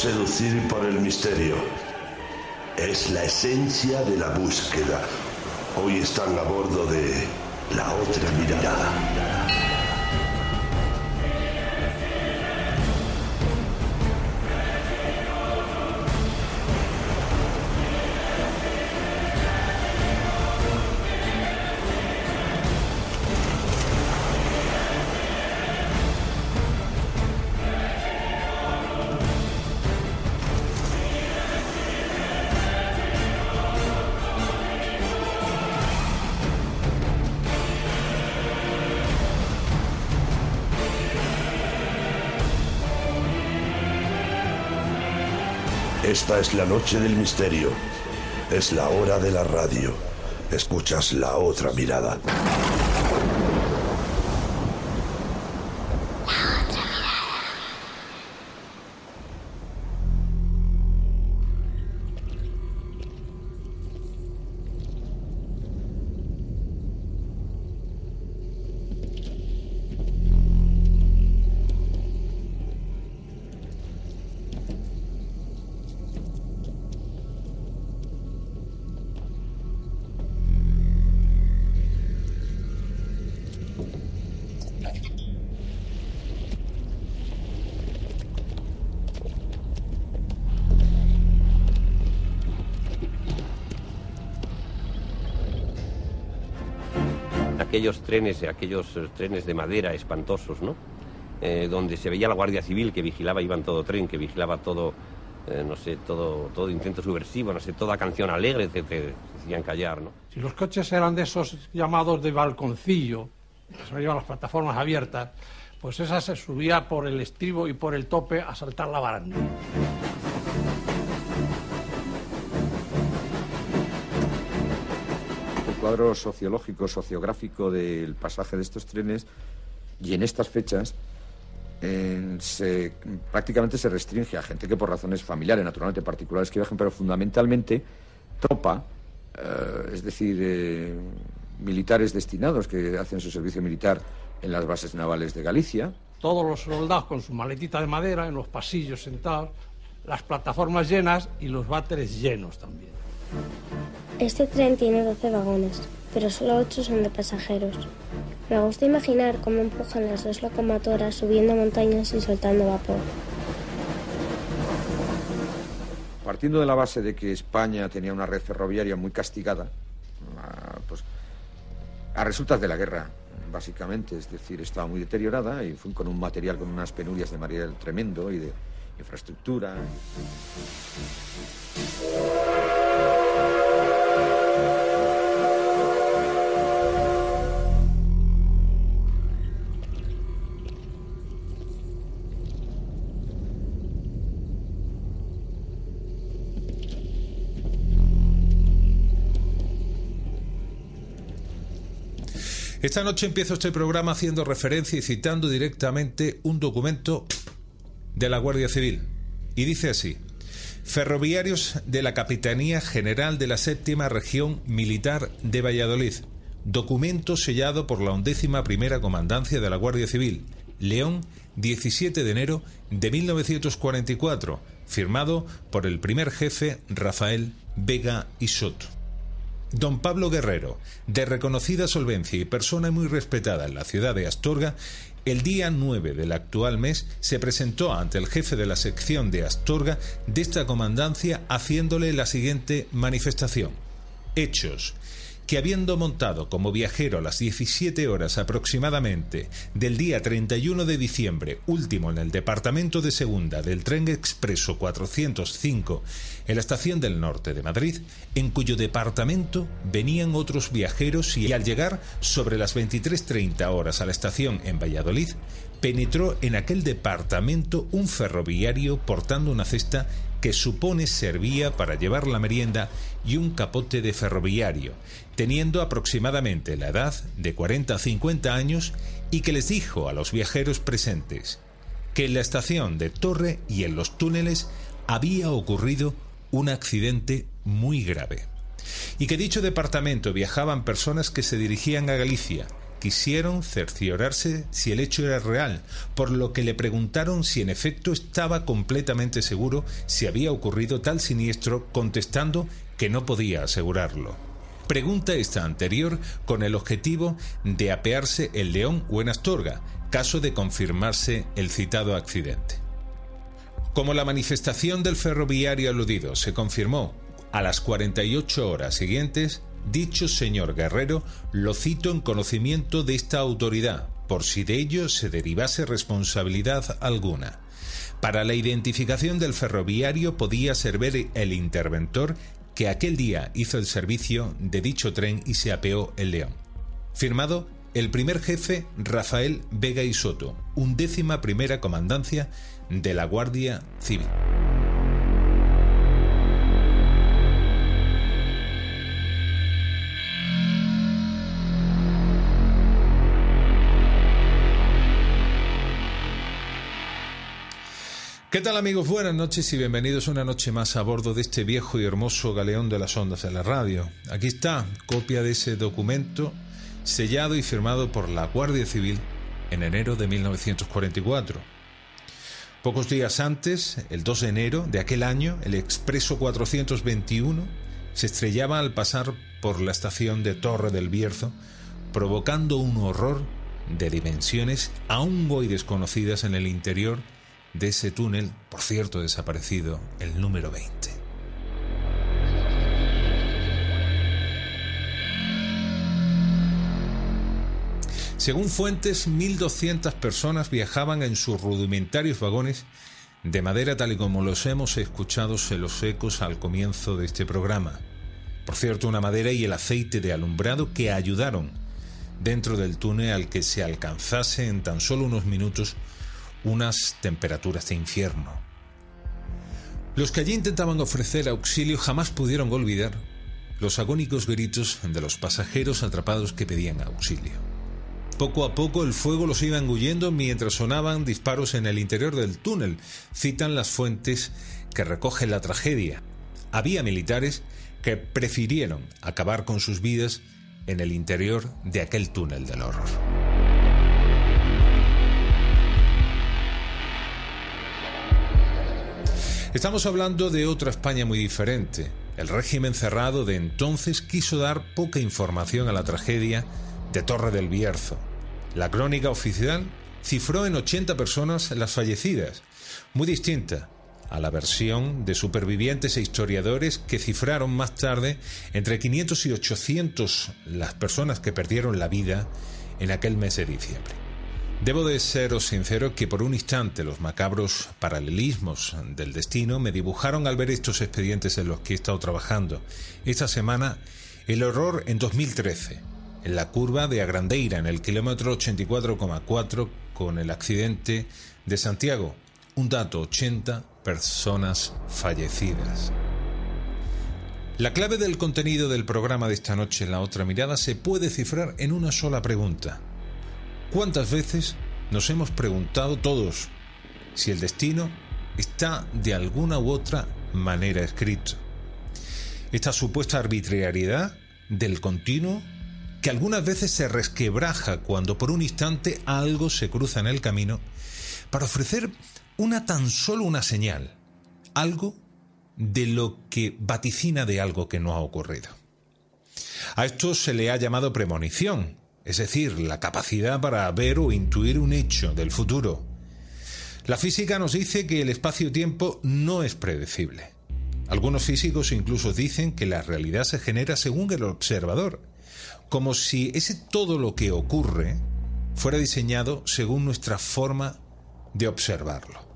seducir por el misterio. Es la esencia de la búsqueda. Hoy están a bordo de la otra mirada. Esta es la noche del misterio. Es la hora de la radio. Escuchas la otra mirada. Aquellos trenes, aquellos trenes de madera espantosos, ¿no? Eh, donde se veía la Guardia Civil que vigilaba, iban todo tren, que vigilaba todo, eh, no sé, todo, todo intento subversivo, no sé, toda canción alegre que te hacían callar, ¿no? Si los coches eran de esos llamados de balconcillo, que se llevan las plataformas abiertas, pues esa se subía por el estribo y por el tope a saltar la barandilla. Cuadro sociológico, sociográfico del pasaje de estos trenes y en estas fechas se, prácticamente se restringe a gente que por razones familiares, naturalmente particulares que viajen, pero fundamentalmente tropa, eh, es decir, eh, militares destinados que hacen su servicio militar en las bases navales de Galicia. Todos los soldados con su maletita de madera en los pasillos sentados, las plataformas llenas y los váteres llenos también. Este tren tiene 12 vagones, pero solo 8 son de pasajeros. Me gusta imaginar cómo empujan las dos locomotoras subiendo montañas y soltando vapor. Partiendo de la base de que España tenía una red ferroviaria muy castigada, a, pues, a resultas de la guerra, básicamente, es decir, estaba muy deteriorada y fue con un material, con unas penurias de material tremendo y de infraestructura. Esta noche empiezo este programa haciendo referencia y citando directamente un documento de la Guardia Civil. Y dice así. Ferroviarios de la Capitanía General de la Séptima Región Militar de Valladolid. Documento sellado por la undécima primera comandancia de la Guardia Civil. León, 17 de enero de 1944. Firmado por el primer jefe Rafael Vega y. Don Pablo Guerrero, de reconocida solvencia y persona muy respetada en la ciudad de Astorga, el día 9 del actual mes se presentó ante el jefe de la sección de Astorga de esta comandancia haciéndole la siguiente manifestación. Hechos que habiendo montado como viajero a las 17 horas aproximadamente del día 31 de diciembre, último en el departamento de segunda del tren expreso 405 en la estación del norte de Madrid, en cuyo departamento venían otros viajeros y al llegar sobre las 23.30 horas a la estación en Valladolid, penetró en aquel departamento un ferroviario portando una cesta que supone servía para llevar la merienda y un capote de ferroviario, teniendo aproximadamente la edad de 40 a 50 años y que les dijo a los viajeros presentes que en la estación de Torre y en los túneles había ocurrido un accidente muy grave. y que dicho departamento viajaban personas que se dirigían a Galicia. Quisieron cerciorarse si el hecho era real, por lo que le preguntaron si en efecto estaba completamente seguro si había ocurrido tal siniestro, contestando que no podía asegurarlo. Pregunta esta anterior con el objetivo de apearse el León o en Astorga, caso de confirmarse el citado accidente. Como la manifestación del ferroviario aludido se confirmó a las 48 horas siguientes, dicho señor Guerrero lo cito en conocimiento de esta autoridad, por si de ello se derivase responsabilidad alguna. Para la identificación del ferroviario podía servir el interventor que aquel día hizo el servicio de dicho tren y se apeó el León. Firmado el primer jefe Rafael Vega y Soto, undécima primera comandancia de la Guardia Civil. ¿Qué tal amigos? Buenas noches y bienvenidos una noche más a bordo de este viejo y hermoso galeón de las ondas de la radio. Aquí está, copia de ese documento sellado y firmado por la Guardia Civil en enero de 1944. Pocos días antes, el 2 de enero de aquel año, el Expreso 421 se estrellaba al pasar por la estación de Torre del Bierzo, provocando un horror de dimensiones aún hoy desconocidas en el interior de ese túnel, por cierto desaparecido, el número 20. Según fuentes, 1.200 personas viajaban en sus rudimentarios vagones de madera tal y como los hemos escuchado en los ecos al comienzo de este programa. Por cierto, una madera y el aceite de alumbrado que ayudaron dentro del túnel al que se alcanzase en tan solo unos minutos unas temperaturas de infierno. Los que allí intentaban ofrecer auxilio jamás pudieron olvidar los agónicos gritos de los pasajeros atrapados que pedían auxilio. Poco a poco el fuego los iba engullendo mientras sonaban disparos en el interior del túnel, citan las fuentes que recogen la tragedia. Había militares que prefirieron acabar con sus vidas en el interior de aquel túnel del horror. Estamos hablando de otra España muy diferente. El régimen cerrado de entonces quiso dar poca información a la tragedia de Torre del Bierzo. La crónica oficial cifró en 80 personas las fallecidas, muy distinta a la versión de supervivientes e historiadores que cifraron más tarde entre 500 y 800 las personas que perdieron la vida en aquel mes de diciembre. Debo de seros sincero que por un instante los macabros paralelismos del destino me dibujaron al ver estos expedientes en los que he estado trabajando. Esta semana, el horror en 2013, en la curva de Agrandeira, en el kilómetro 84,4, con el accidente de Santiago. Un dato, 80 personas fallecidas. La clave del contenido del programa de esta noche, La Otra Mirada, se puede cifrar en una sola pregunta. ¿Cuántas veces nos hemos preguntado todos si el destino está de alguna u otra manera escrito? Esta supuesta arbitrariedad del continuo que algunas veces se resquebraja cuando por un instante algo se cruza en el camino para ofrecer una tan solo una señal, algo de lo que vaticina de algo que no ha ocurrido. A esto se le ha llamado premonición, es decir, la capacidad para ver o intuir un hecho del futuro. La física nos dice que el espacio-tiempo no es predecible. Algunos físicos incluso dicen que la realidad se genera según el observador, como si ese todo lo que ocurre fuera diseñado según nuestra forma de observarlo.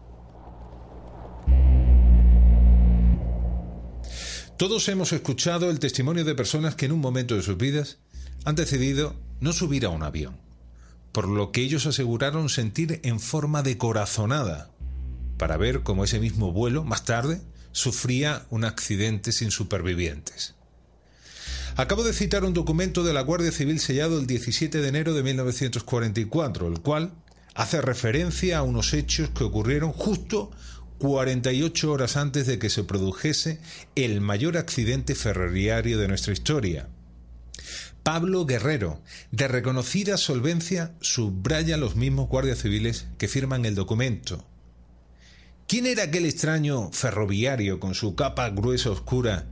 Todos hemos escuchado el testimonio de personas que en un momento de sus vidas han decidido no subir a un avión, por lo que ellos aseguraron sentir en forma de corazonada, para ver cómo ese mismo vuelo, más tarde, sufría un accidente sin supervivientes. Acabo de citar un documento de la Guardia Civil sellado el 17 de enero de 1944, el cual hace referencia a unos hechos que ocurrieron justo 48 horas antes de que se produjese el mayor accidente ferroviario de nuestra historia. Pablo Guerrero, de reconocida solvencia, subraya los mismos guardias civiles que firman el documento. ¿Quién era aquel extraño ferroviario con su capa gruesa oscura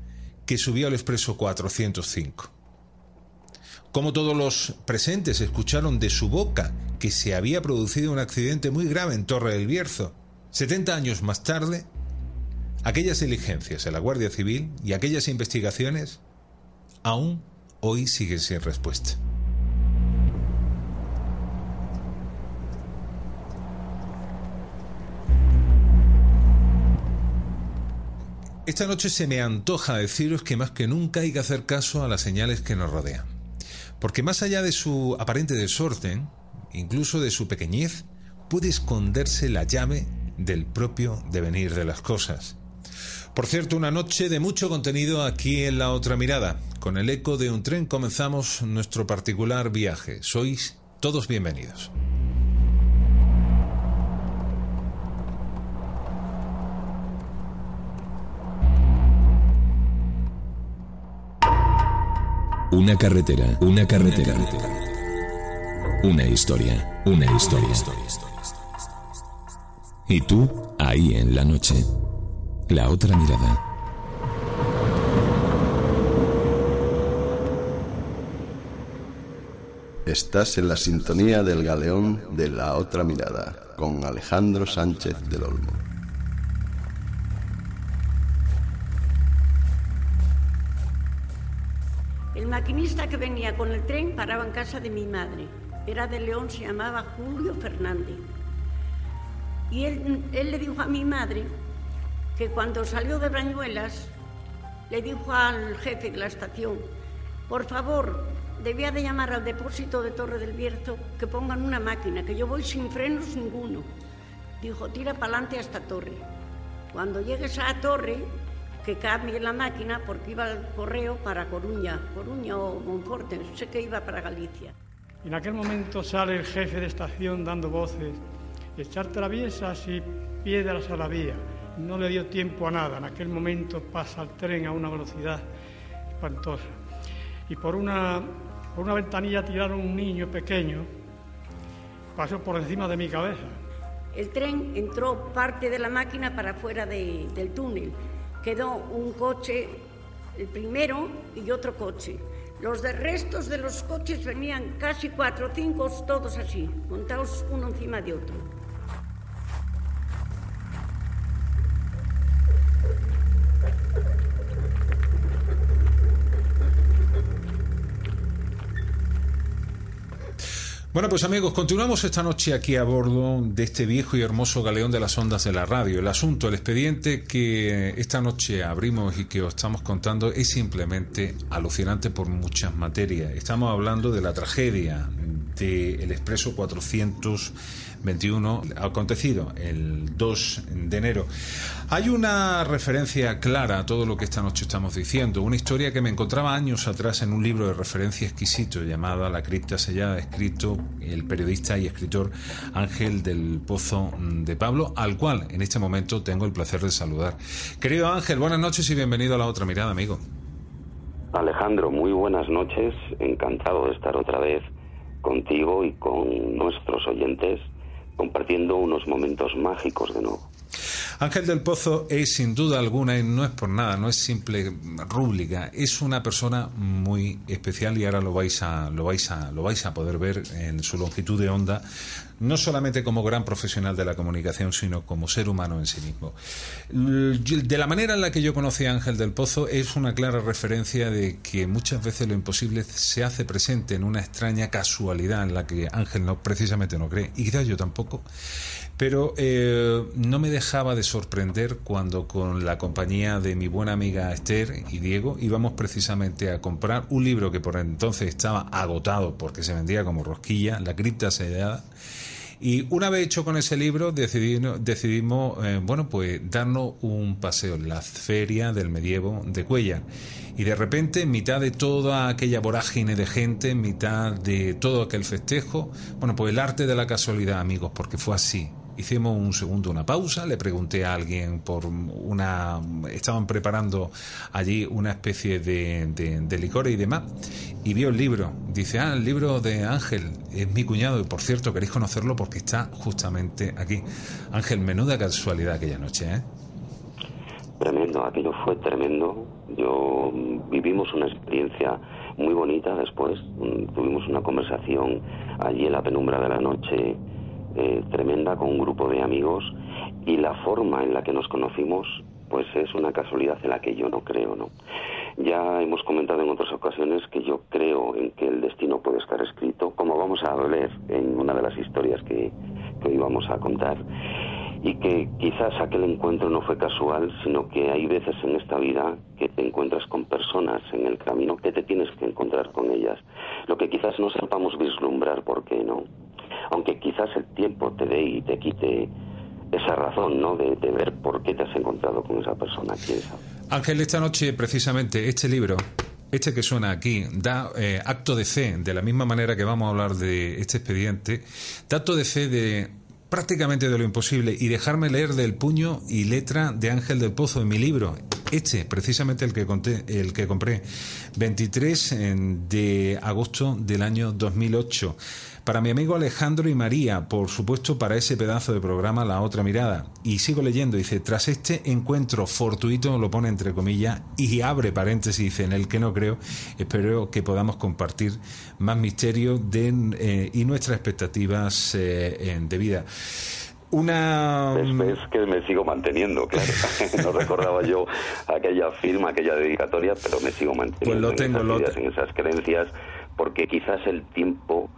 que subió al expreso 405? Como todos los presentes escucharon de su boca que se había producido un accidente muy grave en Torre del Bierzo. 70 años más tarde, aquellas diligencias en la Guardia Civil y aquellas investigaciones aún hoy siguen sin respuesta. Esta noche se me antoja deciros que más que nunca hay que hacer caso a las señales que nos rodean. Porque más allá de su aparente desorden, incluso de su pequeñez, puede esconderse la llave del propio devenir de las cosas. Por cierto, una noche de mucho contenido aquí en La Otra Mirada. Con el eco de un tren comenzamos nuestro particular viaje. Sois todos bienvenidos. Una carretera, una carretera. Una historia, una historia. Y tú, ahí en la noche. La otra mirada. Estás en la sintonía del galeón de La otra mirada con Alejandro Sánchez del Olmo. El maquinista que venía con el tren paraba en casa de mi madre. Era de León, se llamaba Julio Fernández. Y él, él le dijo a mi madre que cuando salió de Brañuelas le dijo al jefe de la estación, por favor, debía de llamar al depósito de Torre del Bierzo que pongan una máquina, que yo voy sin frenos ninguno. Dijo, tira para adelante hasta Torre. Cuando llegues a Torre, que cambie la máquina porque iba al correo para Coruña, Coruña o Monforte, sé que iba para Galicia. En aquel momento sale el jefe de estación dando voces, echar traviesas y piedras a la vía. No le dio tiempo a nada, en aquel momento pasa el tren a una velocidad espantosa. Y por una, por una ventanilla tiraron un niño pequeño, pasó por encima de mi cabeza. El tren entró parte de la máquina para fuera de- del túnel. Quedó un coche, el primero, y otro coche. Los restos de los coches venían casi cuatro o cinco, todos así, montados uno encima de otro. Bueno, pues amigos, continuamos esta noche aquí a bordo de este viejo y hermoso galeón de las ondas de la radio. El asunto, el expediente que esta noche abrimos y que os estamos contando es simplemente alucinante por muchas materias. Estamos hablando de la tragedia del Expreso 421 acontecido el 2 de enero. Hay una referencia clara a todo lo que esta noche estamos diciendo, una historia que me encontraba años atrás en un libro de referencia exquisito llamado La cripta sellada, escrito el periodista y escritor Ángel del Pozo de Pablo, al cual en este momento tengo el placer de saludar. Querido Ángel, buenas noches y bienvenido a la otra mirada, amigo. Alejandro, muy buenas noches. Encantado de estar otra vez contigo y con nuestros oyentes compartiendo unos momentos mágicos de nuevo. Ángel del Pozo es sin duda alguna, y no es por nada, no es simple rúbrica, es una persona muy especial y ahora lo vais a, lo vais a, lo vais a poder ver en su longitud de onda, no solamente como gran profesional de la comunicación, sino como ser humano en sí mismo. De la manera en la que yo conocí a Ángel del Pozo es una clara referencia de que muchas veces lo imposible se hace presente en una extraña casualidad en la que Ángel no precisamente no cree, y quizás yo tampoco. Pero eh, no me dejaba de sorprender cuando con la compañía de mi buena amiga Esther y Diego íbamos precisamente a comprar un libro que por entonces estaba agotado porque se vendía como rosquilla, La cripta sellada. Y una vez hecho con ese libro decidimos, decidimos eh, bueno, pues darnos un paseo en la feria del medievo de Cuellar. Y de repente, en mitad de toda aquella vorágine de gente, en mitad de todo aquel festejo, bueno, pues el arte de la casualidad, amigos, porque fue así. Hicimos un segundo una pausa, le pregunté a alguien por una... Estaban preparando allí una especie de, de, licor y demás, y vio el libro. Dice, ah, el libro de Ángel, es mi cuñado, y por cierto, queréis conocerlo porque está justamente aquí. Ángel, menuda casualidad aquella noche, ¿eh? Tremendo, aquello fue tremendo. Yo vivimos una experiencia muy bonita después. Mm, tuvimos una conversación allí en la penumbra de la noche eh, tremenda con un grupo de amigos y la forma en la que nos conocimos pues es una casualidad en la que yo no creo, ¿no? Ya hemos comentado en otras ocasiones que yo creo en que el destino puede estar escrito, como vamos a leer en una de las historias que, que hoy vamos a contar y que quizás aquel encuentro no fue casual, sino que hay veces en esta vida que te encuentras con personas en el camino que te tienes que encontrar con ellas. Lo que quizás no sepamos vislumbrar por qué no. Aunque quizás el tiempo te dé y te quite esa razón, ¿no? De, ver por qué te has encontrado con esa persona. Ángel, esta noche precisamente este libro este que suena aquí da eh, acto de fe, de la misma manera que vamos a hablar de este expediente, da acto de fe de prácticamente de lo imposible y dejarme leer del puño y letra de Ángel del Pozo en mi libro, este, precisamente el que, conté, el que compré, 23 de agosto del año 2008. Para mi amigo Alejandro y María, por supuesto para ese pedazo de programa La Otra Mirada. Y sigo leyendo, dice, tras este encuentro fortuito, lo pone entre comillas, y abre paréntesis, dice, en el que no creo, espero que podamos compartir más misterios de, eh, y nuestras expectativas eh, de vida. Una... Es, que me sigo manteniendo, claro. no recordaba yo aquella firma, aquella dedicatoria, pero me sigo manteniendo pues lo tengo, en, esas en esas creencias, porque quizás el tiempo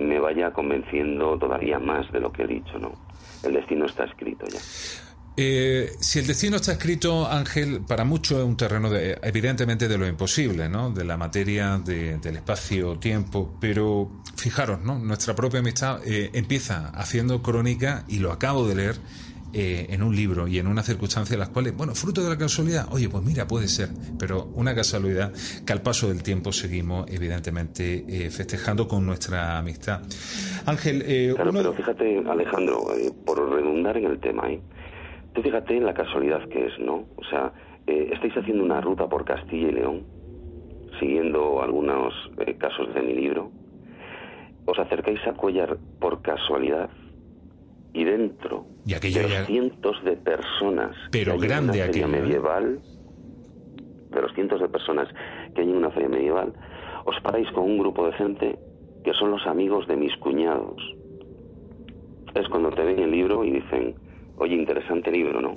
me vaya convenciendo todavía más de lo que he dicho, ¿no? El destino está escrito ya. Eh, si el destino está escrito, Ángel, para muchos es un terreno de, evidentemente de lo imposible, ¿no? De la materia, del espacio-tiempo, pero fijaros, ¿no? Nuestra propia amistad eh, empieza haciendo crónica y lo acabo de leer eh, en un libro y en una circunstancia en las cuales, bueno, fruto de la casualidad, oye, pues mira, puede ser, pero una casualidad que al paso del tiempo seguimos, evidentemente, eh, festejando con nuestra amistad. Ángel, eh, claro, pero fíjate, Alejandro, por redundar en el tema, ¿eh? tú fíjate en la casualidad que es, ¿no? O sea, estáis haciendo una ruta por Castilla y León, siguiendo algunos casos de mi libro, os acercáis a Cuellar por casualidad y dentro de cientos de personas pero grande feria medieval de los cientos de personas que hay en una feria medieval. Os paráis con un grupo de gente que son los amigos de mis cuñados. Es cuando te ven el libro y dicen oye interesante libro no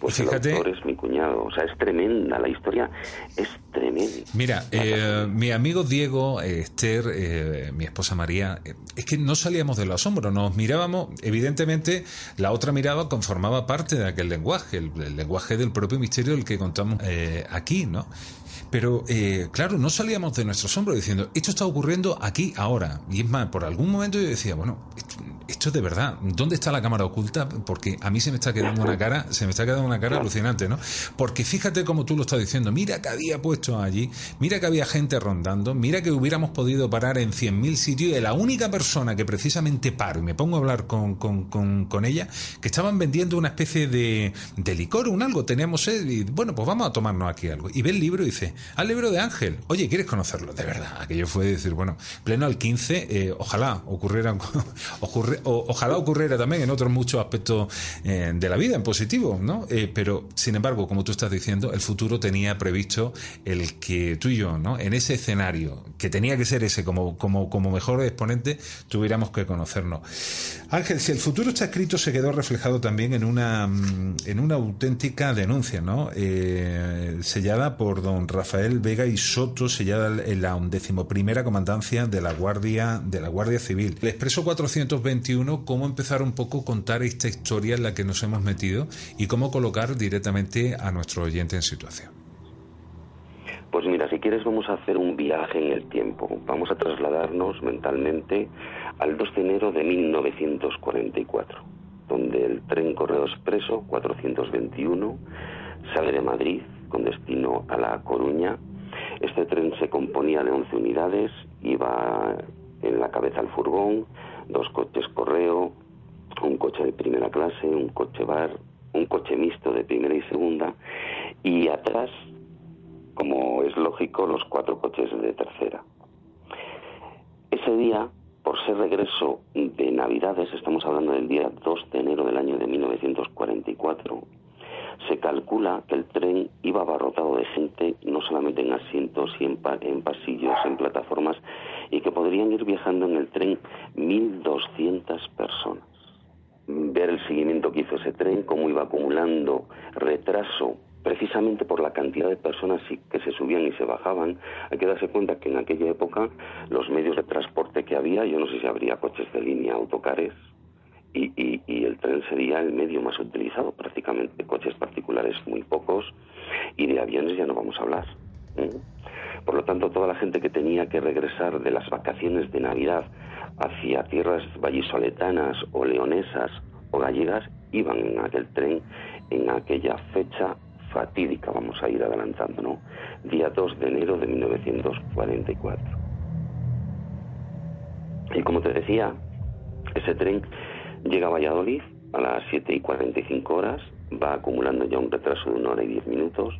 pues Fíjate, el autor es mi cuñado. O sea, es tremenda. La historia es tremenda. Mira, eh, mi amigo Diego, eh, Esther, eh, mi esposa María, es que no salíamos de los asombro. Nos mirábamos. Evidentemente, la otra mirada conformaba parte de aquel lenguaje, el, el lenguaje del propio misterio del que contamos aquí, ¿no? Pero, claro, no salíamos de nuestro asombro diciendo, esto está ocurriendo aquí, ahora. Y es más, por algún momento yo decía, bueno, esto es de verdad. ¿Dónde está la cámara oculta? Porque a mí se me está quedando una cara, se me está quedando una cara alucinante, ¿no? Porque fíjate como tú lo estás diciendo, mira que había puesto allí, mira que había gente rondando, mira que hubiéramos podido parar en 100.000 sitios y la única persona que precisamente paro y me pongo a hablar con, con, ella, que estaban vendiendo una especie de, de licor un algo, teníamos sed y bueno, pues vamos a tomarnos aquí algo. Y ve el libro y dice, al libro de Ángel, oye, ¿quieres conocerlo? De verdad, aquello fue decir, bueno, pleno al 15, eh, ojalá ocurriera, ojalá ocurriera también en otros muchos aspectos eh, de la vida, en positivo, ¿no? Eh, pero, sin embargo, como tú estás diciendo, el futuro tenía previsto el que tú y yo, ¿no? En ese escenario, que tenía que ser ese como, mejor exponente, tuviéramos que conocernos. Ángel, si el futuro está escrito, se quedó reflejado también en una, mm, en una auténtica denuncia, ¿no? Sellada por don Vega y Soto, sellada en la undécimo primera comandancia de la Guardia, de la Guardia Civil. El expreso 421 cómo empezar un poco a contar esta historia en la que nos hemos metido y cómo colocar directamente a nuestro oyente en situación. Pues mira, si quieres vamos a hacer un viaje en el tiempo. Vamos a trasladarnos mentalmente al 2 de enero de 1944, donde el tren Correo Expreso 421 sale de Madrid con destino a La Coruña. Este tren se componía de 11 unidades, iba en la cabeza el furgón, dos coches correo, un coche de primera clase, un coche bar, un coche mixto de primera y segunda, y atrás, como es lógico, los cuatro coches de tercera. Ese día, por ser regreso de Navidades, estamos hablando del día 2 de enero del año de 1944, se calcula que el tren iba abarrotado de gente, no solamente en asientos y en, en pasillos, en plataformas, y que podrían ir viajando en el tren 1.200 personas. Ver el seguimiento que hizo ese tren, cómo iba acumulando retraso precisamente por la cantidad de personas que se subían y se bajaban, hay que darse cuenta que en aquella época los medios de transporte que había, yo no sé si habría coches de línea, autocares, y, el tren sería el medio más utilizado, prácticamente coches particulares muy pocos y de aviones ya no vamos a hablar. Por lo tanto, toda la gente que tenía que regresar de las vacaciones de Navidad hacia tierras vallisoletanas o leonesas o gallegas iban en aquel tren en aquella fecha fatídica, vamos a ir adelantando, ¿no? Día 2 de enero de 1944. Y como te decía, ese tren Llega a Valladolid a las 7 y 45 horas, va acumulando ya un retraso de una hora y diez minutos,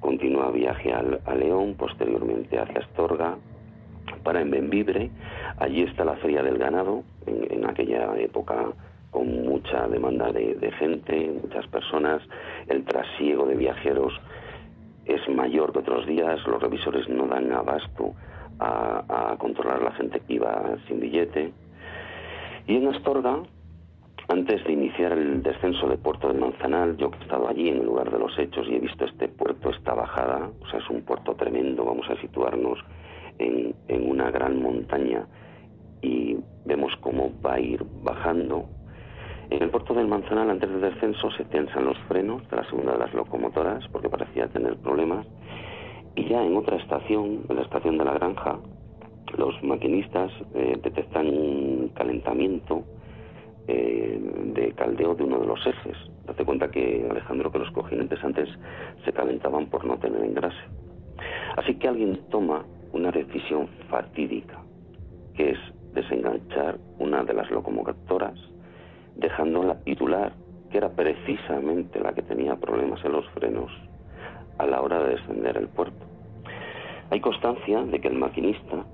continúa viaje a León, posteriormente hacia Astorga, para en Benvibre, allí está la Feria del Ganado, en, aquella época con mucha demanda de, gente, muchas personas, el trasiego de viajeros es mayor que otros días, los revisores no dan abasto a controlar la gente que iba sin billete. Y en Astorga, antes de iniciar el descenso de Puerto del Manzanal, yo que he estado allí en el lugar de los hechos y he visto este puerto, esta bajada, o sea, es un puerto tremendo, vamos a situarnos en, una gran montaña y vemos cómo va a ir bajando. En el puerto del Manzanal, antes del descenso, se tensan los frenos de la segunda de las locomotoras porque parecía tener problemas. Y ya en otra estación, en la estación de la granja, los maquinistas eh, detectan un calentamiento eh, de caldeo de uno de los ejes. Date cuenta que, Alejandro, que los cojinentes antes se calentaban por no tener engrase. Así que alguien toma una decisión fatídica, que es desenganchar una de las locomotoras, dejándola titular, que era precisamente la que tenía problemas en los frenos a la hora de descender el puerto. Hay constancia de que el maquinista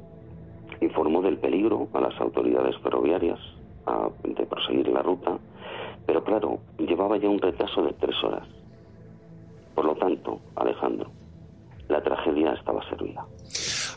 informó del peligro a las autoridades ferroviarias de proseguir la ruta, pero claro, llevaba ya un retraso de tres horas. Por lo tanto, Alejandro, la tragedia estaba servida.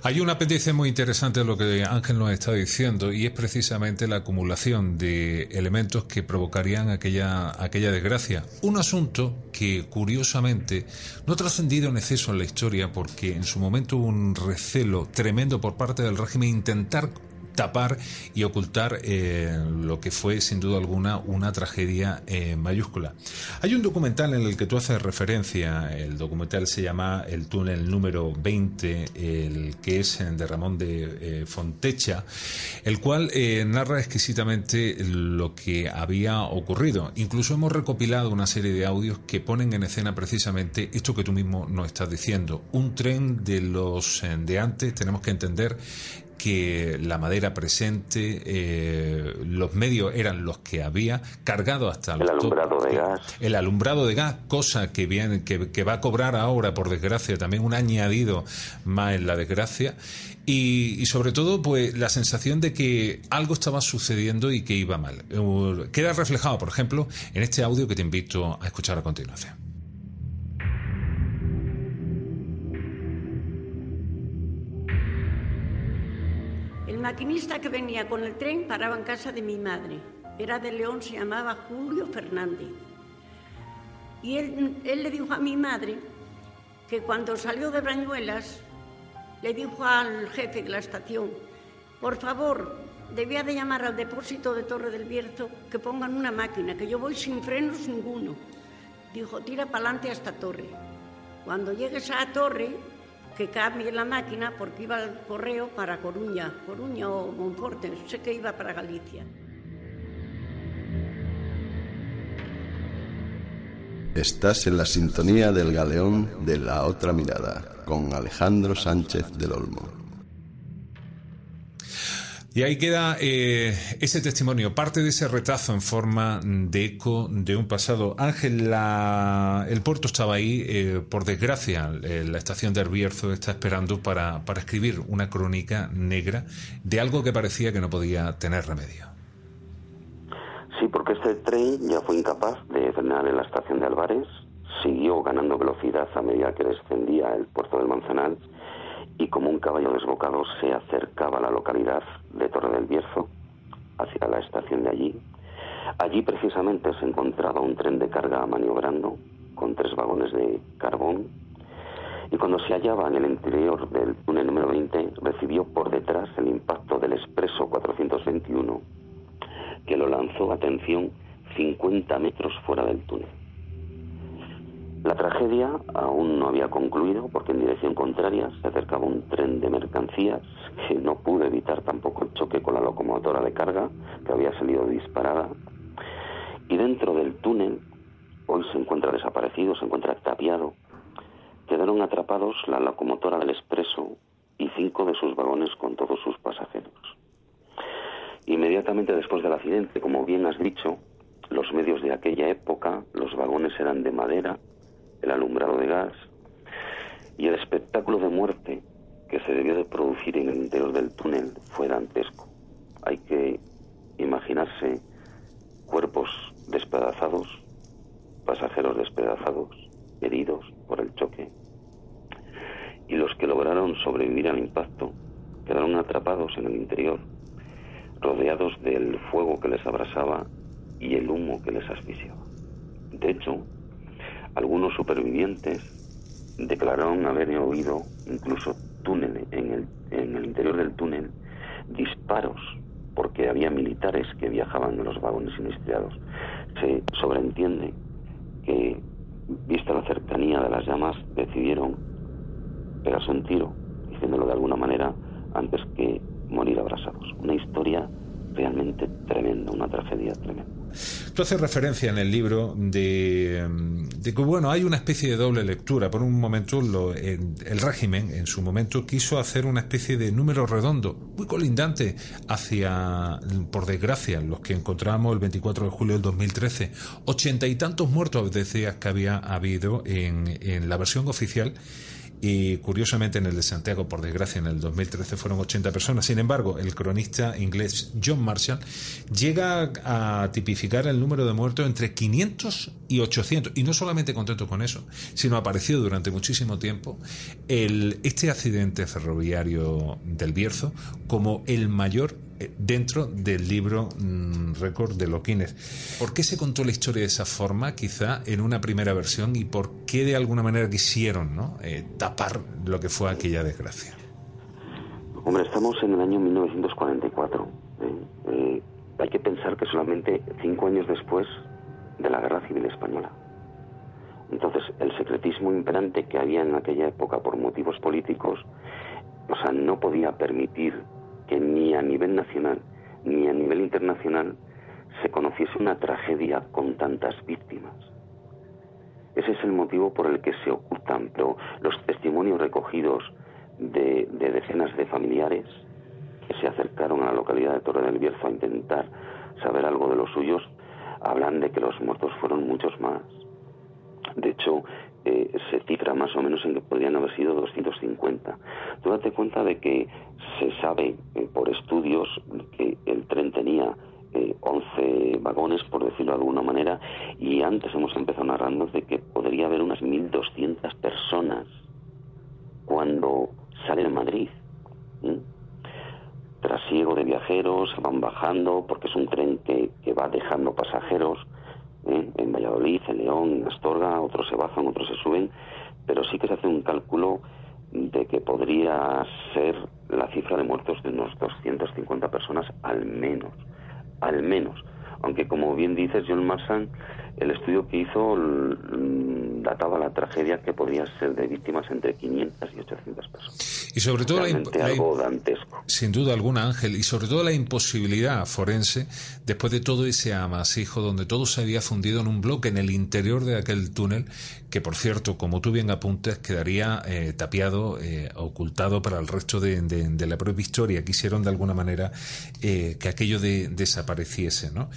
Hay un apéndice muy interesante de lo que Ángel nos está diciendo y es precisamente la acumulación de elementos que provocarían aquella, aquella desgracia. Un asunto que curiosamente no ha trascendido en exceso en la historia porque en su momento hubo un recelo tremendo por parte del régimen intentar tapar y ocultar eh, lo que fue sin duda alguna una tragedia eh, mayúscula. Hay un documental en el que tú haces referencia, el documental se llama El túnel número 20, el que es de Ramón de eh, Fontecha, el cual narra exquisitamente lo que había ocurrido. Incluso hemos recopilado una serie de audios que ponen en escena precisamente esto que tú mismo nos estás diciendo. Un tren de los de antes, tenemos que entender que la madera presente, eh, los medios eran los que había, cargado hasta el alumbrado de gas. El alumbrado de gas, cosa que, viene, que, va a cobrar ahora, por desgracia, también un añadido más en la desgracia. Y, sobre todo, pues la sensación de que algo estaba sucediendo y que iba mal. Uh, queda reflejado, por ejemplo, en este audio que te invito a escuchar a continuación. Maquinista que venía con el tren paraba en casa de mi madre. Era de León, se llamaba Julio Fernández. Y él, él le dijo a mi madre que cuando salió de Brañuelas, le dijo al jefe de la estación, por favor, debía de llamar al depósito de Torre del Bierzo que pongan una máquina, que yo voy sin frenos ninguno. Dijo, tira para adelante a esta torre. Cuando llegues a la torre, que cambie la máquina porque iba al correo para Coruña, Coruña o Monforte, sé que iba para Galicia. Estás en la sintonía del galeón de la otra mirada con Alejandro Sánchez del Olmo. Y ahí queda eh, ese testimonio, parte de ese retazo en forma de eco de un pasado. Ángel, el puerto estaba ahí, eh, por desgracia, eh, la estación de Herbierzo está esperando para, para escribir una crónica negra de algo que parecía que no podía tener remedio. Sí, porque este tren ya fue incapaz de frenar en la estación de Álvarez, siguió ganando velocidad a medida que descendía el puerto del Manzanal y como un caballo desbocado se acercaba a la localidad de Torre del Bierzo, hacia la estación de allí. Allí precisamente se encontraba un tren de carga maniobrando con tres vagones de carbón y cuando se hallaba en el interior del túnel número 20 recibió por detrás el impacto del expreso 421 que lo lanzó, atención, 50 metros fuera del túnel. La tragedia aún no había concluido porque en dirección contraria se acercaba un tren de mercancías que no pudo evitar tampoco el choque con la locomotora de carga que había salido disparada. Y dentro del túnel, hoy se encuentra desaparecido, se encuentra tapiado, quedaron atrapados la locomotora del expreso y cinco de sus vagones con todos sus pasajeros. Inmediatamente después del accidente, como bien has dicho, los medios de aquella época, los vagones eran de madera, el alumbrado de gas y el espectáculo de muerte que se debió de producir en el interior del túnel fue dantesco. Hay que imaginarse cuerpos despedazados, pasajeros despedazados, heridos por el choque, y los que lograron sobrevivir al impacto quedaron atrapados en el interior, rodeados del fuego que les abrasaba y el humo que les asfixiaba. De hecho, algunos supervivientes declararon haber oído incluso túnel en el, en el interior del túnel disparos porque había militares que viajaban en los vagones sinistrados. Se sobreentiende que, vista la cercanía de las llamas, decidieron pegarse un tiro, diciéndolo de alguna manera, antes que morir abrasados. Una historia realmente tremenda, una tragedia tremenda. Tú haces referencia en el libro de, que, bueno, hay una especie de doble lectura. Por un momento, lo, el régimen, en su momento, quiso hacer una especie de número redondo, muy colindante, hacia, por desgracia, los que encontramos el 24 de julio del 2013. Ochenta y tantos muertos, decías que había habido en, en la versión oficial y curiosamente en el de Santiago, por desgracia, en el 2013 fueron 80 personas. Sin embargo, el cronista inglés John Marshall llega a tipificar el número de muertos entre 500 y 800. Y no solamente contento con eso, sino apareció durante muchísimo tiempo el, este accidente ferroviario del Bierzo como el mayor dentro del libro mm, récord de Loquines. ¿Por qué se contó la historia de esa forma, quizá en una primera versión, y por qué de alguna manera quisieron ¿no? Eh, tapar lo que fue aquella desgracia? Hombre, estamos en el año 1944. ¿eh? hay que pensar que solamente cinco años después de la Guerra Civil Española. Entonces, el secretismo imperante que había en aquella época por motivos políticos, o sea, no podía permitir que ni a nivel nacional ni a nivel internacional se conociese una tragedia con tantas víctimas. Ese es el motivo por el que se ocultan, pero los testimonios recogidos de, decenas de familiares que se acercaron a la localidad de Torre del Bierzo a intentar saber algo de los suyos, hablan de que los muertos fueron muchos más. De hecho, eh, se cifra más o menos en que podrían haber sido 250. Tú date cuenta de que se sabe eh, por estudios que el tren tenía 11 eh, vagones, por decirlo de alguna manera, y antes hemos empezado narrando de que podría haber unas 1.200 personas cuando sale de Madrid. Trasiego de viajeros, van bajando, porque es un tren que, que va dejando pasajeros ¿eh? en Valladolid, en León, en Astorga, otros se bajan, otros se suben, pero sí que se hace un cálculo de que podría ser la cifra de muertos de unos 250 personas al menos, al menos. Aunque como bien dices, John Marsan, el estudio que hizo databa la tragedia que podría ser de víctimas entre 500 y 800 personas. Y sobre todo algo dantesco. Sin duda alguna, Ángel, y sobre todo la imposibilidad forense después de todo ese amasijo donde todo se había fundido en un bloque en el interior de aquel túnel, que por cierto, como tú bien apuntes, quedaría eh, tapiado, eh, ocultado para el resto de, la propia historia. Quisieron de alguna manera eh, que aquello desapareciese, ¿no?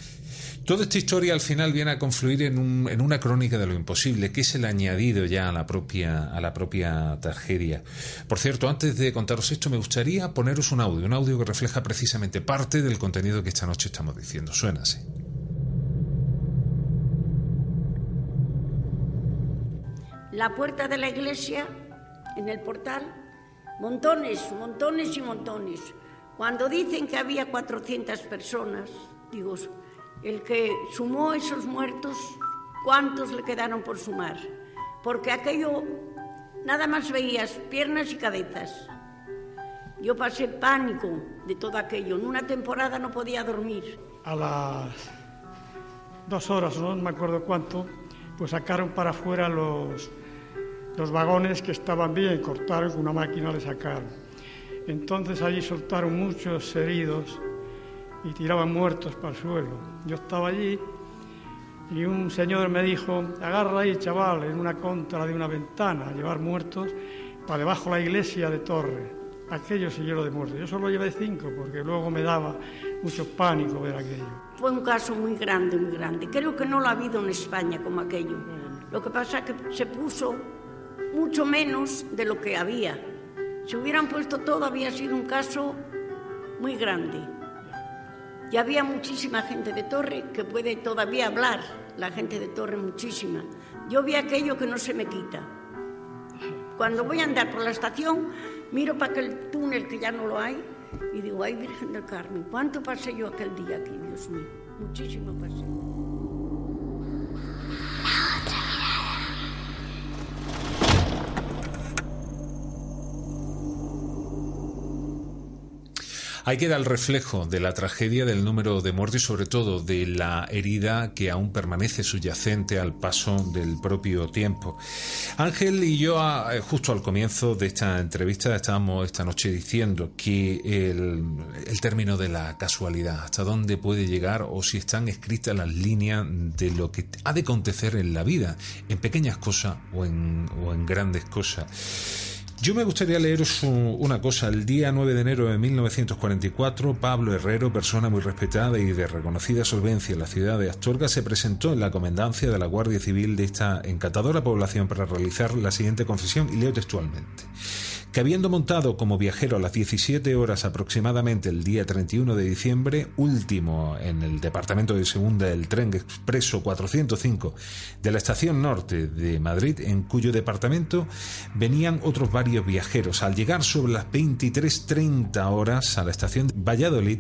Toda esta historia al final viene a confluir en, un, en, una crónica de lo imposible, que es el añadido ya a la, propia, a la propia tragedia. Por cierto, antes de contaros esto, me gustaría poneros un audio, un audio que refleja precisamente parte del contenido que esta noche estamos diciendo. Suena así. La puerta de la iglesia, en el portal, montones, montones y montones. Cuando dicen que había 400 personas, digo, el que sumó esos muertos, ¿cuántos le quedaron por sumar? Porque aquello nada más veías piernas y cabezas. Yo pasé pánico de todo aquello. En una temporada no podía dormir. A las dos horas, no me acuerdo cuánto, pues sacaron para afuera los, los vagones que estaban bien, cortaron con una máquina, le sacaron. Entonces allí soltaron muchos heridos y tiraban muertos para el suelo. Yo estaba allí y un señor me dijo, agarra ahí, chaval, en una contra de una ventana, a llevar muertos para debajo de la iglesia de Torre. Aquello yo lo de muertos. Yo solo llevé cinco porque luego me daba mucho pánico ver aquello. Fue un caso muy grande, muy grande. Creo que no lo ha habido en España como aquello. Lo que pasa es que se puso mucho menos de lo que había. Si hubieran puesto todo, había sido un caso muy grande. Y había muchísima gente de Torre que puede todavía hablar, la gente de Torre muchísima. Yo vi aquello que no se me quita. Cuando voy a andar por la estación, miro para aquel túnel que ya no lo hay y digo, ay Virgen del Carmen, ¿cuánto pasé yo aquel día aquí, Dios mío? Muchísimo pasé. Ahí queda el reflejo de la tragedia del número de muertos y sobre todo de la herida que aún permanece subyacente al paso del propio tiempo. Ángel y yo ah, eh, justo al comienzo de esta entrevista estábamos esta noche diciendo que el, término de la casualidad, hasta dónde puede llegar o si están escritas las líneas de lo que ha de acontecer en la vida, en pequeñas cosas o en grandes cosas. Yo me gustaría leeros una cosa. El día 9 de enero de 1944, Pablo Herrero, persona muy respetada y de reconocida solvencia en la ciudad de Astorga, se presentó en la comendancia de la Guardia Civil de esta encantadora población para realizar la siguiente confesión y leo textualmente que habiendo montado como viajero a las 17 horas aproximadamente el día 31 de diciembre, último en el departamento de segunda del tren expreso 405 de la estación norte de Madrid, en cuyo departamento venían otros varios viajeros. Al llegar sobre las 23.30 horas a la estación de Valladolid,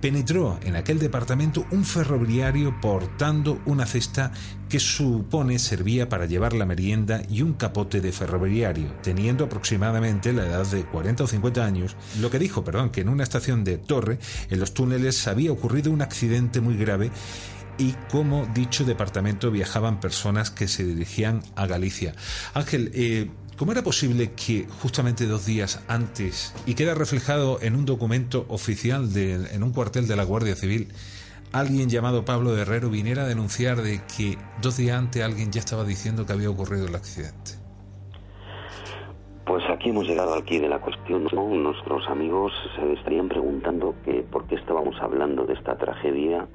penetró en aquel departamento un ferroviario portando una cesta que supone servía para llevar la merienda y un capote de ferroviario, teniendo aproximadamente la edad de 40 o 50 años, lo que dijo, perdón, que en una estación de Torre, en los túneles, había ocurrido un accidente muy grave y como dicho departamento viajaban personas que se dirigían a Galicia. Ángel, eh, ¿cómo era posible que justamente dos días antes, y queda reflejado en un documento oficial en un cuartel de la Guardia Civil, alguien llamado Pablo Herrero viniera a denunciar de que dos días antes alguien ya estaba diciendo que había ocurrido el accidente? Pues aquí hemos llegado aquí de la cuestión. Nuestros amigos se estarían preguntando que por qué estábamos hablando de esta tragedia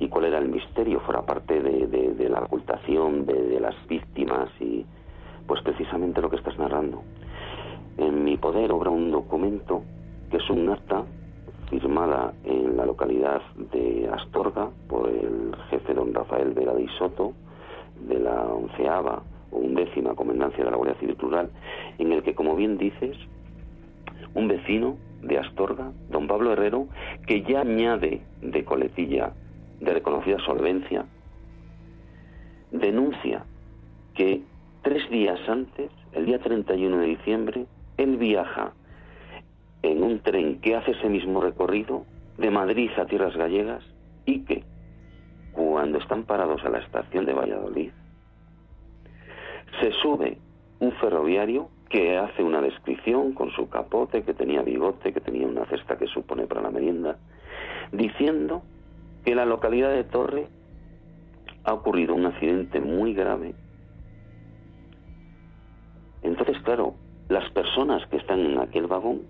y cuál era el misterio, fuera parte de, la ocultación de, las víctimas y pues precisamente lo que estás narrando. En mi poder obra un documento que es un acta firmada en la localidad de Astorga por el jefe don Rafael Vega de Isoto de la onceava o undécima comendancia de la Guardia Civil Rural, en el que, como bien dices, un vecino de Astorga, don Pablo Herrero, que ya añade de coletilla de reconocida solvencia, denuncia que tres días antes, el día 31 de diciembre, él viaja en un tren que hace ese mismo recorrido de Madrid a Tierras Gallegas y que cuando están parados a la estación de Valladolid se sube un ferroviario que hace una descripción con su capote, que tenía bigote, que tenía una cesta que supone para la merienda, diciendo que en la localidad de Torre ha ocurrido un accidente muy grave. Entonces, claro, las personas que están en aquel vagón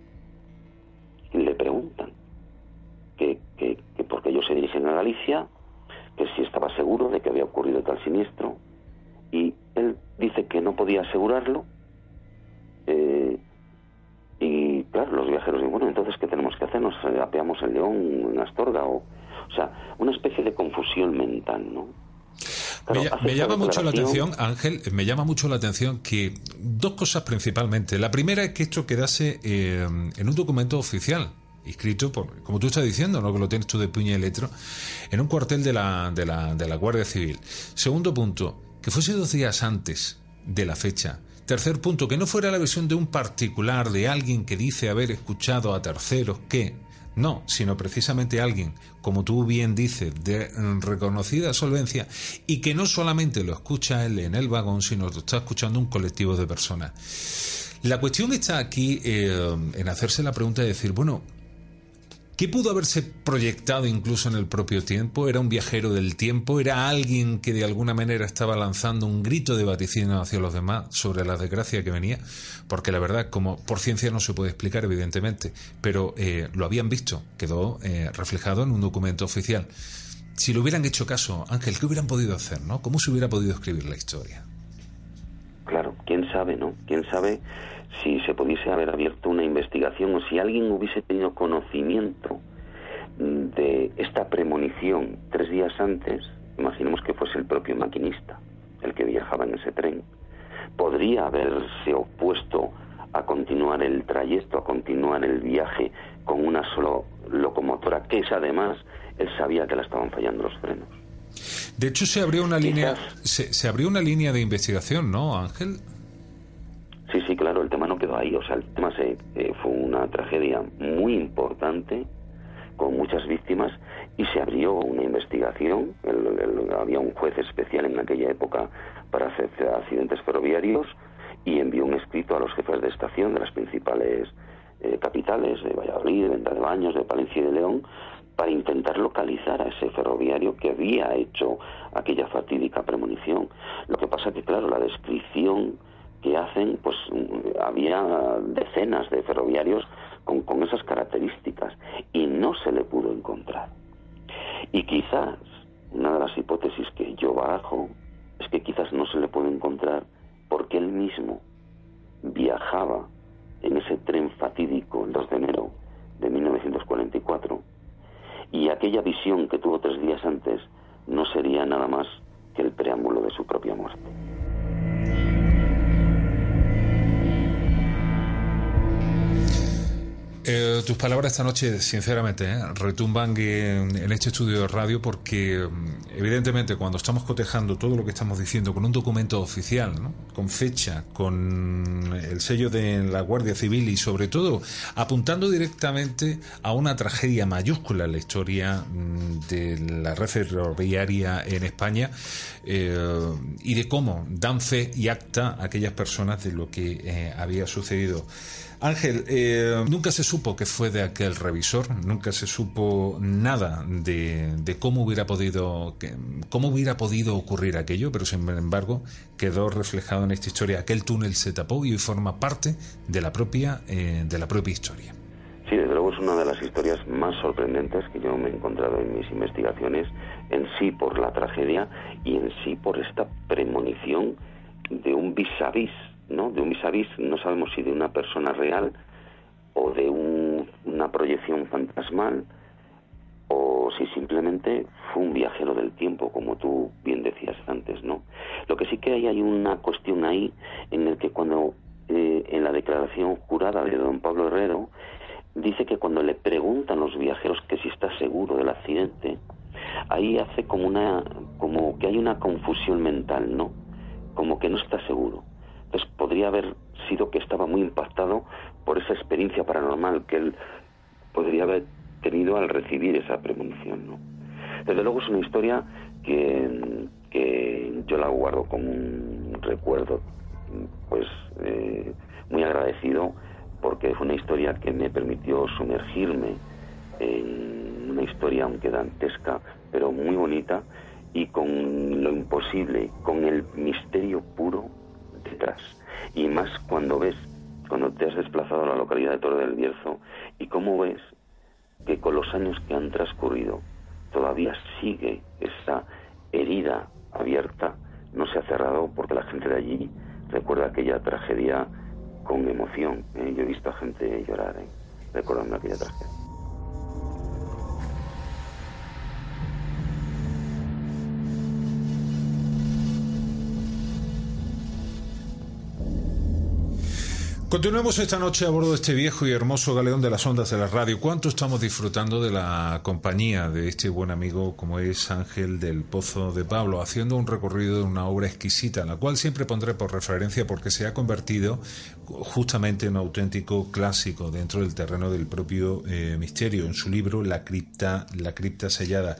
le preguntan que, que, que porque ellos se dirigen a Galicia, que si estaba seguro de que había ocurrido tal siniestro, y él dice que no podía asegurarlo, eh, y claro, los viajeros dicen, bueno, entonces, ¿qué tenemos que hacer? ¿Nos apeamos el león en Astorga? O, o sea, una especie de confusión mental, ¿no? Me, llama mucho la atención, Ángel, me llama mucho la atención que dos cosas principalmente. La primera es que esto quedase eh, en un documento oficial, escrito por, como tú estás diciendo, ¿no? que lo tienes tú de puño y letra, en un cuartel de la, de, la, de la Guardia Civil. Segundo punto, que fuese dos días antes de la fecha. Tercer punto, que no fuera la versión de un particular, de alguien que dice haber escuchado a terceros que no, sino precisamente alguien, como tú bien dices, de reconocida solvencia y que no solamente lo escucha él en el vagón, sino lo está escuchando un colectivo de personas. La cuestión está aquí eh, en hacerse la pregunta de decir, bueno, ¿Qué pudo haberse proyectado incluso en el propio tiempo? ¿Era un viajero del tiempo? ¿Era alguien que de alguna manera estaba lanzando un grito de vaticino hacia los demás sobre la desgracia que venía? Porque la verdad, como por ciencia no se puede explicar, evidentemente, pero eh, lo habían visto, quedó eh, reflejado en un documento oficial. Si le hubieran hecho caso, Ángel, ¿qué hubieran podido hacer? ¿no? ¿Cómo se hubiera podido escribir la historia? Claro, quién sabe, ¿no? ¿Quién sabe si se pudiese haber abierto una investigación o si alguien hubiese tenido conocimiento de esta premonición tres días antes, imaginemos que fuese el propio maquinista el que viajaba en ese tren, podría haberse opuesto a continuar el trayecto, a continuar el viaje con una sola locomotora, que es además, él sabía que la estaban fallando los frenos. De hecho, se abrió una línea, se, se abrió una línea de investigación, ¿no, Ángel? Sí, sí, claro, el tema no quedó ahí. O sea, el tema se, eh, fue una tragedia muy importante, con muchas víctimas, y se abrió una investigación. había un juez especial en aquella época para hacer accidentes ferroviarios y envió un escrito a los jefes de estación de las principales eh, capitales, de Valladolid, de Venta de Baños, de Palencia y de León, para intentar localizar a ese ferroviario que había hecho aquella fatídica premonición. Lo que pasa que, claro, la descripción que hacen, pues había decenas de ferroviarios con, con esas características y no se le pudo encontrar. Y quizás una de las hipótesis que yo barajo es que quizás no se le puede encontrar porque él mismo viajaba en ese tren fatídico el 2 de enero de 1944 y aquella visión que tuvo tres días antes no sería nada más que el preámbulo de su propia muerte. Eh, tus palabras esta noche, sinceramente, eh, retumban en, este estudio de radio porque, mm, evidentemente, cuando estamos cotejando todo lo que estamos diciendo con un documento oficial, con fecha, con el sello de la Guardia Civil y, sobre todo, apuntando directamente a una tragedia mayúscula en la historia mm, de la red ferroviaria en España eh, y de cómo dan fe y acta a aquellas personas de lo que había sucedido. Ángel, eh, nunca se supo que fue de aquel revisor, nunca se supo nada de, cómo hubiera podido cómo hubiera podido ocurrir aquello, pero sin embargo quedó reflejado en esta historia. Aquel túnel se tapó y forma parte de la propia eh, de la propia historia. Sí, desde luego es una de las historias más sorprendentes que yo me he encontrado en mis investigaciones, en sí por la tragedia y en sí por esta premonición de un vis a vis ¿no? De un vis no sabemos si de una persona real o de una proyección fantasmal o si simplemente fue un viajero del tiempo, como tú bien decías antes, ¿no? Lo que sí que hay, hay una cuestión ahí en el que cuando eh, en la declaración jurada de don Pablo Herrero dice que cuando le preguntan los viajeros que si está seguro del accidente, ahí hace como una como que hay una confusión mental, ¿no? Como que no está seguro. Entonces podría haber sido que estaba muy impactado por esa experiencia paranormal que él podría haber tenido al recibir esa premonición. ¿no? Desde luego es una historia que, que yo la guardo con un recuerdo pues eh, muy agradecido porque fue una historia que me permitió sumergirme en una historia aunque dantesca, pero muy bonita y con lo imposible, con el misterio puro detrás. Y más cuando ves, cuando te has desplazado a la localidad de Torre del Bierzo y cómo ves que con los años que han transcurrido todavía sigue esa herida abierta, no se ha cerrado porque la gente de allí recuerda aquella tragedia con emoción. ¿eh? Yo he visto a gente llorar ¿eh? recordando aquella tragedia. Continuemos esta noche a bordo de este viejo y hermoso galeón de las ondas de la radio. ¿Cuánto estamos disfrutando de la compañía de este buen amigo como es Ángel del Pozo de Pablo, haciendo un recorrido de una obra exquisita, la cual siempre pondré por referencia porque se ha convertido justamente en un auténtico clásico dentro del terreno del propio eh, misterio, en su libro La cripta, la cripta sellada.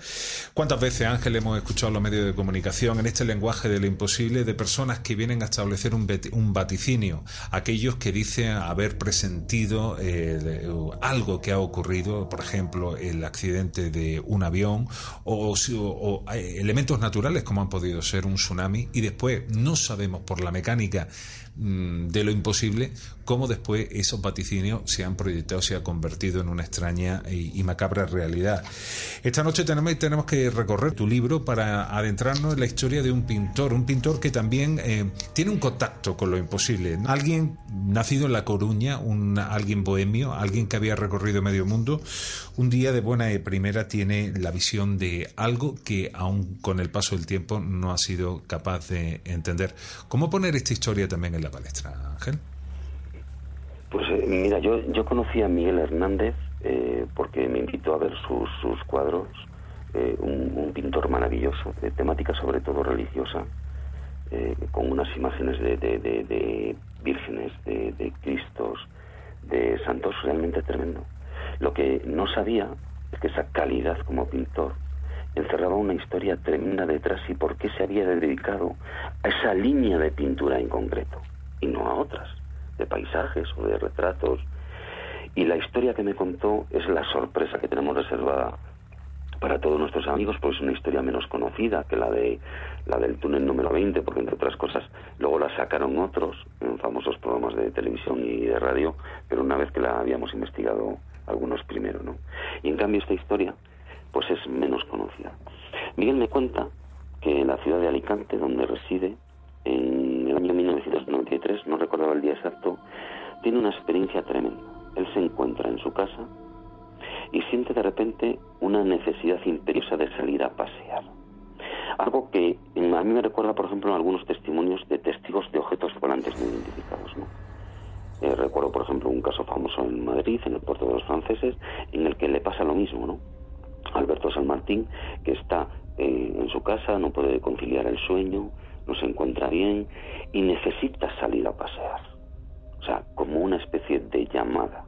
¿Cuántas veces, Ángel, hemos escuchado los medios de comunicación en este lenguaje de lo imposible de personas que vienen a establecer un, un vaticinio, aquellos que dice haber presentido eh, algo que ha ocurrido, por ejemplo, el accidente de un avión o, eh, elementos naturales como han podido ser un tsunami y después no sabemos por la mecánica mm, de lo imposible cómo después esos vaticinios se han proyectado, se ha convertido en una extraña y, macabra realidad. Esta noche tenemos, tenemos que recorrer tu libro para adentrarnos en la historia de un pintor, un pintor que también eh, tiene un contacto con lo imposible. Alguien nacido en La Coruña, un, alguien bohemio, alguien que había recorrido medio mundo, un día de buena y primera tiene la visión de algo que aún con el paso del tiempo no ha sido capaz de entender. ¿Cómo poner esta historia también en la palestra, Ángel? Pues eh, mira, yo, yo conocí a Miguel Hernández eh, porque me invitó a ver sus, sus cuadros, eh, un, pintor maravilloso, de temática sobre todo religiosa, con unas imágenes de, de, vírgenes, de cristos, de santos realmente tremendo. Lo que no sabía es que esa calidad como pintor encerraba una historia tremenda detrás y por qué se había dedicado a esa línea de pintura en concreto y no a otras de paisajes o de retratos. Y la historia que me contó es la sorpresa que tenemos reservada para todos nuestros amigos, pues es una historia menos conocida que la de la del túnel número 20, porque entre otras cosas luego la sacaron otros en famosos programas de televisión y de radio, pero una vez que la habíamos investigado algunos primero, ¿no? Y en cambio esta historia pues es menos conocida. Miguel me cuenta que en la ciudad de Alicante, donde reside, en el año 1993, no recordaba el día exacto, tiene una experiencia tremenda. Él se encuentra en su casa y siente de repente una necesidad imperiosa de salir a pasear. Algo que a mí me recuerda, por ejemplo, algunos testimonios de testigos de objetos volantes no identificados. ¿no? Eh, recuerdo, por ejemplo, un caso famoso en Madrid, en el puerto de los franceses, en el que le pasa lo mismo, ¿no? Alberto San Martín, que está eh, en su casa, no puede conciliar el sueño, no se encuentra bien y necesita salir a pasear. O sea, como una especie de llamada.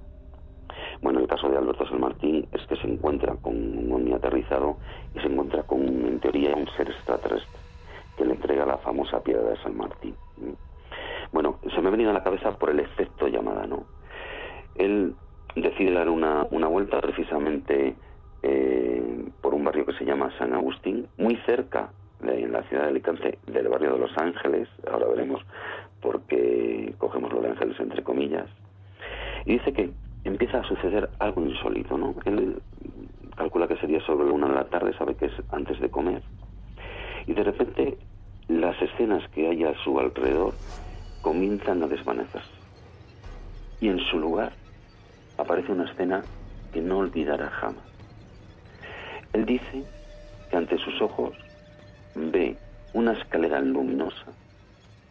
Bueno, el caso de Alberto San Martín es que se encuentra con un ovni aterrizado y se encuentra con, en teoría, un ser extraterrestre que le entrega la famosa piedra de San Martín. Bueno, se me ha venido a la cabeza por el efecto llamada, ¿no? Él decide dar una, una vuelta precisamente eh, por un barrio que se llama San Agustín, muy cerca en la ciudad de Alicante, del barrio de Los Ángeles, ahora veremos por qué cogemos lo de ángeles entre comillas, y dice que empieza a suceder algo insólito, ¿no? Él calcula que sería sobre la una de la tarde, sabe que es antes de comer, y de repente las escenas que hay a su alrededor comienzan a desvanecerse. Y en su lugar aparece una escena que no olvidará jamás. Él dice que ante sus ojos ve una escalera luminosa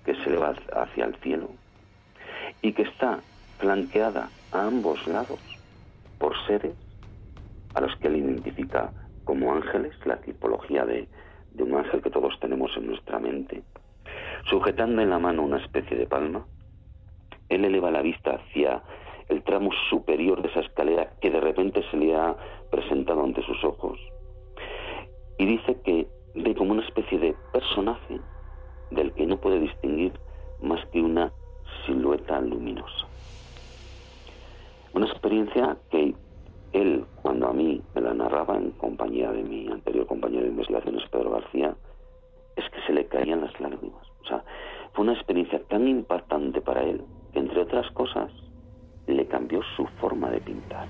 que se va hacia el cielo y que está flanqueada a ambos lados por seres a los que él identifica como ángeles, la tipología de, de un ángel que todos tenemos en nuestra mente, sujetando en la mano una especie de palma, él eleva la vista hacia el tramo superior de esa escalera que de repente se le ha presentado ante sus ojos y dice que ve como una especie de personaje del que no puede distinguir más que una silueta luminosa. Una experiencia que él, cuando a mí me la narraba en compañía de mi anterior compañero de investigaciones, Pedro García, es que se le caían las lágrimas. O sea, fue una experiencia tan impactante para él que, entre otras cosas, le cambió su forma de pintar.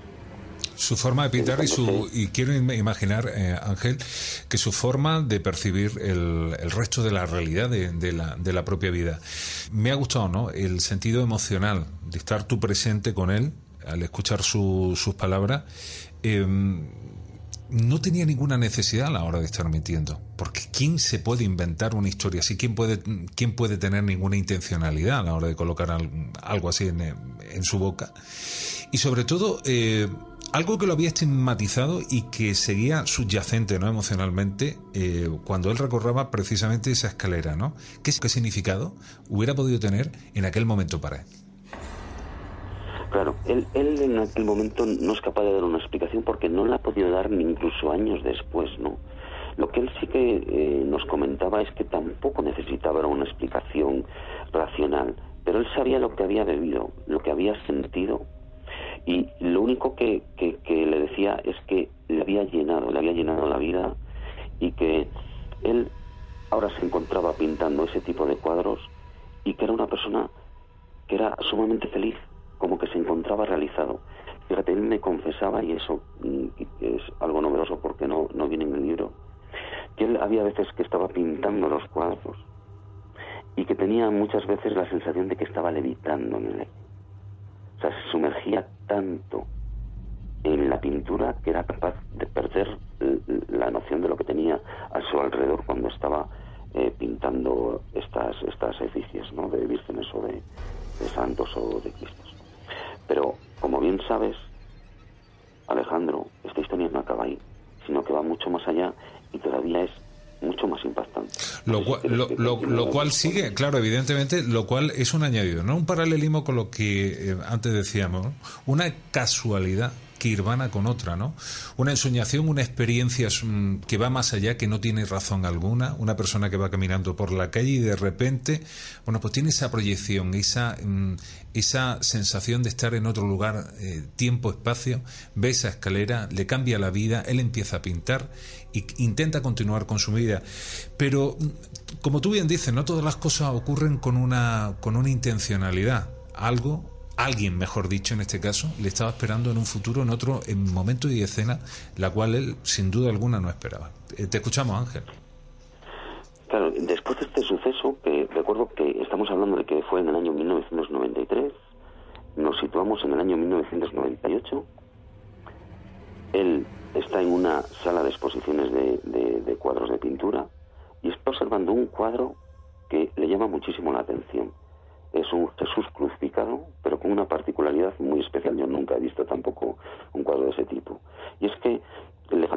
Su forma de pintar y su y quiero imaginar, eh, Ángel, que su forma de percibir el, el resto de la realidad de, la, de la propia vida. Me ha gustado, ¿no? El sentido emocional de estar tú presente con él al escuchar sus palabras. Em, no tenía ninguna necesidad a la hora de estar mintiendo. Porque ¿quién se puede inventar una historia así? ¿Quién puede, quién puede tener ninguna intencionalidad a la hora de colocar algo así en, su boca? Y sobre todo, eh, algo que lo había estigmatizado y que seguía subyacente ¿no? emocionalmente eh, cuando él recorraba precisamente esa escalera. ¿no? ¿Qué, ¿Qué significado hubiera podido tener en aquel momento para él? Claro, él, él en aquel momento no es capaz de dar una explicación porque no la ha podido dar ni incluso años después, ¿no? Lo que él sí que eh, nos comentaba es que tampoco necesitaba una explicación racional, pero él sabía lo que había bebido, lo que había sentido, y lo único que, que, le decía es que le había llenado, le había llenado la vida y que él ahora se encontraba pintando ese tipo de cuadros y que era una persona que era sumamente feliz como que se encontraba realizado. Fíjate, él me confesaba, y eso mm, es algo novedoso porque no, no viene en el libro, que él había veces que estaba pintando los cuadros y que tenía muchas veces la sensación de que estaba levitando en. O se sumergía tanto en la pintura que era capaz de perder la noción de lo que tenía a su alrededor cuando estaba eh, pintando estas, estas edificios, ¿no? de vírgenes o de, de santos o de cristos. Pero, como bien sabes, Alejandro, esta historia no acaba ahí, sino que va mucho más allá y todavía es mucho más impactante. Lo, cual, lo, cual sigue, claro, evidentemente, lo cual es un añadido, no un paralelismo con lo que eh, antes decíamos, una casualidad que irvana con otra, ¿no? Una ensoñación, una experiencia mm, que va más allá, que no tiene razón alguna, una persona que va caminando por la calle y de repente, bueno, pues tiene esa proyección, esa, mm, esa sensación de estar en otro lugar, eh, tiempo, espacio, ve esa escalera, le cambia la vida, él empieza a pintar e intenta continuar con su vida. Pero, como tú bien dices, no todas las cosas ocurren con una, con una intencionalidad. Algo alguien, mejor dicho, en este caso, le estaba esperando en un futuro, en otro en momento y escena, la cual él, sin duda alguna, no esperaba. Eh, te escuchamos, Ángel. Claro, después de este suceso, que recuerdo que estamos hablando de que fue en el año 1993, nos situamos en el año 1998, él está en una sala de exposiciones de cuadros de pintura y está observando un cuadro que le llama muchísimo la atención es un Jesús crucificado, pero con una particularidad muy especial. Yo nunca he visto tampoco un cuadro de ese tipo. Y es que le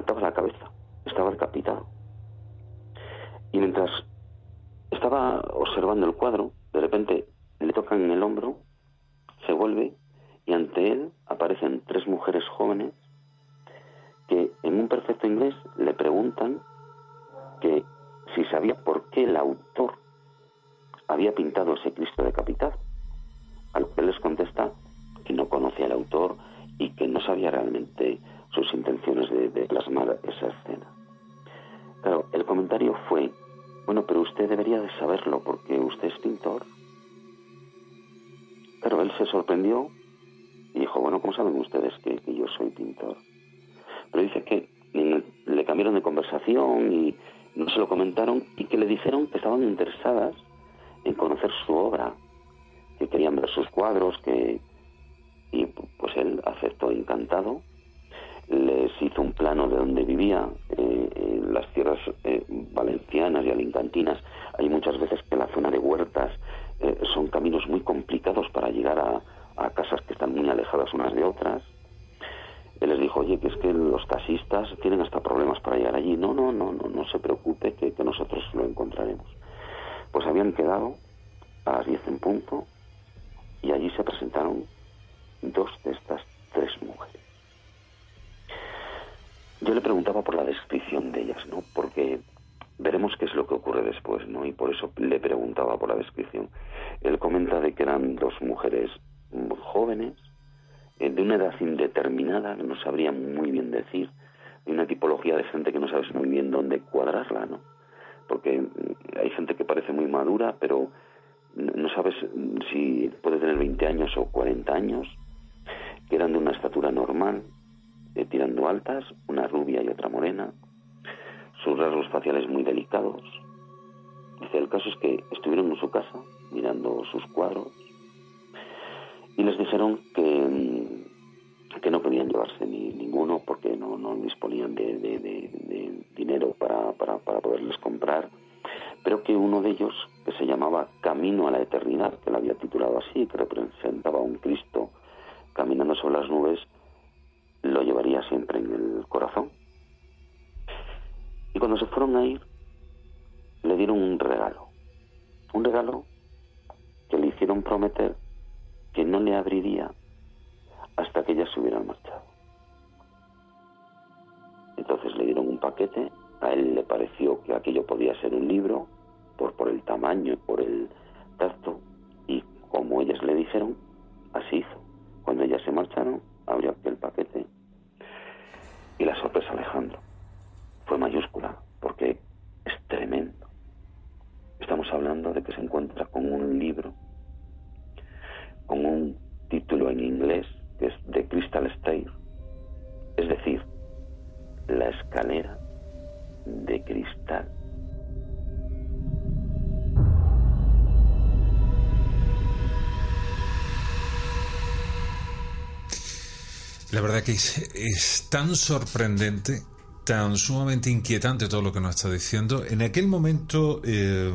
La verdad que es, tan sorprendente tan sumamente inquietante todo lo que nos está diciendo. En aquel momento, eh,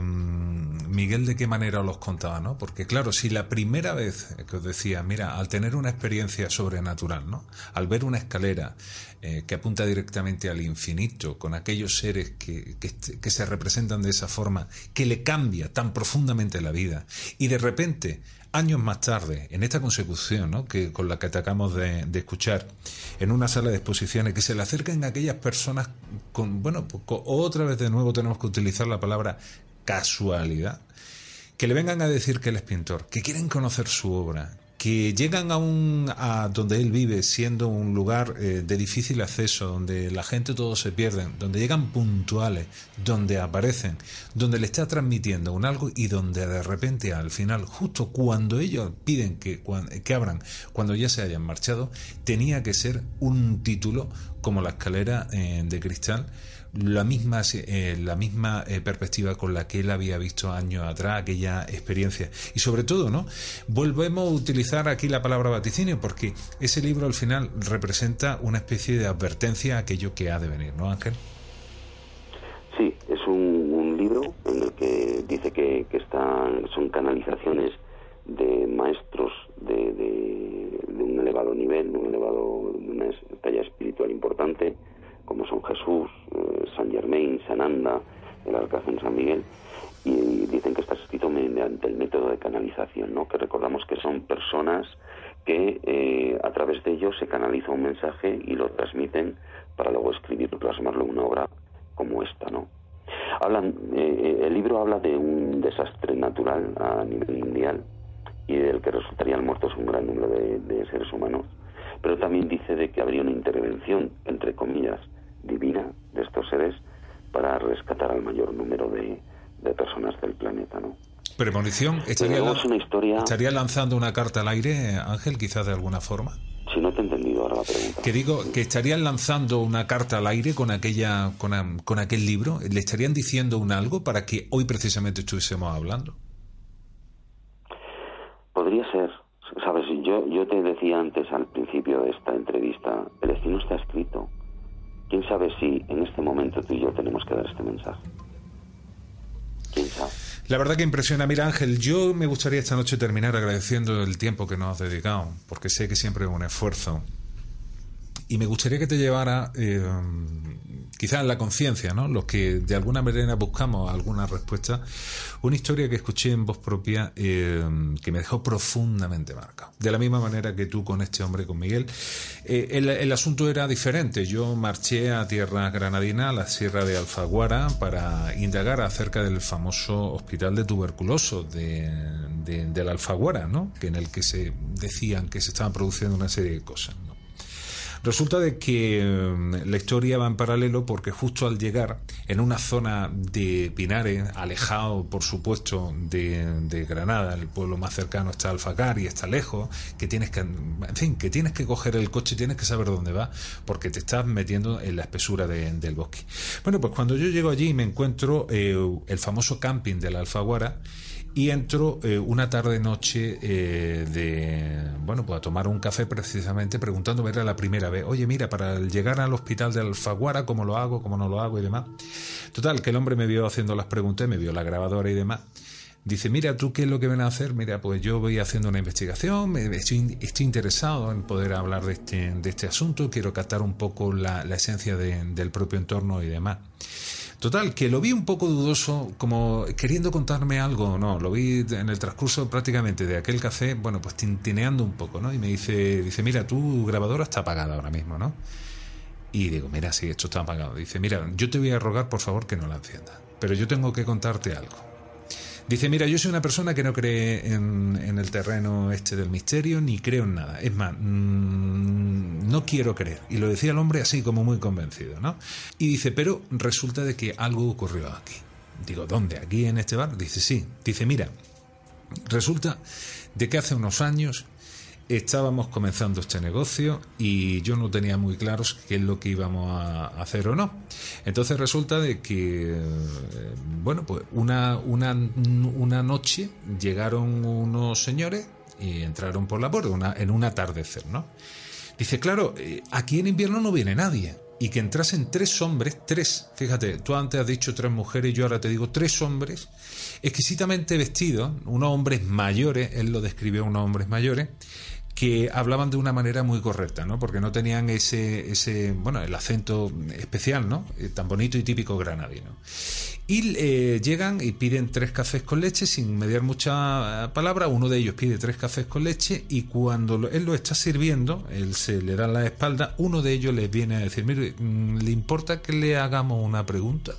Miguel, ¿de qué manera los contaba? ¿no? Porque claro, si la primera vez que os decía, mira, al tener una experiencia sobrenatural, ¿no? al ver una escalera eh, que apunta directamente al infinito, con aquellos seres que, que se representan de esa forma, que le cambia tan profundamente la vida, y de repente años más tarde, en esta consecución ¿no? que, con la que acabamos de, escuchar, en una sala de exposiciones, que se le acercan a aquellas personas con, bueno, pues, otra vez de nuevo tenemos que utilizar la palabra casualidad, que le vengan a decir que él es pintor, que quieren conocer su obra, que llegan a, un, a donde él vive siendo un lugar eh, de difícil acceso, donde la gente todo se pierde, donde llegan puntuales, donde aparecen, donde le está transmitiendo un algo y donde de repente al final, justo cuando ellos piden que, que abran, cuando ya se hayan marchado, tenía que ser un título como la escalera eh, de cristal la misma, eh, la misma eh, perspectiva con la que él había visto años atrás aquella experiencia. Y sobre todo, ¿no? Volvemos a utilizar aquí la palabra vaticinio porque ese libro al final representa una especie de advertencia a aquello que ha de venir, ¿no, Ángel? Sí, es un, libro en el que dice que, están, son canalizaciones de maestros de, de, un elevado nivel, de un elevado, una talla espiritual importante, como son Jesús, eh, San Germain, San Anda, el Alcázar San Miguel, y dicen que está escrito mediante el método de canalización, ¿no? que recordamos que son personas que eh, a través de ellos se canaliza un mensaje y lo transmiten para luego escribirlo, plasmarlo en una obra como esta. ¿no? Hablan, eh, el libro habla de un desastre natural a nivel mundial y del que resultarían muertos un gran número de seres humanos, pero también dice de que habría una intervención, entre comillas, divina de estos seres para rescatar al mayor número de, personas del planeta, ¿no? Premonición, estaría, una historia... estaría lanzando una carta al aire, Ángel, quizás de alguna forma. Si no te he entendido ahora la pregunta. Que digo que estarían lanzando una carta al aire con aquella con, con aquel libro, le estarían diciendo un algo para que hoy precisamente estuviésemos hablando. Podría ser, sabes, yo yo te decía antes al principio de esta entrevista, el destino está escrito ¿Quién sabe si en este momento tú y yo tenemos que dar este mensaje? ¿Quién sabe? La verdad que impresiona. Mira, Ángel, yo me gustaría esta noche terminar agradeciendo el tiempo que nos has dedicado, porque sé que siempre es un esfuerzo. y me gustaría que te llevara eh, quizás la conciencia, ¿no? Los que de alguna manera buscamos alguna respuesta, una historia que escuché en voz propia eh, que me dejó profundamente marcado. De la misma manera que tú con este hombre, con Miguel. Eh, el, asunto era diferente. Yo marché a tierra granadina, a la sierra de Alfaguara, para indagar acerca del famoso hospital de tuberculoso de, de, la Alfaguara, ¿no? Que en el que se decían que se estaban produciendo una serie de cosas. Resulta de que mm, la historia va en paralelo porque justo al llegar en una zona de Pinares, alejado por supuesto de, Granada, el pueblo más cercano está Alfacar y está lejos, que tienes que, en fin, que tienes que coger el coche, tienes que saber dónde va, porque te estás metiendo en la espesura del bosque. Bueno, pues cuando yo llego allí me encuentro eh, el famoso camping de la Alfaguara, y entro eh, una tarde noche eh, de bueno pues a tomar un café precisamente preguntándome era la primera vez oye mira para llegar al hospital de Alfaguara cómo lo hago cómo no lo hago y demás total que el hombre me vio haciendo las preguntas me vio la grabadora y demás Dice, mira, ¿tú qué es lo que ven a hacer? Mira, pues yo voy haciendo una investigación, estoy, estoy interesado en poder hablar de este, de este asunto, quiero captar un poco la, la esencia del propio entorno y demás. Total, que lo vi un poco dudoso, como queriendo contarme algo, no, lo vi en el transcurso prácticamente de aquel café, bueno, pues tintineando un poco, ¿no? Y me dice, dice, mira, tu grabadora está apagada ahora mismo, ¿no? Y digo, mira, sí, esto está apagado. Dice, mira, yo te voy a rogar por favor que no la enciendas, pero yo tengo que contarte algo. Dice, mira, yo soy una persona que no cree en, el terreno este del misterio, ni creo en nada. Es más, mm, no quiero creer. Y lo decía el hombre así como muy convencido, ¿no? Y dice, pero resulta de que algo ocurrió aquí. Digo, ¿dónde? ¿Aquí en este bar? Dice, sí. Dice, mira, resulta de que hace unos años estábamos comenzando este negocio y yo no tenía muy claro qué es lo que íbamos a hacer o no. Entonces resulta de que, eh, bueno, pues una, una, una noche llegaron unos señores y entraron por la puerta en un atardecer, ¿no? Dice, claro, eh, aquí en invierno no viene nadie. Y que entrasen tres hombres, tres, fíjate, tú antes has dicho tres mujeres, yo ahora te digo tres hombres, exquisitamente vestidos, unos hombres mayores, él lo describió unos hombres mayores, que hablaban de una manera muy correcta, ¿no? Porque no tenían ese, ese bueno, el acento especial, ¿no? Eh, tan bonito y típico granadino. Y eh, llegan y piden tres cafés con leche sin mediar mucha eh, palabra. Uno de ellos pide tres cafés con leche y cuando él lo está sirviendo, él se le da la espalda, uno de ellos les viene a decir, mire, mm, ¿le importa que le hagamos una pregunta?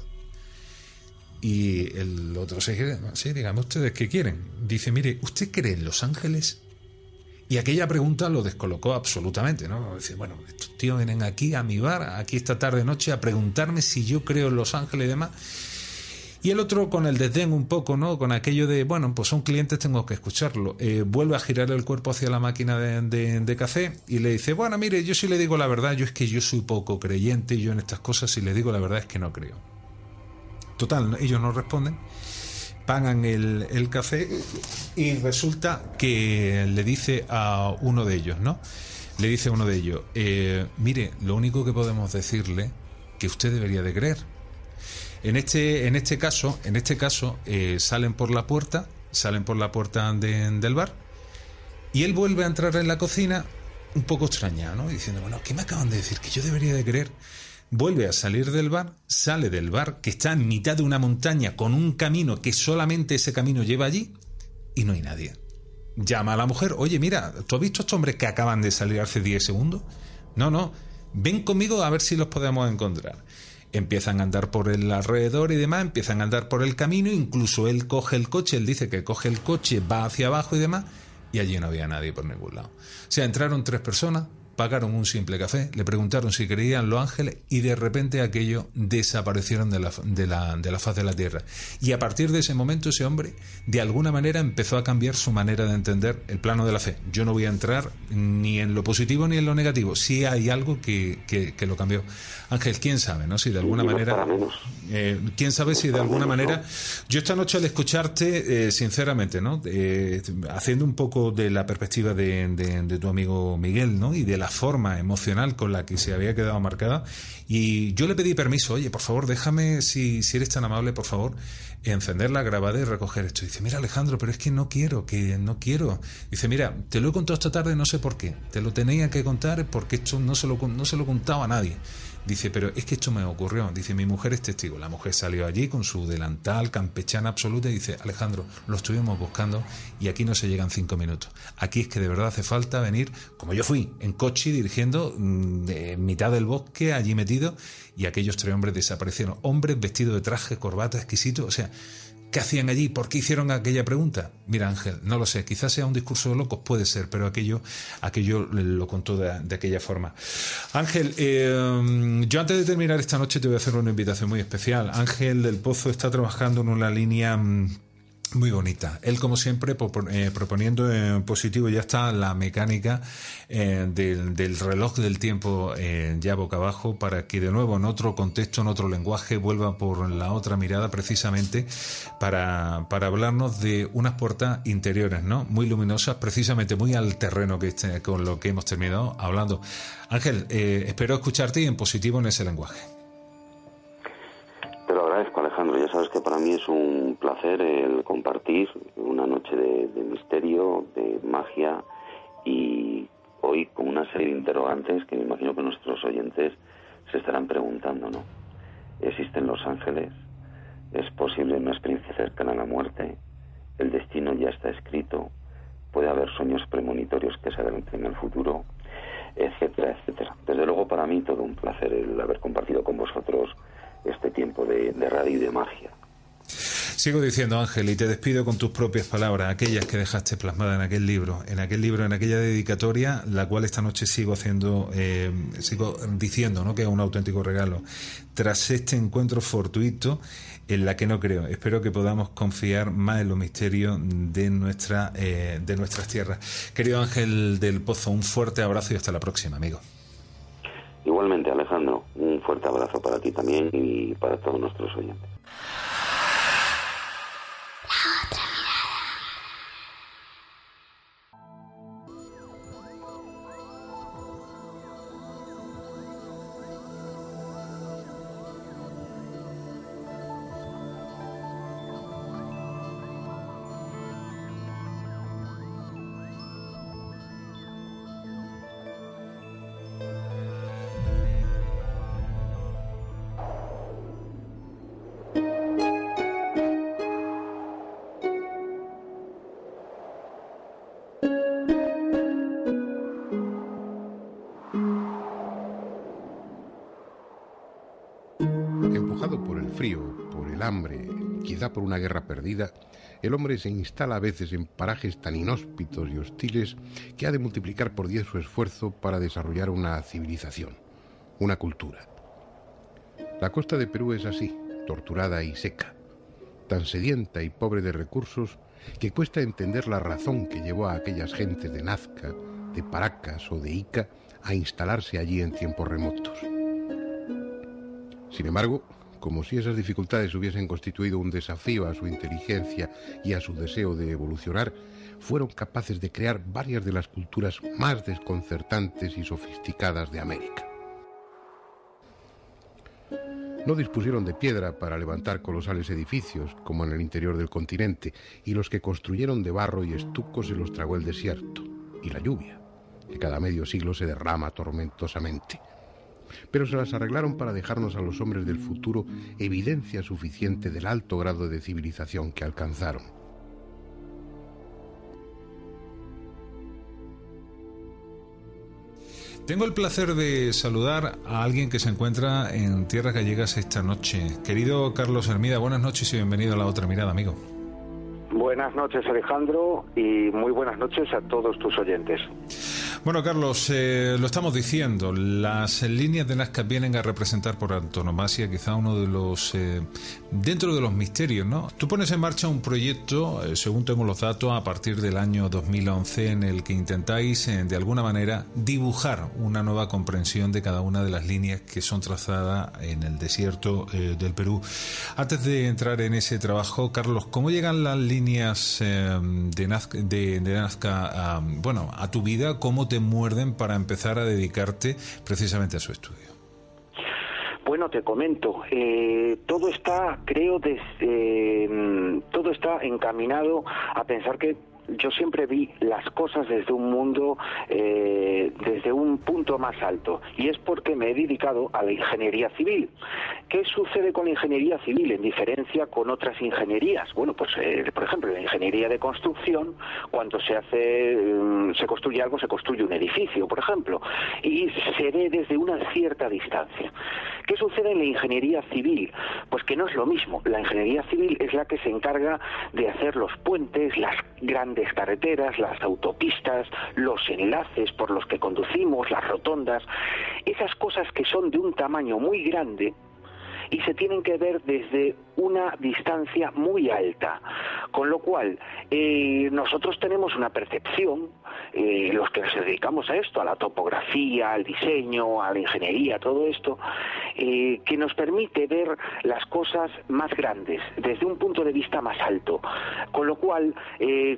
Y el otro se dice, sí, dígame ustedes qué quieren. Dice, mire, ¿usted cree en los ángeles? Y aquella pregunta lo descolocó absolutamente, ¿no? Decir, bueno, estos tíos vienen aquí a mi bar, aquí esta tarde noche, a preguntarme si yo creo en Los Ángeles y demás. Y el otro con el desdén un poco, ¿no? Con aquello de, bueno, pues son clientes, tengo que escucharlo. Eh, vuelve a girar el cuerpo hacia la máquina de, café y le dice, bueno, mire, yo sí le digo la verdad, yo es que yo soy poco creyente, yo en estas cosas, si le digo la verdad es que no creo. Total, ellos no responden pagan el, café y resulta que le dice a uno de ellos, ¿no? Le dice a uno de ellos, eh, mire, lo único que podemos decirle que usted debería de creer. En este, en este caso, en este caso, eh, salen por la puerta, salen por la puerta del bar, y él vuelve a entrar en la cocina un poco extrañado, ¿no? Diciendo, bueno, ¿qué me acaban de decir? Que yo debería de creer vuelve a salir del bar, sale del bar, que está en mitad de una montaña con un camino que solamente ese camino lleva allí y no hay nadie. Llama a la mujer, oye, mira, ¿tú has visto a estos hombres que acaban de salir hace 10 segundos? No, no, ven conmigo a ver si los podemos encontrar. Empiezan a andar por el alrededor y demás, empiezan a andar por el camino, incluso él coge el coche, él dice que coge el coche, va hacia abajo y demás, y allí no había nadie por ningún lado. O sea, entraron tres personas, pagaron un simple café, le preguntaron si creían los ángeles y de repente aquello desaparecieron de la, de, la, de la faz de la tierra. Y a partir de ese momento ese hombre de alguna manera empezó a cambiar su manera de entender el plano de la fe. Yo no voy a entrar ni en lo positivo ni en lo negativo. Sí hay algo que, que, lo cambió. Ángel, quién sabe, ¿no? Si de alguna manera... Eh, quién sabe si de alguna manera... Yo esta noche al escucharte, eh, sinceramente, ¿no? Eh, haciendo un poco de la perspectiva de, de, de tu amigo Miguel, ¿no? Y de la forma emocional con la que se había quedado marcada. Y yo le pedí permiso, oye, por favor, déjame, si, si eres tan amable, por favor, encender la grabada y recoger esto. Dice, mira Alejandro, pero es que no quiero, que no quiero. Dice, mira, te lo he contado esta tarde, no sé por qué. Te lo tenía que contar porque esto no se lo, no se lo contaba a nadie. Dice, pero es que esto me ocurrió. Dice, mi mujer es testigo. La mujer salió allí con su delantal campechana absoluta y dice, Alejandro, lo estuvimos buscando y aquí no se llegan cinco minutos. Aquí es que de verdad hace falta venir, como yo fui, en coche dirigiendo mm, en mitad del bosque, allí metido, y aquellos tres hombres desaparecieron. Hombres vestidos de traje, corbata, exquisito. O sea, ¿Qué hacían allí? ¿Por qué hicieron aquella pregunta? Mira, Ángel, no lo sé. Quizás sea un discurso de locos, puede ser, pero aquello, aquello lo contó de, aquella forma. Ángel, eh, yo antes de terminar esta noche te voy a hacer una invitación muy especial. Ángel del Pozo está trabajando en una línea mm, muy bonita. Él, como siempre, eh, proponiendo en positivo, ya está la mecánica eh, del, reloj del tiempo eh, ya boca abajo para que de nuevo en otro contexto, en otro lenguaje, vuelva por la otra mirada precisamente para, para hablarnos de unas puertas interiores, ¿no? Muy luminosas, precisamente muy al terreno que este, con lo que hemos terminado hablando. Ángel, espero escucharte y en positivo en ese lenguaje. Mí es un placer el compartir una noche de, misterio, de magia y hoy con una serie de interrogantes que me imagino que nuestros oyentes se estarán preguntando, ¿no? ¿Existen los ángeles? ¿Es posible una experiencia cercana a la muerte? ¿El destino ya está escrito? ¿Puede haber sueños premonitorios que se adelanten en el futuro? Etcétera, etcétera. Desde luego para mí todo un placer el haber compartido con vosotros este tiempo de, radio y de magia. Sigo diciendo, Ángel, y te despido con tus propias palabras, aquellas que dejaste plasmadas en aquel libro, en aquel libro, en aquella dedicatoria, la cual esta noche sigo haciendo, eh, sigo diciendo, ¿no? Que es un auténtico regalo. Tras este encuentro fortuito, en la que no creo, espero que podamos confiar más en los misterios de nuestra, eh, de nuestras tierras. Querido Ángel del Pozo, un fuerte abrazo y hasta la próxima, amigo. Igualmente, Alejandro, un fuerte abrazo para ti también y para todos nuestros oyentes. El hombre se instala a veces en parajes tan inhóspitos y hostiles que ha de multiplicar por diez su esfuerzo para desarrollar una civilización, una cultura. La costa de Perú es así, torturada y seca, tan sedienta y pobre de recursos que cuesta entender la razón que llevó a aquellas gentes de Nazca, de Paracas o de Ica a instalarse allí en tiempos remotos. Sin embargo, como si esas dificultades hubiesen constituido un desafío a su inteligencia y a su deseo de evolucionar, fueron capaces de crear varias de las culturas más desconcertantes y sofisticadas de América. No dispusieron de piedra para levantar colosales edificios, como en el interior del continente, y los que construyeron de barro y estuco se los tragó el desierto y la lluvia, que cada medio siglo se derrama tormentosamente pero se las arreglaron para dejarnos a los hombres del futuro evidencia suficiente del alto grado de civilización que alcanzaron. Tengo el placer de saludar a alguien que se encuentra en tierras gallegas esta noche. Querido Carlos Hermida, buenas noches y bienvenido a la otra mirada, amigo. Buenas noches, Alejandro, y muy buenas noches a todos tus oyentes. Bueno, Carlos, eh, lo estamos diciendo, las líneas de Nazca vienen a representar por antonomasia quizá uno de los, eh, dentro de los misterios, ¿no? Tú pones en marcha un proyecto, eh, según tengo los datos, a partir del año 2011, en el que intentáis, de alguna manera, dibujar una nueva comprensión de cada una de las líneas que son trazadas en el desierto del Perú. Antes de entrar en ese trabajo, Carlos, ¿cómo llegan las líneas de Nazca, de, Nazca a, bueno, a tu vida? ¿Cómo te muerden para empezar a dedicarte precisamente a su estudio? Bueno, te comento, eh, todo está, creo, desde, mm, todo está encaminado a pensar que yo siempre vi las cosas desde un mundo, eh, desde un punto más alto, y es porque me he dedicado a la ingeniería civil. ¿Qué sucede con la ingeniería civil en diferencia con otras ingenierías? Bueno, pues eh, por ejemplo, la ingeniería de construcción, cuando se hace, mm, se construye algo, se construye un edificio, por ejemplo, y se ve desde una cierta distancia. ¿Qué sucede en la ingeniería civil? Pues que no es lo mismo. La ingeniería civil es la que se encarga de hacer los puentes, las grandes carreteras, las autopistas, los enlaces por los que conducimos, las rotondas, esas cosas que son de un tamaño muy grande y se tienen que ver desde una distancia muy alta. Con lo cual, eh, nosotros tenemos una percepción, eh, los que nos dedicamos a esto, a la topografía, al diseño, a la ingeniería, todo esto, eh, que nos permite ver las cosas más grandes, desde un punto de vista más alto. Con lo cual,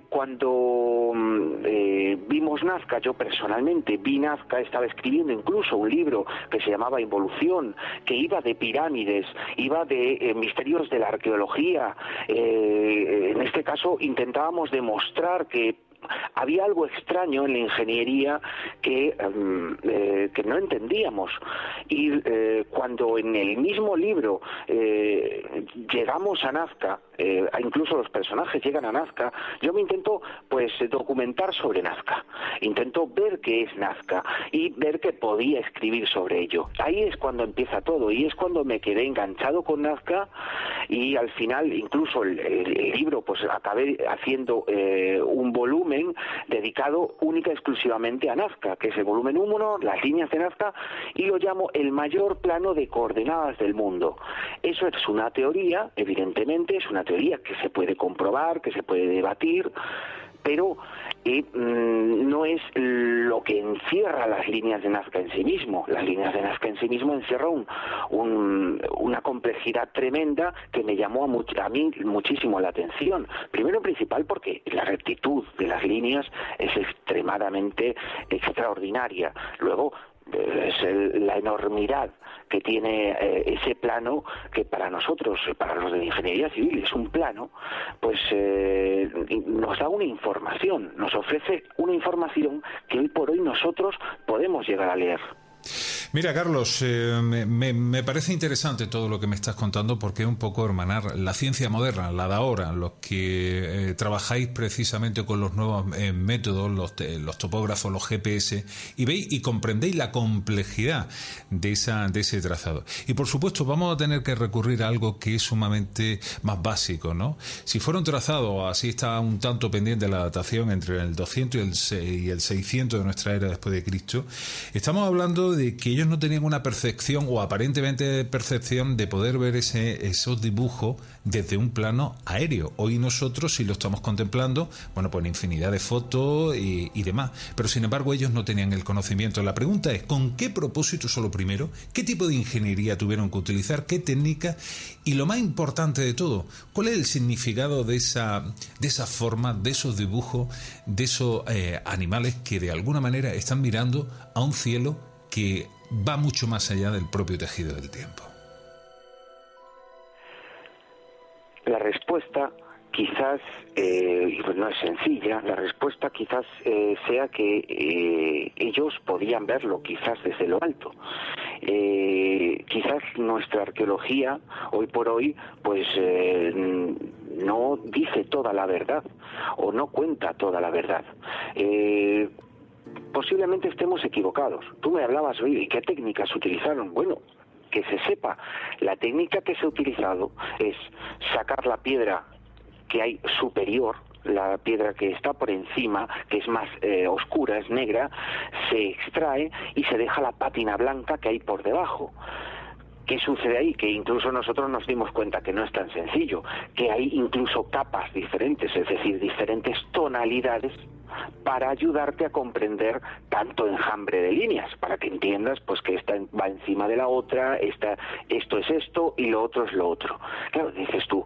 cuando mm, vimos Nazca, yo personalmente vi Nazca, estaba escribiendo incluso un libro que se llamaba Involución, que iba de pirámides, iba de misterios de la arqueología. Eh, en este caso intentábamos demostrar que había algo extraño en la ingeniería que, em, eh, que no entendíamos. Y eh, cuando en el mismo libro eh, llegamos a Nazca, incluso los personajes llegan a Nazca, yo me intento pues documentar sobre Nazca, intento ver qué es Nazca y ver que podía escribir sobre ello. Ahí es cuando empieza todo y es cuando me quedé enganchado con Nazca y al final incluso el, el libro pues acabé haciendo un volumen dedicado única y exclusivamente a Nazca, que es el volumen 1, las líneas de Nazca, y lo llamo el mayor plano de coordenadas del mundo. Eso es una teoría, evidentemente, es una teoría que se puede comprobar, que se puede debatir, pero eh, mm, no es lo que encierra las líneas de Nazca en sí mismo. Las líneas de Nazca en sí mismo encierran una complejidad tremenda que me llamó a, a mí muchísimo la atención. Primero principal porque la rectitud de las líneas es extremadamente extraordinaria. Luego es la enormidad que tiene eh, ese plano que para nosotros, para los de ingeniería civil, es un plano, pues eh, nos da una información, nos ofrece una información que hoy por hoy nosotros podemos llegar a leer. Mira, Carlos, eh, me, parece interesante todo lo que me estás contando porque es un poco hermanar la ciencia moderna, la de ahora, los que eh, trabajáis precisamente con los nuevos eh, métodos, los, topógrafos, los GPS, y veis y comprendéis la complejidad de, esa, de ese trazado. Y por supuesto, vamos a tener que recurrir a algo que es sumamente más básico, ¿no? Si fuera un trazado, así está un tanto pendiente la datación entre el 200 y el, y el 600 de nuestra era después de Cristo, estamos hablando de que ellos no tenían una percepción o aparentemente percepción de poder ver ese, esos dibujos desde un plano aéreo. Hoy nosotros si lo estamos contemplando, bueno, pues infinidad de fotos y, demás. Pero sin embargo ellos no tenían el conocimiento. La pregunta es, ¿con qué propósito solo primero? ¿Qué tipo de ingeniería tuvieron que utilizar? ¿Qué técnica? Y lo más importante de todo, ¿cuál es el significado de esa, de esa forma, de esos dibujos, de esos eh, animales que de alguna manera están mirando a un cielo que va mucho más allá del propio tejido del tiempo. La respuesta quizás eh, no es sencilla, la respuesta quizás eh, sea que eh, ellos podían verlo quizás desde lo alto. quizás nuestra arqueología hoy por hoy pues no dice toda la verdad o no cuenta toda la verdad posiblemente estemos equivocados. Tú me hablabas, hoy ¿y qué técnicas utilizaron? Bueno, que se sepa, la técnica que se ha utilizado es sacar la piedra que hay superior, la piedra que está por encima, que es más eh, oscura, es negra, se extrae y se deja la pátina blanca que hay por debajo. ¿Qué sucede ahí? Que incluso nosotros nos dimos cuenta que no es tan sencillo, que hay incluso capas diferentes, es decir, diferentes tonalidades para ayudarte a comprender tanto enjambre de líneas, para que entiendas pues que esta va encima de la otra, esta, esto es esto y lo otro es lo otro. Claro, dices tú,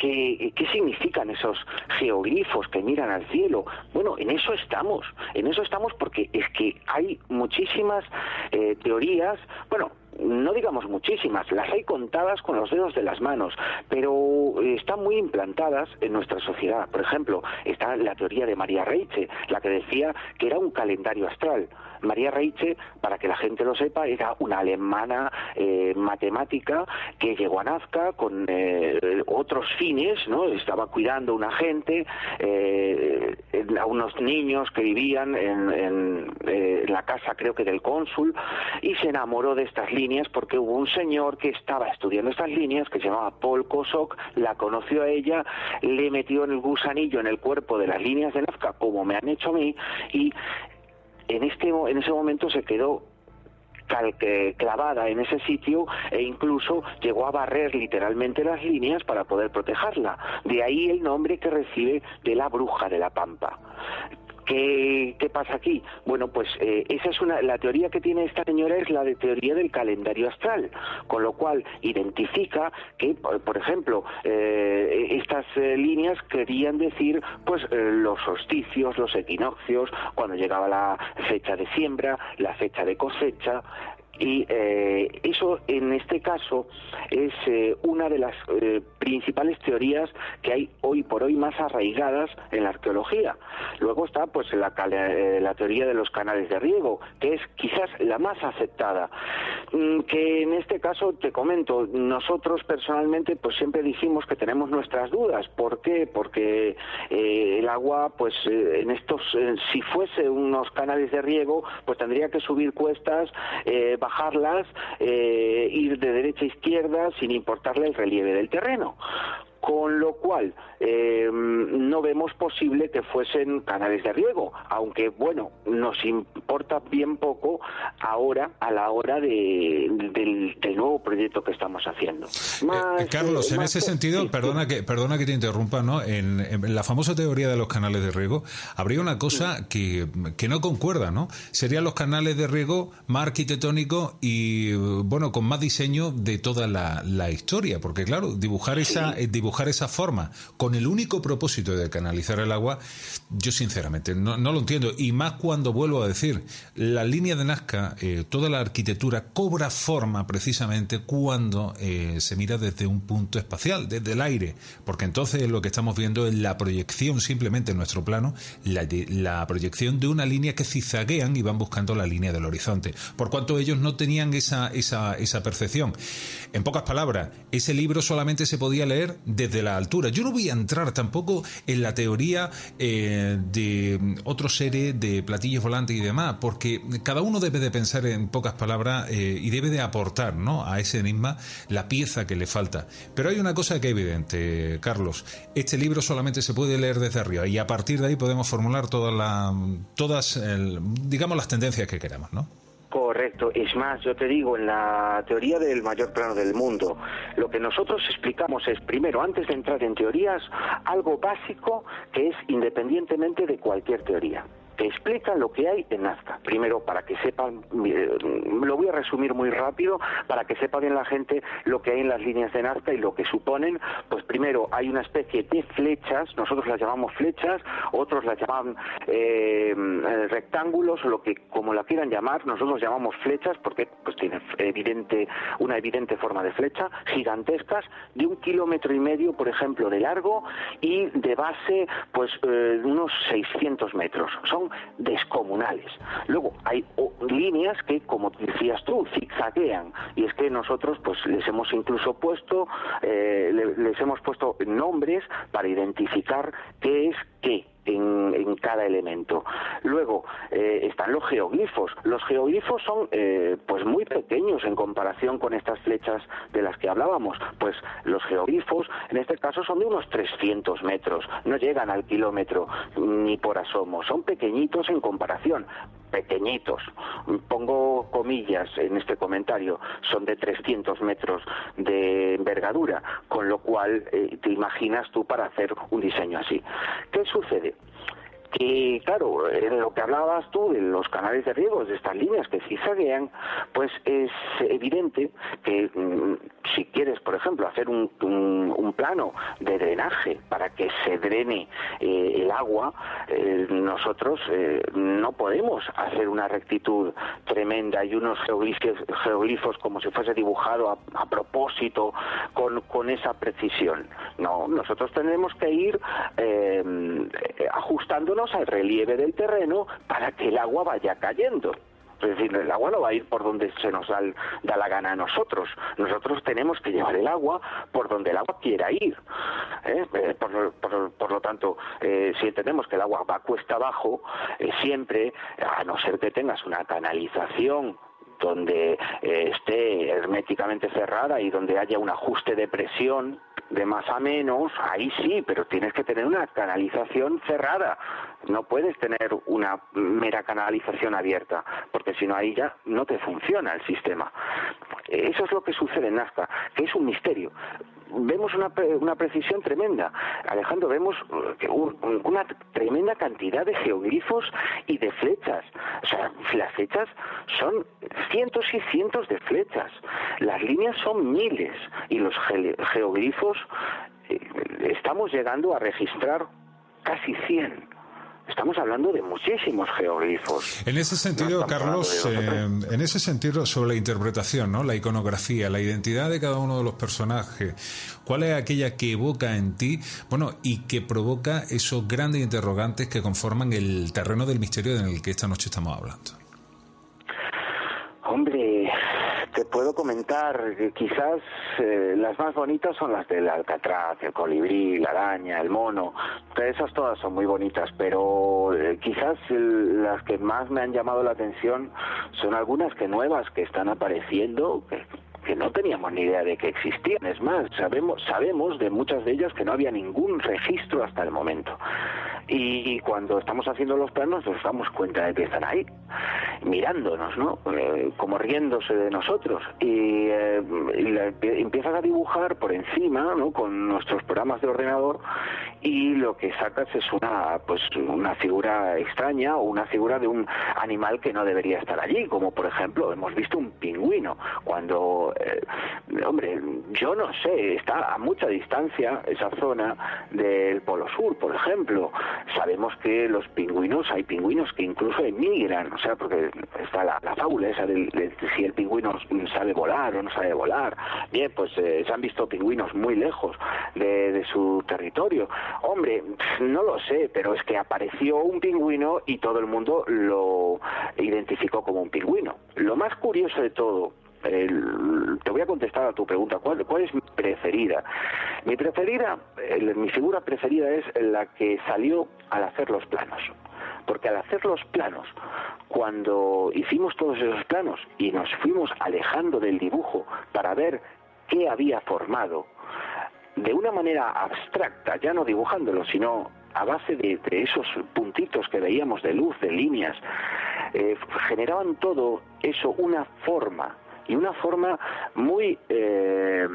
¿qué, ¿qué significan esos geoglifos que miran al cielo? Bueno, en eso estamos, en eso estamos porque es que hay muchísimas eh, teorías, bueno, no digamos muchísimas, las hay contadas con los dedos de las manos, pero eh, están muy implantadas en nuestra sociedad. Por ejemplo, está la teoría de María Reiche, la que decía que era un calendario astral. María Reiche, para que la gente lo sepa, era una alemana eh, matemática que llegó a Nazca con eh, otros fines, ¿no? Estaba cuidando a una gente, eh, a unos niños que vivían en, en la casa, creo que del cónsul, y se enamoró de estas líneas porque hubo un señor que estaba estudiando estas líneas, que se llamaba Paul Kosok, la conoció a ella, le metió en el gusanillo en el cuerpo de las líneas de Nazca, como me han hecho a mí, y en, este, en ese momento se quedó clavada en ese sitio e incluso llegó a barrer literalmente las líneas para poder protegerla. De ahí el nombre que recibe de la bruja de la pampa. ¿Qué, pasa aquí? Bueno, pues eh, esa es una, la teoría que tiene esta señora es la de teoría del calendario astral, con lo cual identifica que, por ejemplo, eh, estas eh, líneas querían decir, pues, los solsticios, los equinoccios, cuando llegaba la fecha de siembra, la fecha de cosecha, y eh, eso, en este caso, es eh, una de las eh, principales teorías que hay hoy por hoy más arraigadas en la arqueología. Luego está, pues, la, la teoría de los canales de riego, que es quizás la más aceptada. Mm, que en este caso, te comento, nosotros personalmente, pues, siempre dijimos que tenemos nuestras dudas. ¿Por qué? Porque el agua, pues, en estos, si fuese unos canales de riego, pues tendría que subir cuestas, bajarlas, eh, ir de derecha a izquierda sin importarle el relieve del terreno con lo cual eh, no vemos posible que fuesen canales de riego, aunque bueno, nos importa bien poco ahora a la hora de, del, nuevo proyecto que estamos haciendo. Eh, Carlos, en ese sentido, perdona que perdona que te interrumpa, ¿no? En, la famosa teoría de los canales de riego habría una cosa que, que no concuerda, ¿no? Serían los canales de riego más arquitectónicos y bueno, con más diseño de toda la, la historia, porque claro, dibujar esa dibujar dibujar esa forma con el único propósito de canalizar el agua, yo sinceramente no, lo entiendo. Y más cuando vuelvo a decir, la línea de Nazca, eh, toda la arquitectura cobra forma precisamente cuando eh, se mira desde un punto espacial, desde el aire, porque entonces lo que estamos viendo es la proyección simplemente en nuestro plano, la, proyección de una línea que cizaguean y van buscando la línea del horizonte, por cuanto ellos no tenían esa, esa percepción. En pocas palabras, ese libro solamente se podía leer desde la altura. Yo no voy a entrar tampoco en la teoría eh, de otros seres de platillos volantes y demás, porque cada uno debe de pensar en pocas palabras eh, y debe de aportar ¿no? a ese enigma la pieza que le falta. Pero hay una cosa que es evidente, Carlos. Este libro solamente se puede leer desde arriba y a partir de ahí podemos formular todas las, todas, digamos, las tendencias que queramos, ¿no? Es más, yo te digo, en la teoría del mayor plano del mundo, lo que nosotros explicamos es, primero, antes de entrar en teorías, algo básico que es independientemente de cualquier teoría explica lo que hay en Nazca. Primero, para que sepan, eh, lo voy a resumir muy rápido, para que sepa bien la gente lo que hay en las líneas de Nazca y lo que suponen. Pues primero, hay una especie de flechas, nosotros las llamamos flechas, otros las llaman eh, rectángulos, o lo que como la quieran llamar, nosotros llamamos flechas porque pues tiene evidente, una evidente forma de flecha, gigantescas, de un kilómetro y medio, por ejemplo, de largo y de base, pues eh, unos 600 metros. Son descomunales. Luego hay líneas que, como decías tú, zigzaguean y es que nosotros pues les hemos incluso puesto eh, les hemos puesto nombres para identificar qué es qué en, cada elemento. Luego eh, están los geoglifos. Los geoglifos son eh, pues muy pequeños en comparación con estas flechas de las que hablábamos. Pues los geoglifos en este caso son de unos 300 metros, no llegan al kilómetro ni por asomo, son pequeñitos en comparación pequeñitos, pongo comillas en este comentario, son de 300 metros de envergadura, con lo cual eh, te imaginas tú para hacer un diseño así. ¿Qué sucede? Que claro, en lo que hablabas tú de los canales de riego, de estas líneas que zigzaguean, pues es evidente que mm, si quieres, por ejemplo, hacer un, un, plano de drenaje para que se drene eh, el agua, eh, nosotros eh, no podemos hacer una rectitud tremenda y unos geoglifos, geoglifos como si fuese dibujado a, a propósito con, con, esa precisión. No, nosotros tenemos que ir al relieve del terreno para que el agua vaya cayendo. Es decir, el agua no va a ir por donde se nos da, la gana a nosotros. Nosotros tenemos que llevar el agua por donde el agua quiera ir. ¿eh? Eh, por, lo tanto, eh, si entendemos que el agua va cuesta abajo, siempre, a no ser que tengas una canalización donde esté herméticamente cerrada y donde haya un ajuste de presión de más a menos, ahí sí, pero tienes que tener una canalización cerrada. No puedes tener una mera canalización abierta, porque si no ahí ya no te funciona el sistema. Eso es lo que sucede en Nazca, que es un misterio. Vemos una, una precisión tremenda. Alejandro, vemos eh, una tremenda cantidad de geoglifos y de flechas. O sea, las flechas son cientos y cientos de flechas. Las líneas son miles y los geoglifos eh, estamos llegando a registrar casi 100. Estamos hablando de muchísimos geoglifos. En ese sentido, Carlos, eh, en ese sentido, sobre la interpretación, ¿no? la iconografía, la identidad de cada uno de los personajes, ¿cuál es aquella que evoca en ti, bueno, y que provoca esos grandes interrogantes que conforman el terreno del misterio en el que esta noche estamos hablando? Puedo comentar que quizás eh, las más bonitas son las del alcatraz, el colibrí, la araña, el mono. Esas todas son muy bonitas, pero eh, quizás las que más me han llamado la atención son algunas que nuevas que están apareciendo, que, que no teníamos ni idea de que existían. Es más, sabemos, sabemos de muchas de ellas que no había ningún registro hasta el momento. Y cuando estamos haciendo los planos nos damos cuenta de que están ahí, mirándonos, ¿no? Eh, como riéndose de nosotros. Y, eh, empiezas a dibujar por encima, ¿no? Con nuestros programas de ordenador y lo que sacas es una, pues, una figura extraña o una figura de un animal que no debería estar allí, como por ejemplo hemos visto un pingüino. Cuando, eh, hombre, yo no sé, está a mucha distancia esa zona del Polo Sur, por ejemplo sabemos que los pingüinos, hay pingüinos que incluso emigran, o sea, porque está la, fábula esa de, si el pingüino sabe volar o no sabe volar. Bien, pues eh, se han visto pingüinos muy lejos de, de su territorio. Hombre, no lo sé, pero es que apareció un pingüino y todo el mundo lo identificó como un pingüino. Lo más curioso de todo te voy a contestar a tu pregunta. ¿Cuál, cuál es mi preferida? Mi preferida, mi figura preferida es la que salió al hacer los planos. Porque al hacer los planos, cuando hicimos todos esos planos y nos fuimos alejando del dibujo para ver qué había formado, de una manera abstracta, ya no dibujándolo, sino a base de, esos puntitos que veíamos de luz, de líneas, eh, generaban todo eso una forma y una forma muy eh,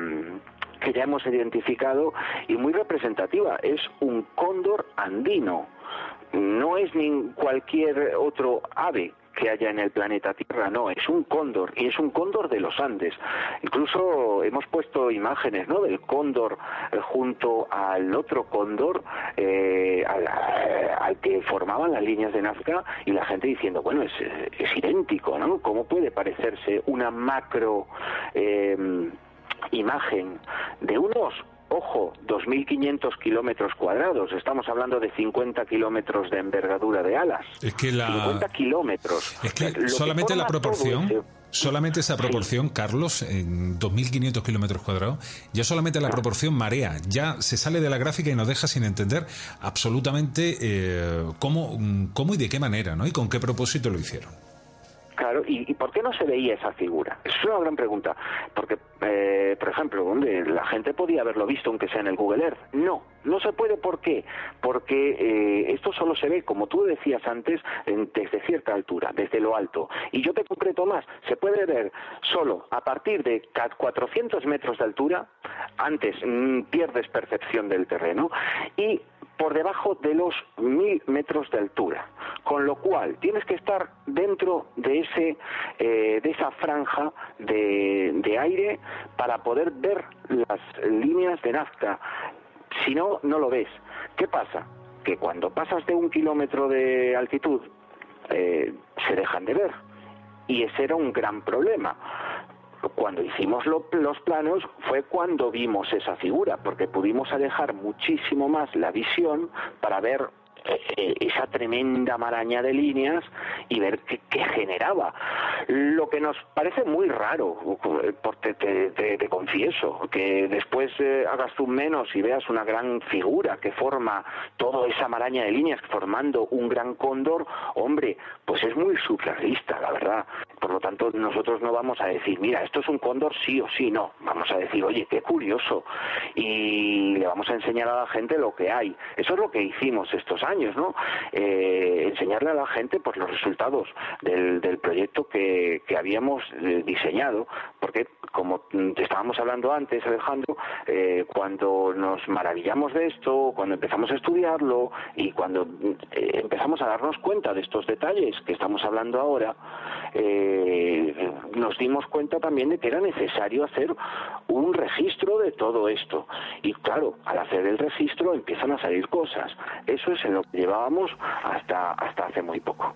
que ya hemos identificado y muy representativa. Es un cóndor andino, no es ni cualquier otro ave que haya en el planeta Tierra, no, es un cóndor y es un cóndor de los Andes. Incluso hemos puesto imágenes ¿no? del cóndor eh, junto al otro cóndor eh, al, que formaban las líneas de Nazca y la gente diciendo, bueno, es, es idéntico, ¿no? ¿Cómo puede parecerse una macro eh, imagen de unos Ojo, 2.500 kilómetros cuadrados. Estamos hablando de 50 kilómetros de envergadura de alas. Es que la... 50 kilómetros. Es que solamente la proporción... Solamente esa proporción, Carlos, en 2.500 kilómetros cuadrados, ya solamente la proporción marea, ya se sale de la gráfica y nos deja sin entender absolutamente eh, cómo, cómo y de qué manera, ¿no? Y con qué propósito lo hicieron. Claro, ¿y, por qué no se veía esa figura? Es una gran pregunta. Porque, eh, por ejemplo, donde la gente podía haberlo visto, aunque sea en el Google Earth. No, no se puede. ¿Por qué? Porque eh, esto solo se ve, como tú decías antes, desde cierta altura, desde lo alto. Y yo te concreto más, se puede ver solo a partir de 400 metros de altura, antes mm, pierdes percepción del terreno, y por debajo de los mil metros de altura, con lo cual tienes que estar dentro de ese eh, de esa franja de, de aire para poder ver las líneas de Nazca. Si no, no lo ves. ¿Qué pasa? Que cuando pasas de un kilómetro de altitud eh, se dejan de ver y ese era un gran problema cuando hicimos los planos fue cuando vimos esa figura, porque pudimos alejar muchísimo más la visión para ver esa tremenda maraña de líneas y ver qué, generaba. Lo que nos parece muy raro, porque te, confieso, que después eh, hagas tú menos y veas una gran figura que forma toda esa maraña de líneas formando un gran cóndor, hombre, pues es muy surrealista, la verdad. Por lo tanto, nosotros no vamos a decir, mira, esto es un cóndor sí o sí, no. Vamos a decir, oye, qué curioso. Y le vamos a enseñar a la gente lo que hay. Eso es lo que hicimos estos años, ¿no? Eh, enseñarle a la gente pues los resultados del, proyecto que, habíamos eh, diseñado. Porque, como te estábamos hablando antes, Alejandro, eh, cuando nos maravillamos de esto, cuando empezamos a estudiarlo y cuando empezamos a darnos cuenta de estos detalles que estamos hablando ahora, eh, nos dimos cuenta también de que era necesario hacer un registro de todo esto. Y claro, al hacer el registro empiezan a salir cosas. Eso es en lo que llevábamos hasta, hasta hace muy poco.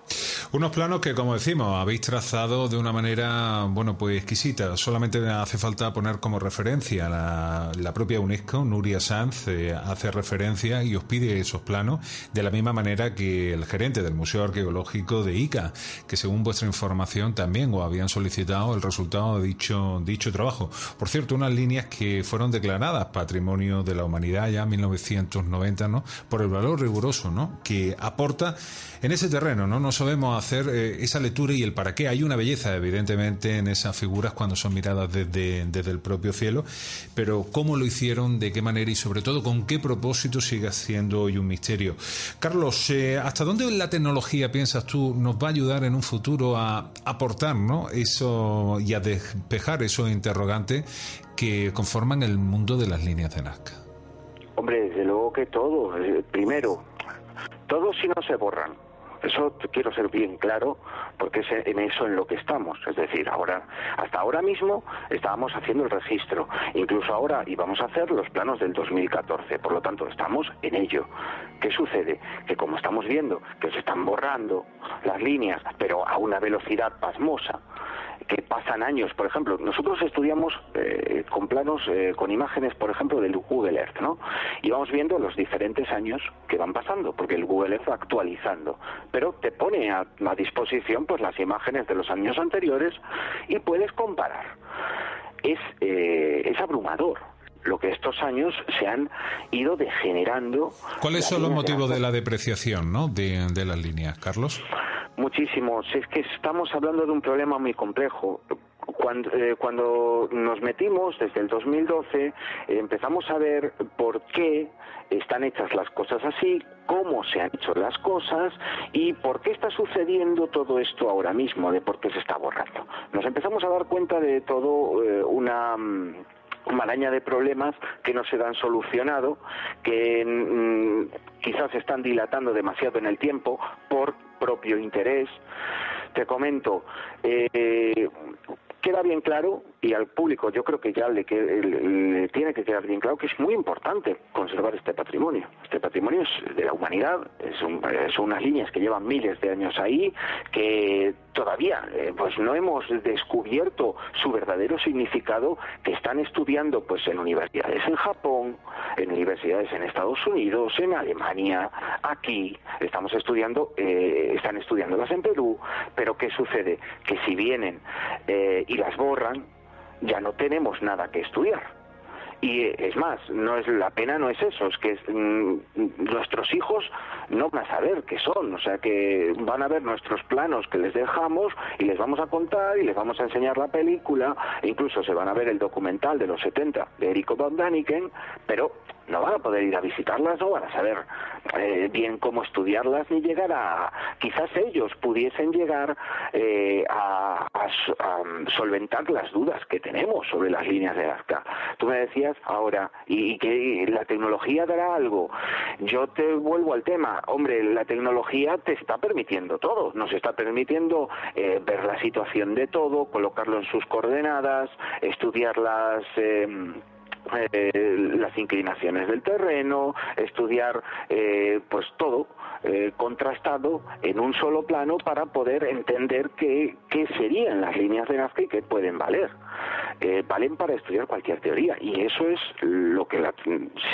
Unos planos que, como decimos, habéis trazado de una manera, bueno, pues exquisita. Solamente hace falta poner como referencia la, la propia UNESCO, Nuria Sanz, eh, hace referencia y os pide esos planos de la misma manera que el gerente del Museo Arqueológico de Ica, que según vuestra información también os habían solicitado el resultado de dicho, dicho trabajo. Por cierto, unas líneas que fueron declaradas Patrimonio de la Humanidad ya en 1990, ¿no? Por el valor riguroso, ¿no? Que aporta en ese terreno, ¿no? No sabemos hacer eh, esa lectura y el para qué. Hay una belleza, evidentemente, en esas figuras cuando son miradas desde, desde el propio cielo, pero cómo lo hicieron, de qué manera y sobre todo con qué propósito sigue siendo hoy un misterio. Carlos, eh, ¿hasta dónde la tecnología, piensas tú, nos va a ayudar en un futuro a aportar ¿no? eso y a despejar esos interrogantes que conforman el mundo de las líneas de Nazca? Hombre, desde luego que todo. Eh, primero, todo si no se borran eso quiero ser bien claro porque es en eso en lo que estamos. Es decir, ahora, hasta ahora mismo estábamos haciendo el registro. Incluso ahora íbamos a hacer los planos del 2014. Por lo tanto, estamos en ello. ¿Qué sucede? Que como estamos viendo que se están borrando las líneas, pero a una velocidad pasmosa, que pasan años. Por ejemplo, nosotros estudiamos eh, con planos, eh, con imágenes, por ejemplo, del Google Earth, ¿no? Y vamos viendo los diferentes años que van pasando, porque el Google Earth va actualizando. Pero te pone a, disposición pues las imágenes de los años anteriores y puedes comparar. Es, eh, es abrumador lo que estos años se han ido degenerando. ¿Cuáles son los motivos de, la depreciación ¿no? de, de las líneas, Carlos? Muchísimos. Es que estamos hablando de un problema muy complejo. Cuando, eh, cuando, nos metimos desde el 2012 eh, empezamos a ver por qué están hechas las cosas así, cómo se han hecho las cosas y por qué está sucediendo todo esto ahora mismo, de por qué se está borrando. Nos empezamos a dar cuenta de todo eh, una mm, maraña de problemas que no se dan solucionado, que mm, quizás se están dilatando demasiado en el tiempo por propio interés. Te comento, eh, queda bien claro, y al público yo creo que ya le, tiene que quedar bien claro que es muy importante conservar este patrimonio. Este patrimonio es de la humanidad, es son unas líneas que llevan miles de años ahí, que todavía eh, pues no hemos descubierto su verdadero significado, que están estudiando pues en universidades en Japón, en universidades en Estados Unidos, en Alemania, aquí, estamos estudiando, eh, están estudiándolas en Perú, pero ¿qué sucede? Que si vienen eh, y las borran, ya no tenemos nada que estudiar. Y es más, no es la pena no es eso, es que mm, nuestros hijos no van a saber qué son, o sea que van a ver nuestros planos que les dejamos y les vamos a contar y les vamos a enseñar la película, e incluso se van a ver el documental de los 70 de Eriko von Daniken, pero no van a poder ir a visitarlas, no van a saber eh, bien cómo estudiarlas ni llegar a, quizás ellos pudiesen llegar eh, a, solventar las dudas que tenemos sobre las líneas de Nazca. Tú me decías ahora, y, que la tecnología dará algo. Yo te vuelvo al tema, hombre, la tecnología te está permitiendo todo, nos está permitiendo eh, ver la situación de todo, colocarlo en sus coordenadas, estudiar las... Eh, eh, las inclinaciones del terreno, estudiar eh, pues todo eh, contrastado en un solo plano para poder entender qué, qué serían las líneas de Nazca y qué pueden valer. Eh, valen para estudiar cualquier teoría y eso es lo que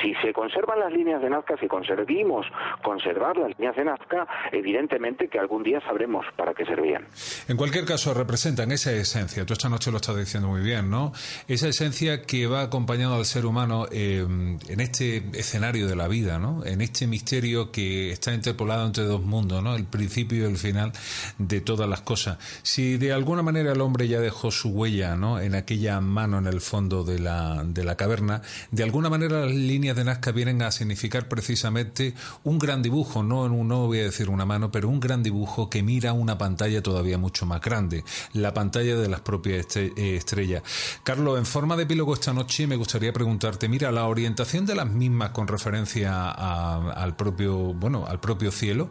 si se conservan las líneas de Nazca, si conseguimos conservar las líneas de Nazca, evidentemente que algún día sabremos para qué servían. En cualquier caso representan esa esencia, tú esta noche lo estás diciendo muy bien, ¿no? Esa esencia que va acompañando al ser humano eh, en este escenario de la vida, ¿no? En este misterio que está interpolado entre dos mundos, ¿no? El principio y el final de todas las cosas. Si de alguna manera el hombre ya dejó su huella, ¿no? En aquella mano en el fondo de la, de la caverna, de alguna manera las líneas de Nazca vienen a significar precisamente un gran dibujo, no, no voy a decir una mano, pero un gran dibujo que mira una pantalla todavía mucho más grande, la pantalla de las propias eh, estrellas. Carlos, en forma de epílogo esta noche me gustaría preguntarte, mira, la orientación de las mismas con referencia al propio, bueno, al propio cielo,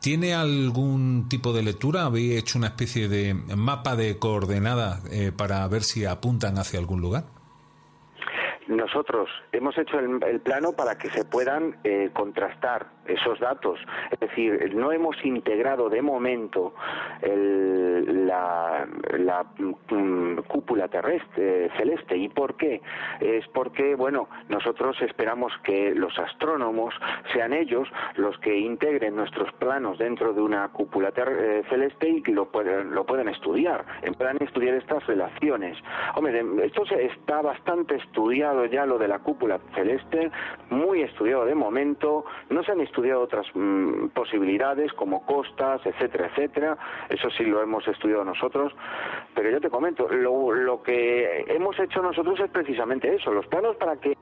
¿tiene algún tipo de lectura? ¿Habéis hecho una especie de mapa de coordenadas eh, para ver si apuntan hacia algún lugar? Nosotros hemos hecho el, plano para que se puedan eh, contrastar esos datos. Es decir, no hemos integrado de momento la, mm, cúpula terrestre celeste. ¿Y por qué? Es porque, bueno, nosotros esperamos que los astrónomos sean ellos los que integren nuestros planos dentro de una cúpula eh, celeste y lo puedan, lo puedan estudiar, puedan estudiar estas relaciones. Hombre, esto está bastante estudiado ya lo de la cúpula celeste, muy estudiado de momento, no se han otras mm, posibilidades como costas, etcétera, etcétera, eso sí lo hemos estudiado nosotros, pero yo te comento, lo, que hemos hecho nosotros es precisamente eso, los planos para que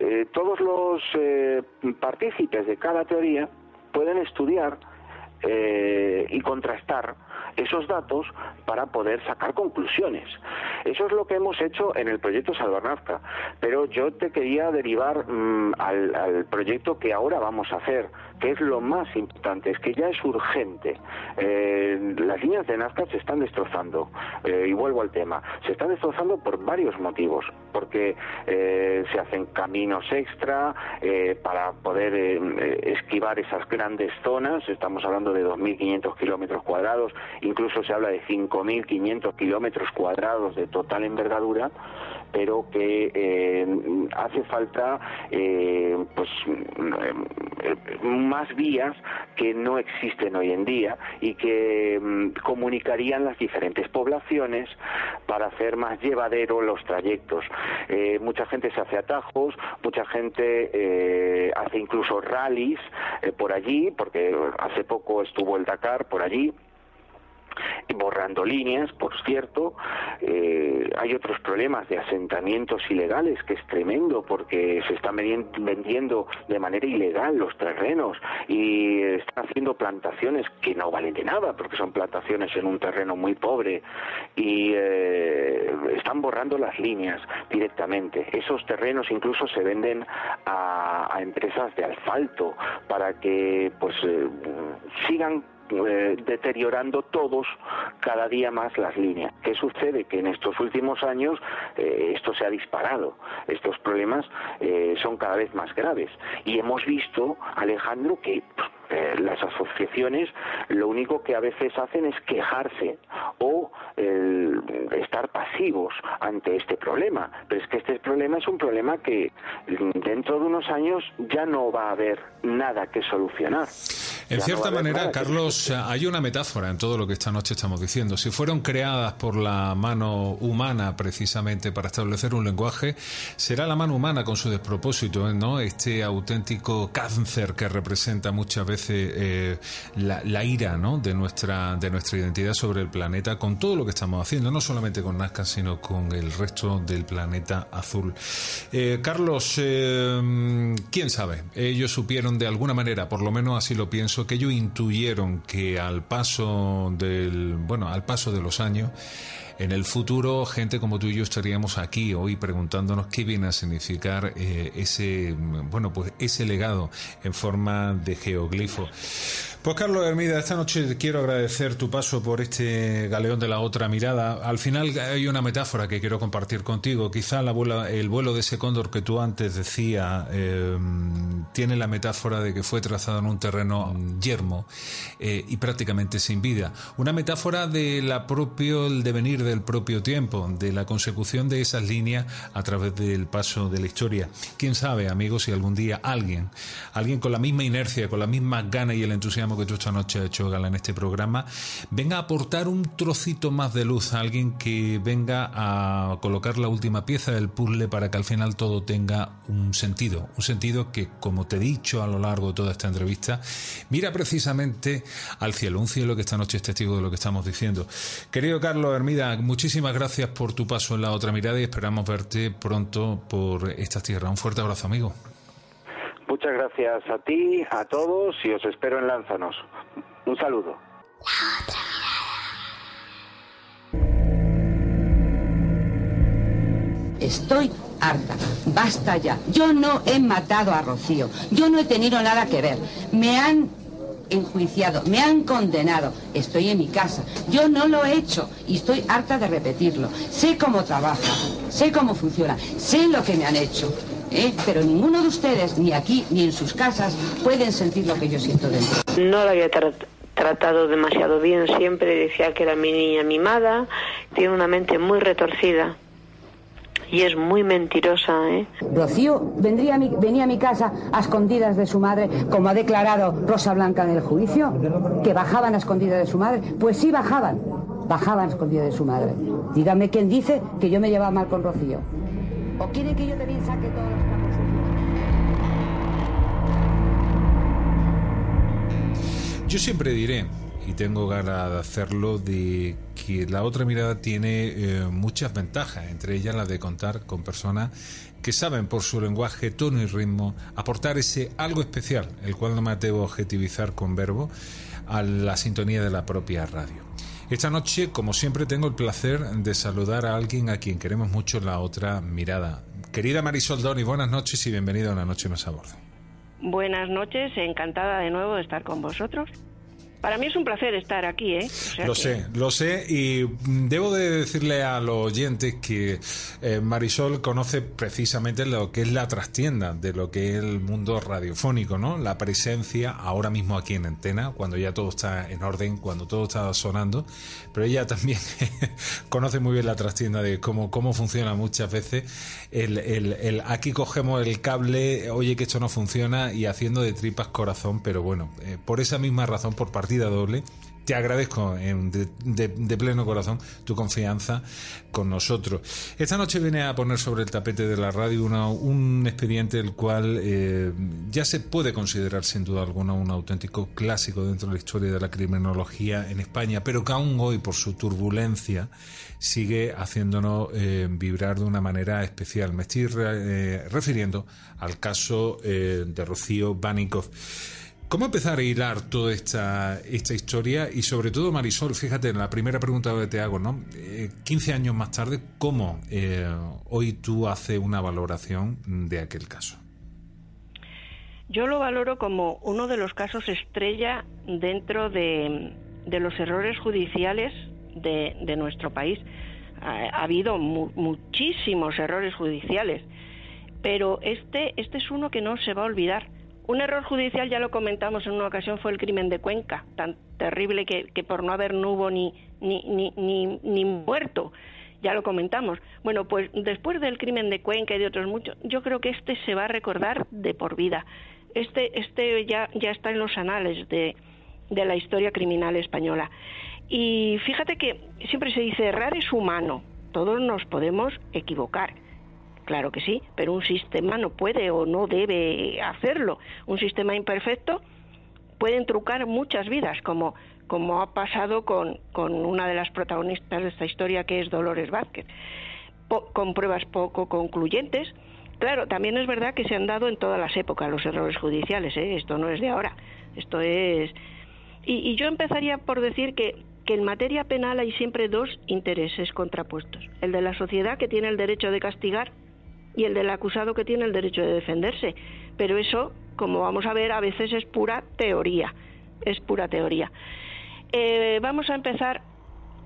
eh, todos los eh, partícipes de cada teoría pueden estudiar eh, y contrastar esos datos para poder sacar conclusiones. Eso es lo que hemos hecho en el proyecto Salvar pero yo te quería derivar mm, al, proyecto que ahora vamos a hacer, que es lo más importante, es que ya es urgente. Eh, las líneas de Nazca se están destrozando, eh, y vuelvo al tema, se están destrozando por varios motivos, porque eh, se hacen caminos extra para poder esquivar esas grandes zonas, estamos hablando de 2.500 kilómetros cuadrados, incluso se habla de 5.500 kilómetros cuadrados de total envergadura, pero que eh, hace falta eh, pues eh, más vías que no existen hoy en día y que mm, comunicarían las diferentes poblaciones para hacer más llevadero los trayectos. mucha gente se hace atajos, mucha gente hace incluso rallies por allí, porque hace poco estuvo el Dakar por allí borrando líneas, por cierto. Eh, hay otros problemas de asentamientos ilegales, que es tremendo, porque se están vendiendo de manera ilegal los terrenos y están haciendo plantaciones que no valen de nada, porque son plantaciones en un terreno muy pobre y eh, están borrando las líneas directamente. Esos terrenos incluso se venden a, empresas de asfalto para que pues eh, sigan eh, deteriorando todos cada día más las líneas. ¿Qué sucede? Que en estos últimos años eh, esto se ha disparado. Estos problemas eh, son cada vez más graves. Y hemos visto, Alejandro, que eh, las asociaciones lo único que a veces hacen es quejarse o estar pasivos ante este problema. Pero es que este problema es un problema que dentro de unos años ya no va a haber nada que solucionar. En cierta manera, Carlos, hay una metáfora en todo lo que esta noche estamos diciendo. Si fueron creadas por la mano humana precisamente para establecer un lenguaje, será la mano humana con su despropósito, ¿no? Este auténtico cáncer que representa muchas veces eh, la, ira ¿no? de, nuestra, de nuestra identidad sobre el planeta con todo lo que estamos haciendo, no solamente con Nazca, sino con el resto del planeta azul. Eh, Carlos, eh, quién sabe, ellos supieron de alguna manera, por lo menos así lo pienso, que ellos intuyeron que al paso del, bueno, al paso de los años, en el futuro, gente como tú y yo estaríamos aquí hoy preguntándonos qué viene a significar eh, ese, bueno, pues ese legado en forma de geoglifo. Pues Carlos Hermida, esta noche quiero agradecer tu paso por este galeón de la otra mirada. Al final hay una metáfora que quiero compartir contigo. Quizá la el vuelo de ese cóndor que tú antes decías em, tiene la metáfora de que fue trazado en un terreno yermo eh, y prácticamente sin vida. Una metáfora de devenir del propio tiempo, de la consecución de esas líneas a través del paso de la historia. Quién sabe, amigos, si algún día alguien, alguien con la misma inercia, con la misma gana y el entusiasmo que tú esta noche has hecho gala en este programa, venga a aportar un trocito más de luz a alguien que venga a colocar la última pieza del puzzle para que al final todo tenga un sentido. Un sentido que, como te he dicho a lo largo de toda esta entrevista, mira precisamente al cielo, un cielo que esta noche es testigo de lo que estamos diciendo. Querido Carlos Hermida, muchísimas gracias por tu paso en la otra mirada y esperamos verte pronto por estas tierras. Un fuerte abrazo, amigo. Muchas gracias a ti, a todos y os espero en Lánzanos. Un saludo. Estoy harta. Basta ya. Yo no he matado a Rocío. Yo no he tenido nada que ver. Me han enjuiciado, me han condenado. Estoy en mi casa. Yo no lo he hecho y estoy harta de repetirlo. Sé cómo trabaja, sé cómo funciona, sé lo que me han hecho. ¿Eh? pero ninguno de ustedes, ni aquí ni en sus casas, pueden sentir lo que yo siento dentro. No la había tratado demasiado bien, siempre decía que era mi niña mimada, tiene una mente muy retorcida. Y es muy mentirosa, ¿eh? Rocío vendría a mi, venía a mi casa a escondidas de su madre, como ha declarado Rosa Blanca en el juicio, que bajaban a escondidas de su madre. Pues sí bajaban, bajaban a escondidas de su madre. Dígame quién dice que yo me llevaba mal con Rocío. ¿O quiere que yo también saque todos los Yo siempre diré, y tengo ganas de hacerlo, de que la otra mirada tiene eh, muchas ventajas, entre ellas la de contar con personas que saben por su lenguaje, tono y ritmo aportar ese algo especial, el cual no me atrevo a objetivizar con verbo, a la sintonía de la propia radio. Esta noche, como siempre, tengo el placer de saludar a alguien a quien queremos mucho la otra mirada. Querida Marisol Doni, buenas noches y bienvenida a una noche más a bordo. Buenas noches, encantada de nuevo de estar con vosotros. Para mí es un placer estar aquí, ¿eh? lo sé, lo sé y debo de decirle a los oyentes que eh, Marisol conoce precisamente lo que es la trastienda de lo que es el mundo radiofónico, ¿no? La presencia ahora mismo aquí en antena, cuando ya todo está en orden, cuando todo está sonando, pero ella también conoce muy bien la trastienda de cómo, cómo funciona muchas veces el, el, el aquí cogemos el cable, oye que esto no funciona y haciendo de tripas corazón, pero bueno, eh, por esa misma razón, por parte doble. Te agradezco de, pleno corazón tu confianza con nosotros. Esta noche viene a poner sobre el tapete de la radio un expediente el cual eh, ya se puede considerar sin duda alguna un auténtico clásico dentro de la historia de la criminología en España, pero que aún hoy por su turbulencia sigue haciéndonos eh, vibrar de una manera especial. Me estoy eh, refiriendo al caso de Rocío Banikov. ¿Cómo empezar a hilar toda esta, esta historia? Y sobre todo, Marisol, fíjate, en la primera pregunta que te hago, ¿no? 15 eh, años más tarde, ¿cómo eh, hoy tú haces una valoración de aquel caso? Yo lo valoro como uno de los casos estrella dentro de, los errores judiciales de, nuestro país. Ha, habido muchísimos errores judiciales, pero este, este es uno que no se va a olvidar un error judicial, ya lo comentamos en una ocasión, fue el crimen de Cuenca, tan terrible que, por no haber no hubo ni, ni, ni, ni, muerto. Ya lo comentamos. Bueno, pues después del crimen de Cuenca y de otros muchos, yo creo que este se va a recordar de por vida. Este, este ya, ya está en los anales de, de la historia criminal española. Y fíjate que siempre se dice, errar es humano, todos nos podemos equivocar. Claro que sí, pero un sistema no puede o no debe hacerlo. Un sistema imperfecto pueden trucar muchas vidas, como, como ha pasado con, con una de las protagonistas de esta historia, que es Dolores Vázquez, con pruebas poco concluyentes. Claro, también es verdad que se han dado en todas las épocas los errores judiciales, ¿eh? esto no es de ahora, esto es... Y, yo empezaría por decir que, que en materia penal hay siempre dos intereses contrapuestos, el de la sociedad que tiene el derecho de castigar y el del acusado que tiene el derecho de defenderse. Pero eso, como vamos a ver, a veces es pura teoría, es pura teoría. Eh, vamos a empezar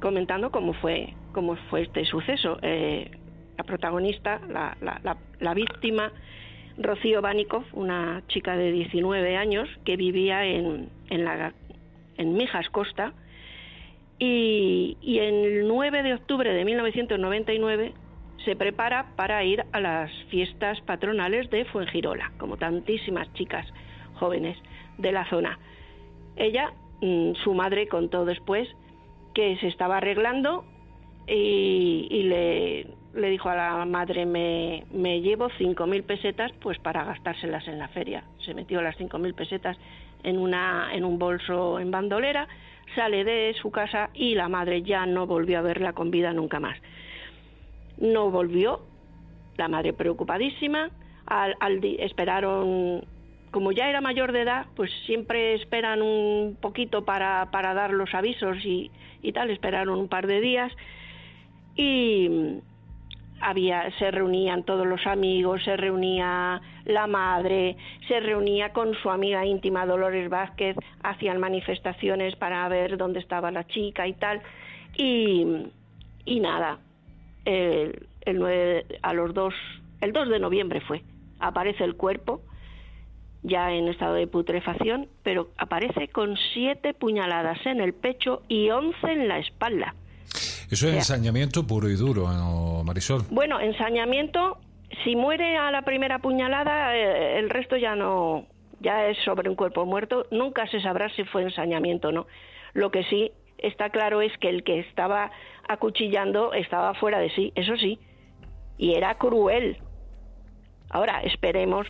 comentando cómo fue, cómo fue este suceso. Eh, la protagonista, la, la, víctima, Rocío Banikov, una chica de 19 años que vivía en, en, la, en Mijas Costa, y, y el 9 de octubre de 1999 se prepara para ir a las fiestas patronales de Fuengirola, como tantísimas chicas jóvenes de la zona. Ella, mm, su madre contó después que se estaba arreglando y, le, le, dijo a la madre, me, me llevo 5.000 pesetas pues para gastárselas en la feria. Se metió las 5.000 pesetas en, una, en un bolso en bandolera, sale de su casa y la madre ya no volvió a verla con vida nunca más. No volvió, la madre preocupadísima, al, esperaron, como ya era mayor de edad, pues siempre esperan un poquito para, para dar los avisos y, y tal, esperaron un par de días y había, se reunían todos los amigos, se reunía la madre, se reunía con su amiga íntima Dolores Vázquez, hacían manifestaciones para ver dónde estaba la chica y tal, y, y nada, el, el a los dos, el 2 de noviembre fue, aparece el cuerpo ya en estado de putrefacción, pero aparece con siete puñaladas en el pecho y once en la espalda. Eso es ensañamiento puro y duro, Marisol? Bueno, ensañamiento, si muere a la primera puñalada, eh, el resto ya no, ya es sobre un cuerpo muerto, nunca se sabrá si fue ensañamiento o no. Lo que sí está claro es que el que estaba acuchillando estaba fuera de sí, eso sí, y era cruel. Ahora, esperemos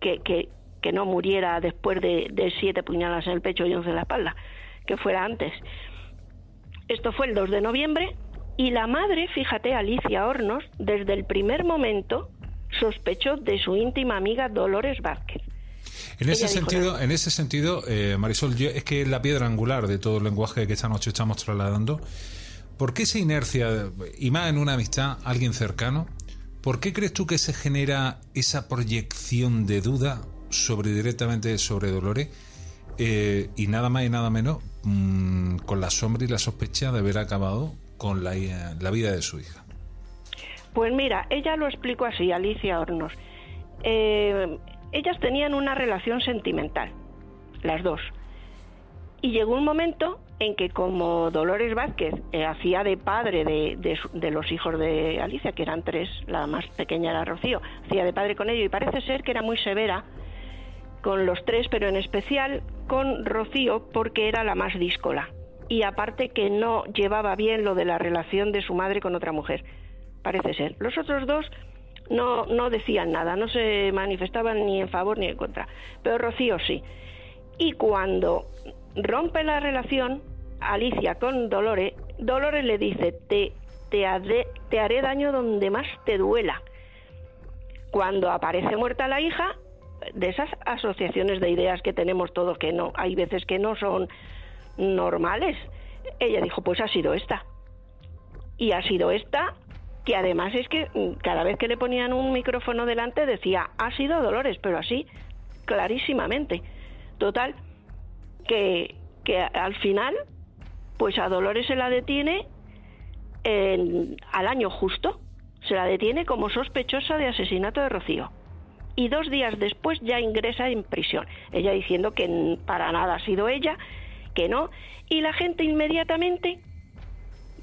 que, que, que no muriera después de, siete puñaladas en el pecho y once en la espalda, que fuera antes. Esto fue el 2 de noviembre y la madre, fíjate, Alicia Hornos, desde el primer momento sospechó de su íntima amiga Dolores Vázquez. En ese, sentido, en ese sentido, eh, Marisol, es que es la piedra angular de todo el lenguaje que esta noche estamos trasladando. ¿Por qué esa inercia, y más en una amistad, alguien cercano, por qué crees tú que se genera esa proyección de duda sobre directamente sobre Dolores eh, y nada más y nada menos mm, con la sombra y la sospecha de haber acabado con la, la vida de su hija? Pues mira, ella lo explicó así, Alicia Hornos. Eh, ellas tenían una relación sentimental, las dos. Y llegó un momento en que como Dolores Vázquez eh, hacía de padre de, de, los hijos de Alicia, que eran tres, la más pequeña era Rocío, hacía de padre con ellos y parece ser que era muy severa con los tres, pero en especial con Rocío porque era la más díscola. Y aparte que no llevaba bien lo de la relación de su madre con otra mujer, parece ser. Los otros dos no, no decían nada, no se manifestaban ni en favor ni en contra, pero Rocío sí. Y cuando rompe la relación, Alicia con Dolores, Dolores le dice, te, te, haré, te haré daño donde más te duela. Cuando aparece muerta la hija, de esas asociaciones de ideas que tenemos todos, que no, hay veces que no son normales, ella dijo, pues ha sido esta. Y ha sido esta que además es que mm, cada vez que le ponían un micrófono delante decía, ha sido Dolores, pero así, clarísimamente. Total, que, que al final, pues a Dolores se la detiene al año justo, se la detiene como sospechosa de asesinato de Rocío. Y dos días después ya ingresa en prisión, ella diciendo que para nada ha sido ella, que no, y la gente inmediatamente,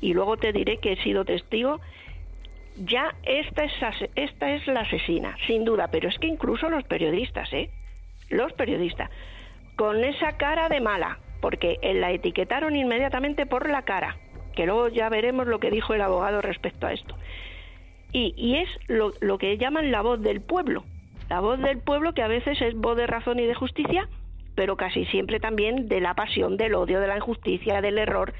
y luego te diré que he sido testigo, ya esta es, esta es la asesina, sin duda, pero es que incluso los periodistas, ¿eh? Los periodistas, con esa cara de mala, porque la etiquetaron inmediatamente por la cara, que luego ya veremos lo que dijo el abogado respecto a esto. Y, y es lo, que llaman la voz del pueblo, la voz del pueblo que a veces es voz de razón y de justicia, pero casi siempre también de la pasión, del odio, de la injusticia, del error.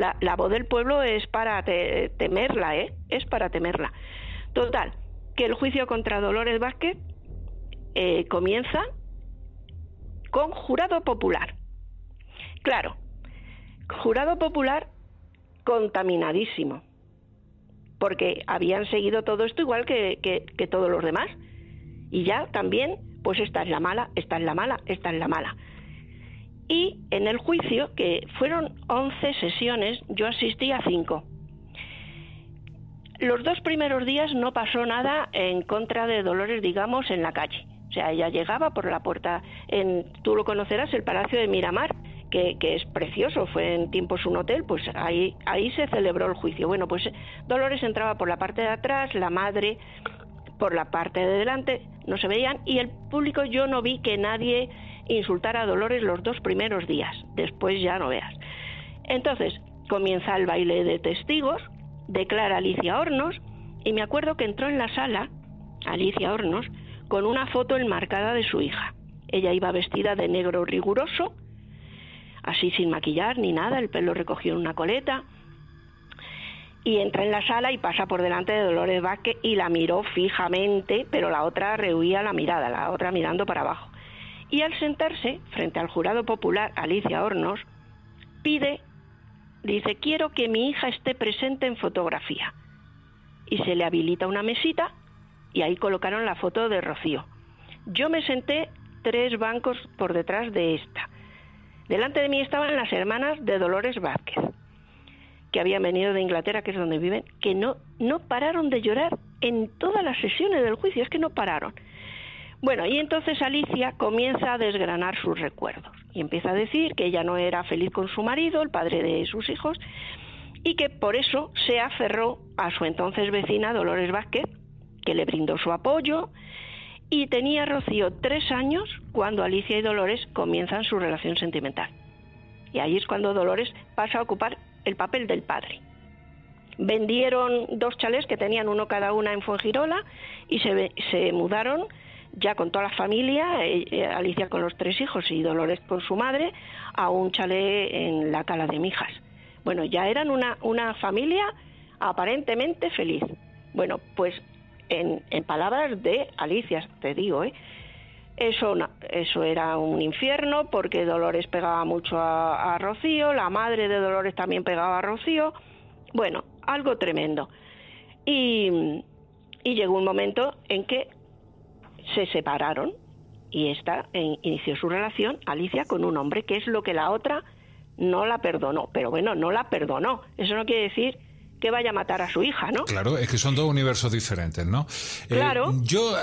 La, voz del pueblo es para temerla, ¿eh? Es para temerla. Total, que el juicio contra Dolores Vázquez eh, comienza con jurado popular. Claro, jurado popular contaminadísimo, porque habían seguido todo esto igual que, que, todos los demás. Y ya también, pues esta es la mala, esta es la mala, esta es la mala. Y en el juicio, que fueron 11 sesiones, yo asistí a 5. Los dos primeros días no pasó nada en contra de Dolores, digamos, en la calle. O sea, ella llegaba por la puerta, en, tú lo conocerás, el Palacio de Miramar, que, es precioso, fue en tiempos un hotel, pues ahí, ahí se celebró el juicio. Bueno, pues Dolores entraba por la parte de atrás, la madre por la parte de delante, no se veían, y el público yo no vi que nadie insultara a Dolores los dos primeros días, después ya no veas. Entonces, comienza el baile de testigos, declara Alicia Hornos, y me acuerdo que entró en la sala, Alicia Hornos, con una foto enmarcada de su hija. Ella iba vestida de negro riguroso, así sin maquillar ni nada, el pelo recogido en una coleta. Y entra en la sala y pasa por delante de Dolores Vázquez y la miró fijamente, pero la otra rehuía la mirada, la otra mirando para abajo. Y al sentarse frente al jurado popular Alicia Hornos, pide, dice, quiero que mi hija esté presente en fotografía. Y se le habilita una mesita y ahí colocaron la foto de Rocío. Yo me senté tres bancos por detrás de esta Delante de mí estaban las hermanas de Dolores Vázquez, que habían venido de Inglaterra, que es donde viven, que no, no pararon de llorar en todas las sesiones del juicio, es que no pararon. Bueno, y entonces Alicia comienza a desgranar sus recuerdos y empieza a decir que ella no era feliz con su marido, el padre de sus hijos, y que por eso se aferró a su entonces vecina Dolores Vázquez, que le brindó su apoyo, y tenía Rocío tres años cuando Alicia y Dolores comienzan su relación sentimental. Y ahí es cuando Dolores pasa a ocupar el papel del padre. Vendieron dos chalés que tenían uno cada una en Fuengirola y se, se mudaron ya con toda la familia, eh, eh, Alicia con los tres hijos y Dolores con su madre, a un chalet en la Cala de Mijas. Bueno, ya eran una, una familia aparentemente feliz. Bueno, pues en, palabras de Alicia, te digo, ¿eh? Eso, eso era un infierno porque Dolores pegaba mucho a, Rocío, la madre de Dolores también pegaba a Rocío. Bueno, algo tremendo. Y, y llegó un momento en que se separaron y esta inició su relación, Alicia, con un hombre, que es lo que la otra no la perdonó. Pero bueno, no la perdonó. Eso no quiere decir que vaya a matar a su hija, ¿no? Claro, es que son dos universos diferentes, ¿no? Eh, claro. yo,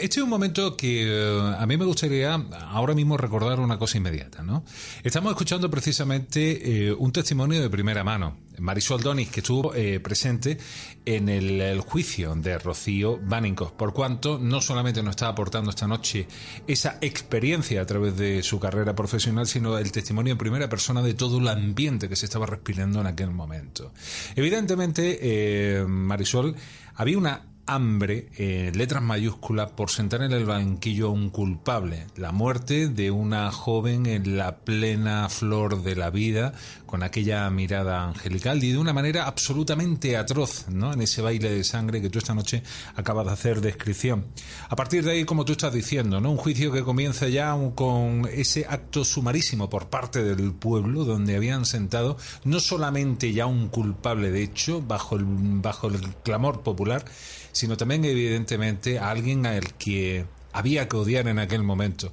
este es un momento que eh, a mí me gustaría ahora mismo recordar una cosa inmediata, ¿no? Estamos escuchando precisamente eh, un testimonio de primera mano. Marisol Donis, que estuvo presente en el, juicio de Rocío Bánincos, por cuanto no solamente nos está aportando esta noche esa experiencia a través de su carrera profesional, sino el testimonio en primera persona de todo el ambiente que se estaba respirando en aquel momento. Evidentemente, eh, Marisol, había una hambre, en letras mayúsculas, por sentar en el banquillo a un culpable. La muerte de una joven en la plena flor de la vida, con aquella mirada angelical y de una manera absolutamente atroz, ¿no? En ese baile de sangre que tú esta noche acabas de hacer descripción. A partir de ahí, como tú estás diciendo, ¿no? Un juicio que comienza ya con ese acto sumarísimo por parte del pueblo, donde habían sentado no solamente ya un culpable de hecho, bajo el, bajo el clamor popular, sino también evidentemente a alguien al que había que odiar en aquel momento.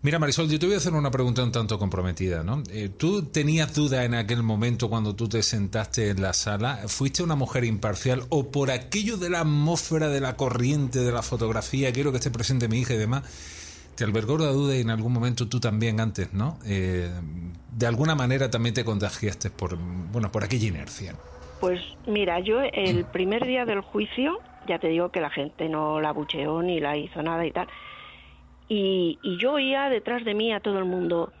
Mira, Marisol, yo te voy a hacer una pregunta un tanto comprometida, ¿no? Eh, ¿Tú tenías duda en aquel momento cuando tú te sentaste en la sala? ¿Fuiste una mujer imparcial o por aquello de la atmósfera, de la corriente, de la fotografía, quiero que esté presente mi hija y demás? ¿Te albergó la duda y en algún momento tú también antes, ¿no? Eh, de alguna manera también te contagiaste por, bueno, por aquella inercia. Pues mira, yo el primer día del juicio ya te digo que la gente no la bucheó ni la hizo nada y tal. Y, yo oía detrás de mí a todo el mundo,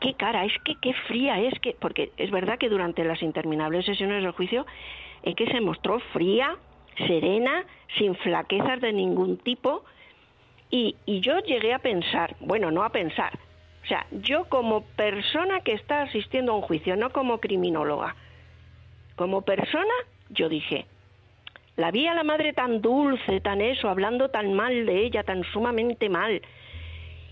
qué, cara, es que qué fría es, que porque es verdad que durante las interminables sesiones del juicio es que se mostró fría, serena, sin flaquezas de ningún tipo, Y, y yo llegué a pensar, bueno, no a pensar, o sea, yo como persona que está asistiendo a un juicio, no como criminóloga, como persona, yo dije, la vi a la madre tan dulce, tan eso, hablando tan mal de ella, tan sumamente mal,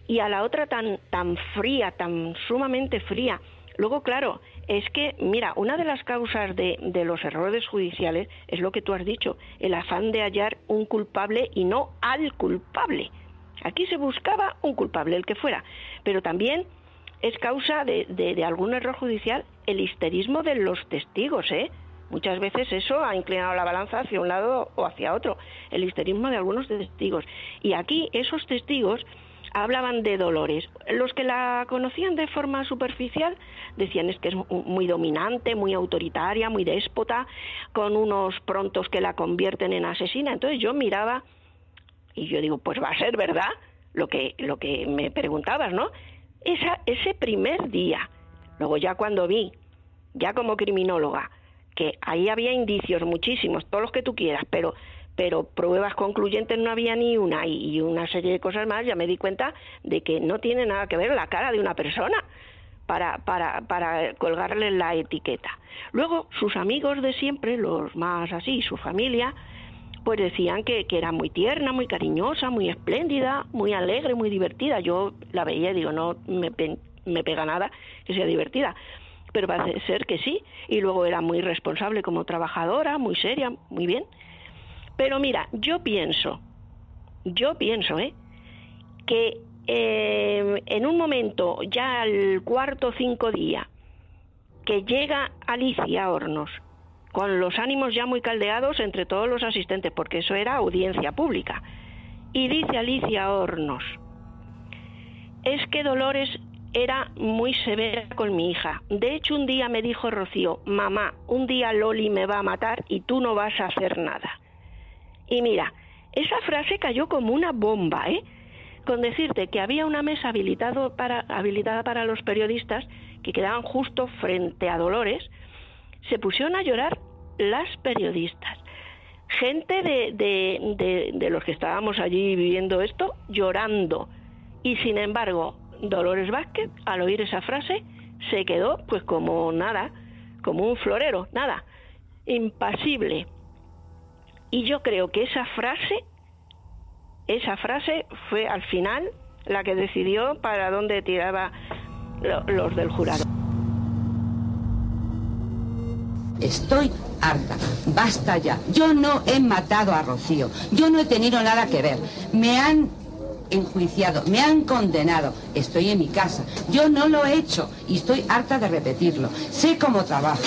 y a la otra tan, tan fría, tan sumamente fría. Luego, claro, es que, mira, una de las causas de, de, los errores judiciales es lo que tú has dicho, el afán de hallar un culpable y no al culpable. Aquí se buscaba un culpable, el que fuera, pero también es causa de, de, algún error judicial el histerismo de los testigos, ¿eh? Muchas veces eso ha inclinado la balanza hacia un lado o hacia otro, el histerismo de algunos testigos. Y aquí esos testigos hablaban de Dolores. Los que la conocían de forma superficial decían es que es muy dominante, muy autoritaria, muy déspota, con unos prontos que la convierten en asesina. Entonces yo miraba y yo digo, pues va a ser verdad lo que, lo que me preguntabas, ¿no? Esa, ese primer día, luego ya cuando vi, ya como criminóloga, que ahí había indicios muchísimos, todos los que tú quieras, pero pero pruebas concluyentes no había ni una y, una serie de cosas más, ya me di cuenta de que no tiene nada que ver la cara de una persona para, para, para colgarle la etiqueta. Luego, sus amigos de siempre, los más así, su familia, pues decían que, que, era muy tierna, muy cariñosa, muy espléndida, muy alegre, muy divertida. Yo la veía y digo, no me, me pega nada que sea divertida, pero parece ser que sí. Y luego era muy responsable como trabajadora, muy seria, muy bien. Pero mira, yo pienso, yo pienso, ¿eh? Que eh, en un momento, ya al cuarto o cinco día, que llega Alicia Hornos con los ánimos ya muy caldeados entre todos los asistentes, porque eso era audiencia pública. Y dice Alicia Hornos, es que Dolores era muy severa con mi hija. De hecho, un día me dijo Rocío, mamá, un día Loli me va a matar y tú no vas a hacer nada. Y mira, esa frase cayó como una bomba, ¿eh? Con decirte que había una mesa habilitado para, habilitada para los periodistas que quedaban justo frente a Dolores, se pusieron a llorar las periodistas. Gente de, de, de, los que estábamos allí viviendo esto llorando. Y sin embargo, Dolores Vázquez, al oír esa frase, se quedó pues como nada, como un florero, nada, impasible. Y yo creo que esa frase, esa frase fue al final la que decidió para dónde tiraba los del jurado. Estoy harta. Basta ya. Yo no he matado a Rocío. Yo no he tenido nada que ver. Me han enjuiciado, me han condenado. Estoy en mi casa. Yo no lo he hecho y estoy harta de repetirlo. Sé cómo trabaja,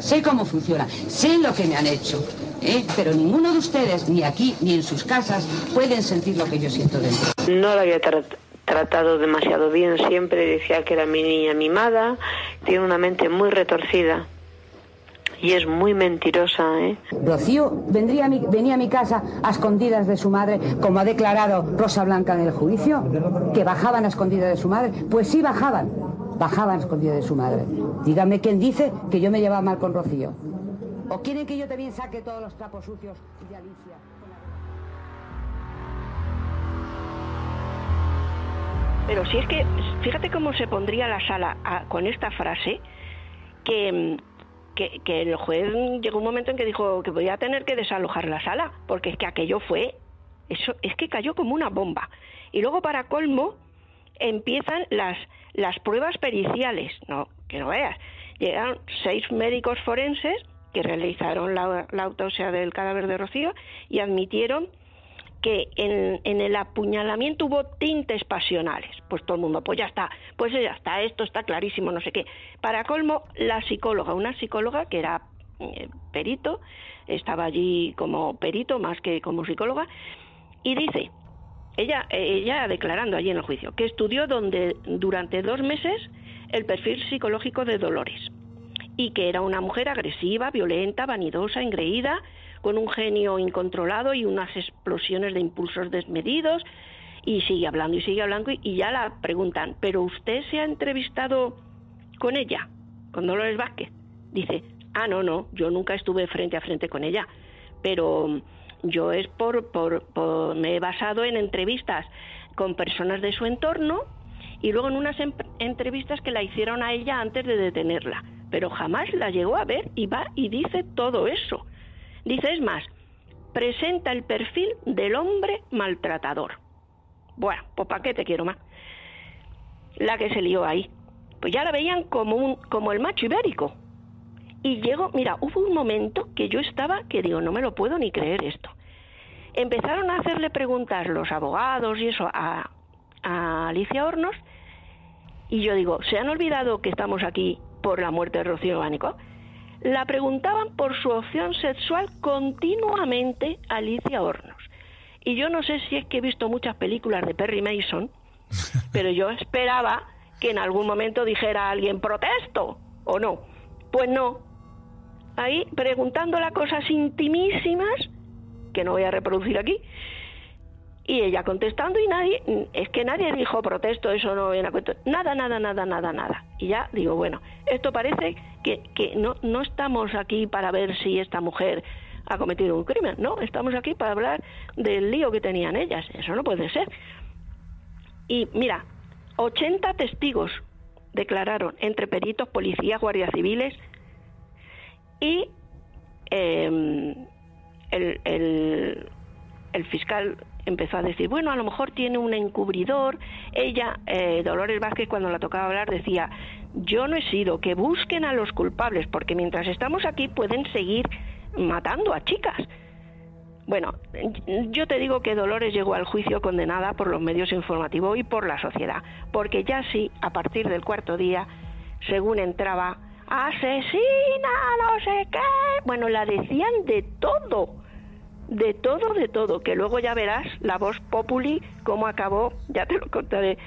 sé cómo funciona, sé lo que me han hecho. ¿eh? Pero ninguno de ustedes, ni aquí ni en sus casas, pueden sentir lo que yo siento dentro. No la había tratado demasiado bien siempre, decía que era mi niña mimada, tiene una mente muy retorcida y es muy mentirosa. ¿eh? Rocío vendría a mi, venía a mi casa a escondidas de su madre, como ha declarado Rosa Blanca en el juicio, que bajaban a escondidas de su madre. Pues sí bajaban, bajaban a escondidas de su madre. Dígame quién dice que yo me llevaba mal con Rocío. ¿O quieren que yo también saque todos los trapos sucios de Alicia? Pero si es que, fíjate cómo se pondría la sala con esta frase, que que, el juez llegó un momento en que dijo que voy a tener que desalojar la sala, porque es que aquello fue, eso es que cayó como una bomba. Y luego para colmo empiezan las, las pruebas periciales, no, que no veas. Llegaron seis médicos forenses que realizaron la, la autopsia del cadáver de Rocío y admitieron que en, el apuñalamiento hubo tintes pasionales. Pues todo el mundo, pues ya está, pues ya está, esto está clarísimo, no sé qué. Para colmo, la psicóloga, una psicóloga que era eh, perito, estaba allí como perito más que como psicóloga, y dice, ella, ella declarando allí en el juicio, que estudió donde, durante dos meses el perfil psicológico de Dolores y que era una mujer agresiva, violenta, vanidosa, engreída, con un genio incontrolado y unas explosiones de impulsos desmedidos, y sigue hablando y sigue hablando, y ya la preguntan, ¿pero usted se ha entrevistado con ella, con Dolores Vázquez? Dice, ah, no, no, yo nunca estuve frente a frente con ella, pero yo es por, por, por me he basado en entrevistas con personas de su entorno y luego en unas em- entrevistas que la hicieron a ella antes de detenerla, pero jamás la llegó a ver y va y dice todo eso. Dice, es más, presenta el perfil del hombre maltratador. Bueno, pues ¿para qué te quiero más? La que se lió ahí. Pues ya la veían como, un, como el macho ibérico. Y llegó, mira, hubo un momento que yo estaba que digo, no me lo puedo ni creer esto. Empezaron a hacerle preguntas los abogados y eso a, a Alicia Hornos y yo digo, ¿se han olvidado que estamos aquí por la muerte de Rocío Bánico? La preguntaban por su opción sexual continuamente a Alicia Hornos. Y yo no sé si es que he visto muchas películas de Perry Mason, pero yo esperaba que en algún momento dijera alguien protesto o no. Pues no. Ahí preguntándola cosas intimísimas que no voy a reproducir aquí. Y ella contestando y nadie, es que nadie dijo protesto, eso no viene a cuento. Nada, nada, nada, nada, nada. Y ya digo, bueno, esto parece que, no, no estamos aquí para ver si esta mujer ha cometido un crimen, no, estamos aquí para hablar del lío que tenían ellas. Eso no puede ser. Y mira, 80 testigos declararon entre peritos, policías, guardias civiles y eh, el, el, fiscal empezó a decir, bueno, a lo mejor tiene un encubridor. Ella, eh, Dolores Vázquez, cuando la tocaba hablar, decía, yo no he sido, que busquen a los culpables, porque mientras estamos aquí pueden seguir matando a chicas. Bueno, yo te digo que Dolores llegó al juicio condenada por los medios informativos y por la sociedad, porque ya sí, a partir del cuarto día, según entraba, asesina, no sé qué, bueno, la decían de todo, de todo, de todo, que luego ya verás la voz populi, cómo acabó, ya te lo contaré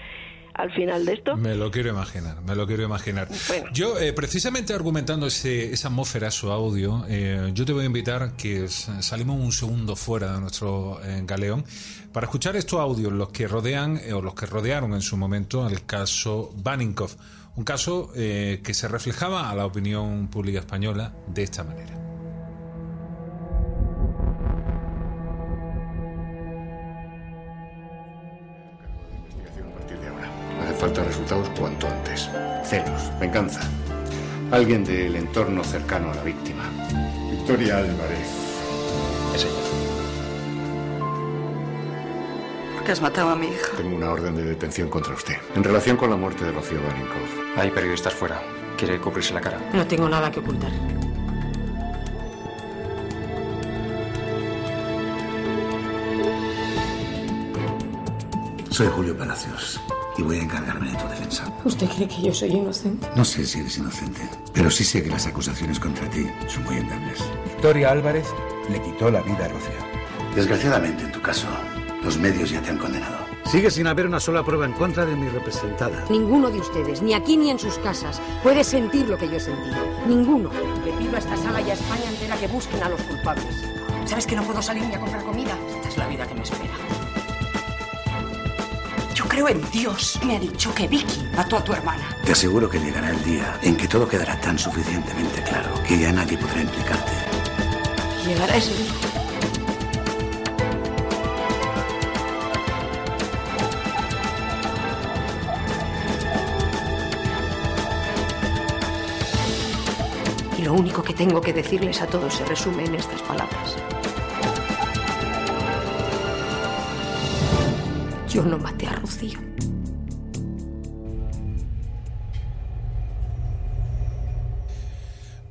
al final de esto. Me lo quiero imaginar, me lo quiero imaginar. Bueno. Yo, eh, precisamente argumentando ese, esa atmósfera, su audio, eh, yo te voy a invitar que salimos un segundo fuera de nuestro eh, galeón para escuchar estos audios, los que rodean o los que rodearon en su momento al caso Baninkoff. Un caso que se reflejaba a la opinión pública española de esta manera. Falta resultados cuanto antes. Celos, venganza. Alguien del entorno cercano a la víctima. Victoria Álvarez. Es ella. ¿Por qué has matado a mi hija? Tengo una orden de detención contra usted. En relación con la muerte de Rocío Barinkoff. Hay periodistas fuera. ¿Quiere cubrirse la cara? No tengo nada que ocultar. Soy Julio Palacios y voy a encargarme de tu defensa. ¿Usted cree que yo soy inocente? No sé si eres inocente, pero sí sé que las acusaciones contra ti son muy endebles. Victoria Álvarez le quitó la vida a Rocío. Desgraciadamente, en tu caso, los medios ya te han condenado. Sigue sin haber una sola prueba en contra de mi representada. Ninguno de ustedes, ni aquí ni en sus casas, puede sentir lo que yo he sentido. Ninguno. Le pido a esta sala y a España entera que busquen a los culpables. ¿Sabes que no puedo salir ni a comprar comida? Esta es la vida que me espera. Creo en Dios. Me ha dicho que Vicky mató a tu hermana. Te aseguro que llegará el día en que todo quedará tan suficientemente claro que ya nadie podrá implicarte. Llegará ese día. Y lo único que tengo que decirles a todos se resume en estas palabras. Yo no maté a Rocío.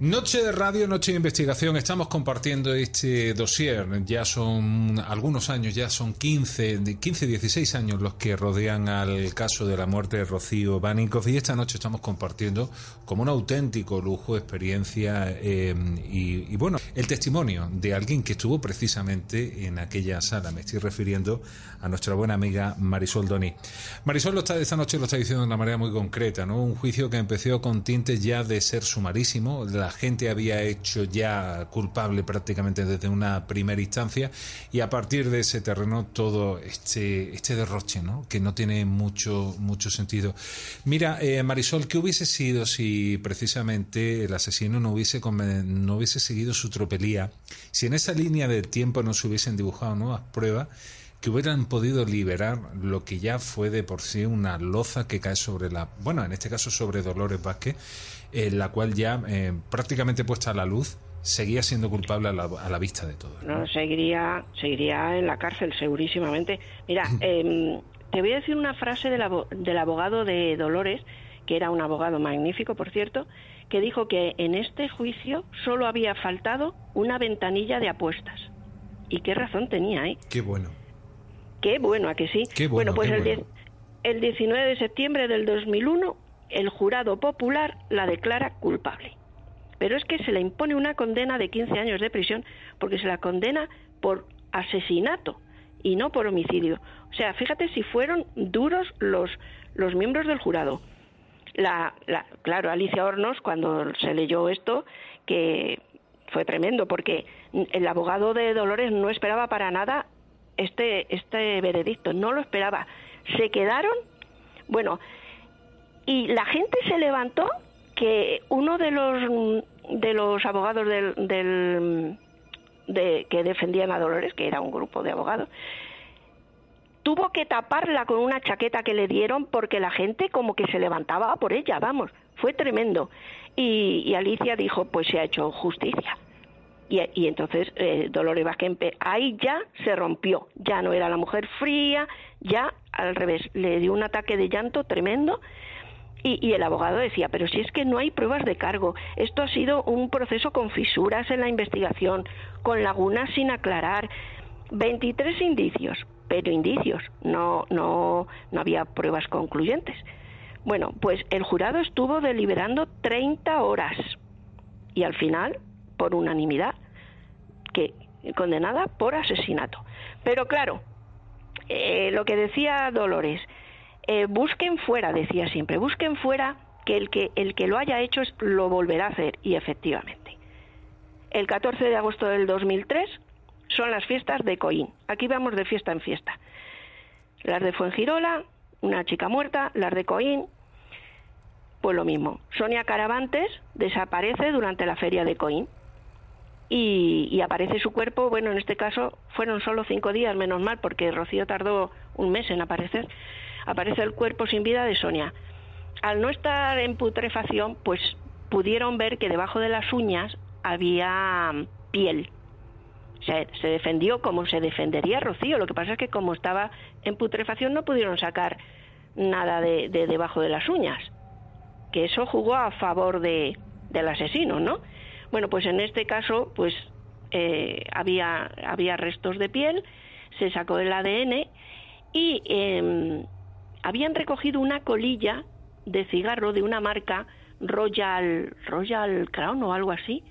Noche de radio, noche de investigación. Estamos compartiendo este dossier. Ya son algunos años, ya son 15, 15, 16 años los que rodean al caso de la muerte de Rocío Baninkoff. Y esta noche estamos compartiendo como un auténtico lujo, experiencia eh, y, bueno, el testimonio de alguien que estuvo precisamente en aquella sala. Me estoy refiriendo a nuestra buena amiga Marisol Doni. Marisol lo está, esta noche lo está diciendo de una manera muy concreta, ¿no? Un juicio que empezó con tintes ya de ser sumarísimo. La gente había hecho ya culpable prácticamente desde una primera instancia y a partir de ese terreno todo este, este derroche, ¿no? Que no tiene mucho, mucho sentido. Mira, eh, Marisol, ¿qué hubiese sido si precisamente el asesino no hubiese, no hubiese seguido su tropelía? Si en esa línea de tiempo no se hubiesen dibujado nuevas pruebas que hubieran podido liberar lo que ya fue de por sí una loza que cae sobre la, bueno, en este caso sobre Dolores Vázquez, en la cual ya eh, prácticamente puesta a la luz seguía siendo culpable a la, vista de todos. ¿no? seguiría, seguiría en la cárcel, segurísimamente. Mira, em, te voy a decir una frase del, del abogado de Dolores, que era un abogado magnífico, por cierto, que dijo que en este juicio solo había faltado una ventanilla de apuestas. Y qué razón tenía, ¿eh? Qué bueno. Qué bueno, ¿a que sí? bueno, pues el, el 19 de septiembre del 2001 el jurado popular la declara culpable. Pero es que se le impone una condena de 15 años de prisión porque se la condena por asesinato y no por homicidio. O sea, fíjate si fueron duros los, los miembros del jurado. La, la, claro, Alicia Hornos, cuando se leyó esto, que fue tremendo, porque el abogado de Dolores no esperaba para nada este, este veredicto, no lo esperaba. Se quedaron, bueno, y la gente se levantó que uno de los de los abogados del, del de, que defendían a Dolores, que era un grupo de abogados, tuvo que taparla con una chaqueta que le dieron porque la gente como que se levantaba por ella, vamos, fue tremendo. Y, y Alicia dijo, pues se ha hecho justicia. Y, entonces eh, Dolores Vázquez ahí ya se rompió, ya no era la mujer fría, ya al revés, le dio un ataque de llanto tremendo y, y, el abogado decía, pero si es que no hay pruebas de cargo, esto ha sido un proceso con fisuras en la investigación, con lagunas sin aclarar, 23 indicios, pero indicios, no, no, no había pruebas concluyentes. Bueno, pues el jurado estuvo deliberando 30 horas y al final por unanimidad, que condenada por asesinato. Pero claro, eh, lo que decía Dolores, eh, busquen fuera, decía siempre, busquen fuera que el que el que lo haya hecho lo volverá a hacer y efectivamente. El 14 de agosto del 2003 son las fiestas de Coín. Aquí vamos de fiesta en fiesta. Las de Fuengirola, una chica muerta, las de Coín, pues lo mismo. Sonia Caravantes desaparece durante la feria de Coín y, aparece su cuerpo, bueno, en este caso fueron solo cinco días, menos mal, porque Rocío tardó un mes en aparecer. Aparece el cuerpo sin vida de Sonia. Al no estar en putrefacción, pues pudieron ver que debajo de las uñas había piel. Se, se defendió como se defendería Rocío. Lo que pasa es que como estaba en putrefacción no pudieron sacar nada de, debajo de las uñas. Que eso jugó a favor de, del asesino, ¿no? Bueno, pues en este caso, pues eh, había, había restos de piel, se sacó el ADN y em, habían recogido una colilla de cigarro de una marca Royal, Royal Crown o algo así,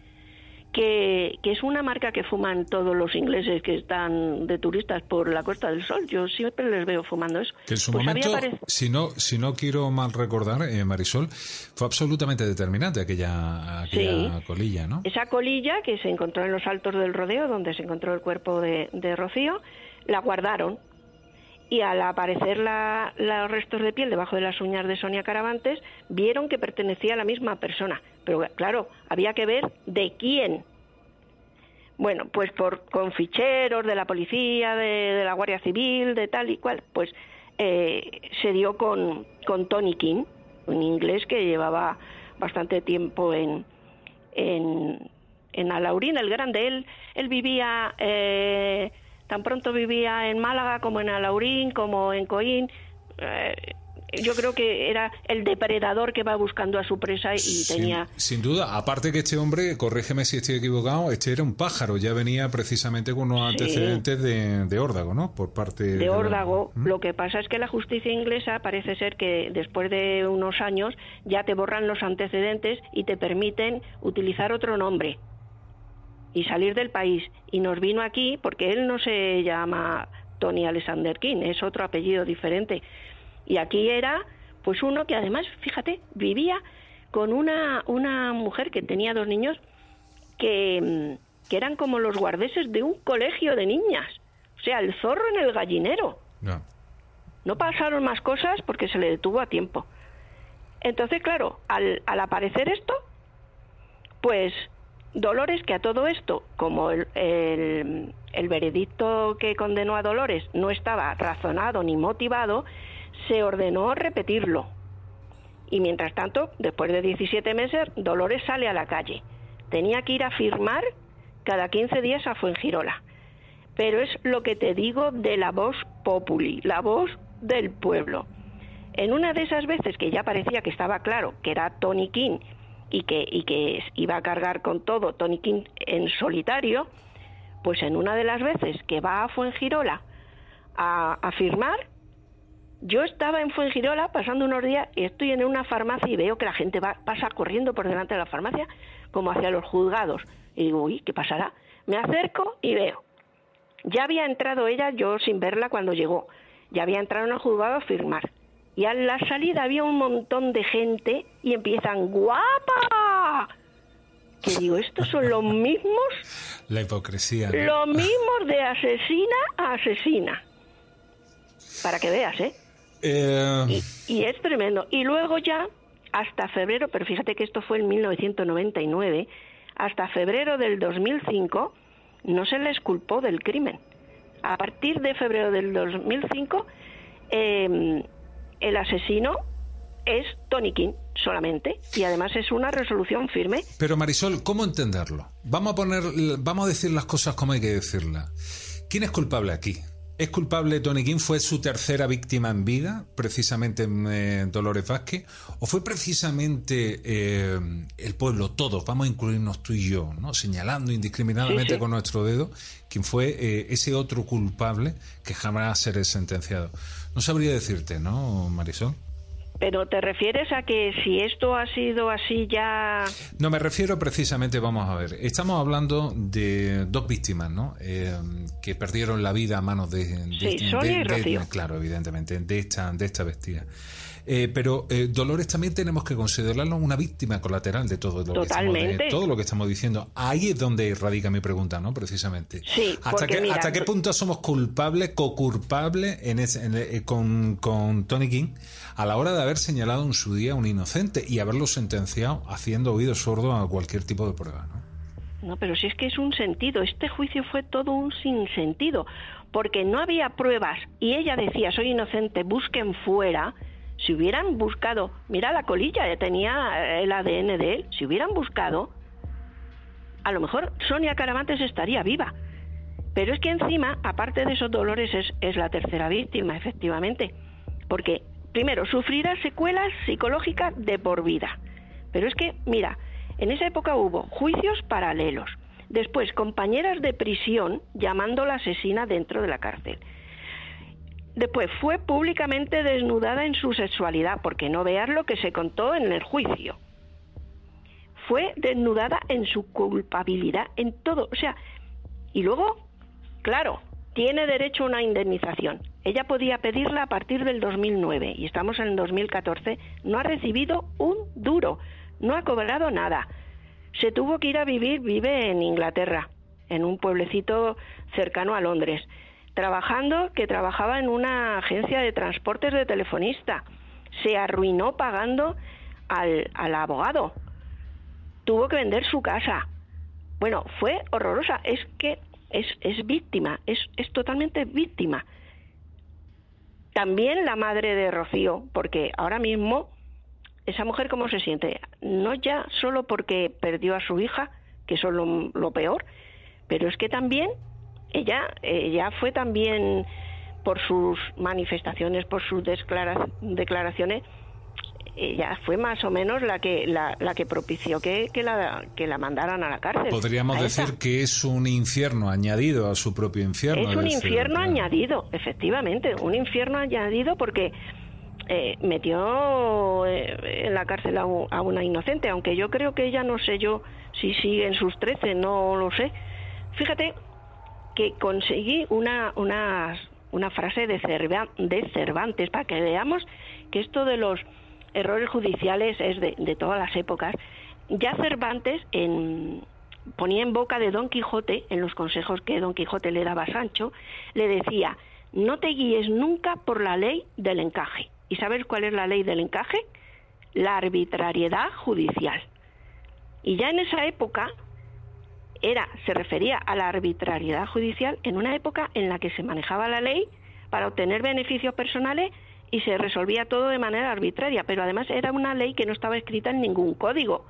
que, es una marca que fuman todos los ingleses que están de turistas por la Costa del Sol. Yo siempre les veo fumando eso. Que en su pues momento, si no, si no quiero mal recordar, eh, Marisol, fue absolutamente determinante aquella, aquella colilla, ¿no? Esa colilla que se encontró en los altos del rodeo, donde se encontró el cuerpo de, de Rocío, la guardaron y al aparecer la, los restos de piel debajo de las uñas de Sonia Caravantes, vieron que pertenecía a la misma persona. Pero claro, había que ver de quién. Bueno, pues por, con ficheros de la policía, de, la Guardia Civil, de tal y cual, pues eh, se dio con, con Tony King, un inglés que llevaba bastante tiempo en, en, en Alaurín, el Grande. Él, él vivía... Eh, tan pronto vivía en Málaga como en Alaurín, como en Coín. Eh, yo creo que era el depredador que va buscando a su presa y tenía... Sin duda, aparte que este hombre, corrígeme si estoy equivocado, este era un pájaro, ya venía precisamente con unos antecedentes de, de, órdago, ¿no? Por parte de... De órdago. ¿Mm? Lo que pasa es que la justicia inglesa parece ser que después de unos años ya te borran los antecedentes y te permiten utilizar otro nombre y salir del país. Y nos vino aquí porque él no se llama Tony Alexander King, es otro apellido diferente. Y aquí era, pues uno que además, fíjate, vivía con una, una mujer que tenía dos niños que, mm, que eran como los guardeses de un colegio de niñas. O sea, el zorro en el gallinero. No. No pasaron más cosas porque se le detuvo a tiempo. Entonces, claro, al, al aparecer esto, pues Dolores, que a todo esto, como el, el, veredicto que condenó a Dolores no estaba razonado ni motivado, se ordenó repetirlo. Y mientras tanto, después de 17 meses, Dolores sale a la calle. Tenía que ir a firmar cada 15 días a Fuengirola. Pero es lo que te digo de la voz populi, la voz del pueblo. En una de esas veces que ya parecía que estaba claro que era Tony King y que, y que iba a cargar con todo Tony King en solitario, pues en una de las veces que va a Fuengirola a, firmar, yo estaba en Fuengirola pasando unos días y estoy en una farmacia y veo que la gente va, pasa corriendo por delante de la farmacia como hacia los juzgados. Y digo, uy, ¿qué pasará? Me acerco y veo. Ya había entrado ella, yo sin verla cuando llegó. Ya había entrado en el juzgado a firmar. Y a la salida había un montón de gente y empiezan, ¡guapa! Que digo, estos son los mismos, La hipocresía. ¿no? los mismos de asesina a asesina. Para que veas, ¿eh? Eh, Y es tremendo. Y luego ya, hasta febrero, pero fíjate que esto fue en 1999, hasta febrero del 2005 no se les culpó del crimen. A partir de febrero del 2005, eh, el asesino es Tony King solamente y además es una resolución firme. Pero Marisol, ¿cómo entenderlo? Vamos a poner, vamos a decir las cosas como hay que decirlas. ¿Quién es culpable aquí? ¿Es culpable Tony King? ¿Fue su tercera víctima en vida, precisamente eh, Dolores Vázquez? ¿O fue precisamente eh, el pueblo, todos, vamos a incluirnos tú y yo, ¿no? señalando indiscriminadamente Sí, sí. con nuestro dedo, quien fue eh, ese otro culpable que jamás será sentenciado? No sabría decirte, ¿no, Marisol? Pero te refieres a que si esto ha sido así ya... No, me refiero precisamente, vamos a ver, estamos hablando de dos víctimas, ¿no? Eh, que perdieron la vida a manos de... de- Sí, de- Sonia y de- Rocío. Claro, evidentemente, de esta, de esta bestia. Eh, pero eh, Dolores también tenemos que considerarlo una víctima colateral de todo lo, que estamos, de todo lo que estamos diciendo. Ahí es donde radica mi pregunta, ¿no? Precisamente. Sí, ¿Hasta qué, mira, ¿Hasta qué punto somos culpables, co-culpables en ese- en- eh, con, con Tony King a la hora de haber señalado en su día a un inocente y haberlo sentenciado haciendo oídos sordos a cualquier tipo de prueba? ¿no? No, pero si es que es un sentido. Este juicio fue todo un sinsentido, porque no había pruebas y ella decía, soy inocente, busquen fuera. Si hubieran buscado, mira la colilla, ya tenía el ADN de él, si hubieran buscado, a lo mejor Sonia Caravantes estaría viva. Pero es que encima, aparte de esos dolores, es, es la tercera víctima, efectivamente. Porque, primero, sufrirá secuelas psicológicas de por vida. Pero es que, mira, en esa época hubo juicios paralelos. Después, compañeras de prisión llamando a la asesina dentro de la cárcel. Después, fue públicamente desnudada en su sexualidad, porque no veas lo que se contó en el juicio. Fue desnudada en su culpabilidad, en todo. O sea, y luego, claro, tiene derecho a una indemnización. Ella podía pedirla a partir del 2009 y estamos en el 2014. No ha recibido un duro, no ha cobrado nada. Se tuvo que ir a vivir, vive en Inglaterra, en un pueblecito cercano a Londres, trabajando, que trabajaba en una agencia de transportes de telefonista. Se arruinó pagando al, al abogado. Tuvo que vender su casa. Bueno, fue horrorosa. Es que es, es víctima, es, es totalmente víctima. También la madre de Rocío, porque ahora mismo esa mujer cómo se siente, no ya solo porque perdió a su hija, que eso es lo, lo peor, pero es que también ella, ella fue también por sus manifestaciones, por sus declara- declaraciones, ella fue más o menos la que la, la que propició que, que la que la mandaran a la cárcel. Podríamos esa. decir que es un infierno añadido a su propio infierno. Es un decir, infierno claro. añadido, efectivamente, un infierno añadido porque eh, metió eh, en la cárcel a, a una inocente, aunque yo creo que ella no sé yo si sigue en sus 13, no lo sé. Fíjate que conseguí una, una, una frase de, de Cervantes para que veamos que esto de los errores judiciales es de, de todas las épocas. Ya Cervantes en, ponía en boca de Don Quijote, en los consejos que Don Quijote le daba a Sancho, le decía, no te guíes nunca por la ley del encaje. ¿Y sabes cuál es la ley del encaje? La arbitrariedad judicial. Y ya en esa época era, se refería a la arbitrariedad judicial en una época en la que se manejaba la ley para obtener beneficios personales y se resolvía todo de manera arbitraria, pero además era una ley que no estaba escrita en ningún código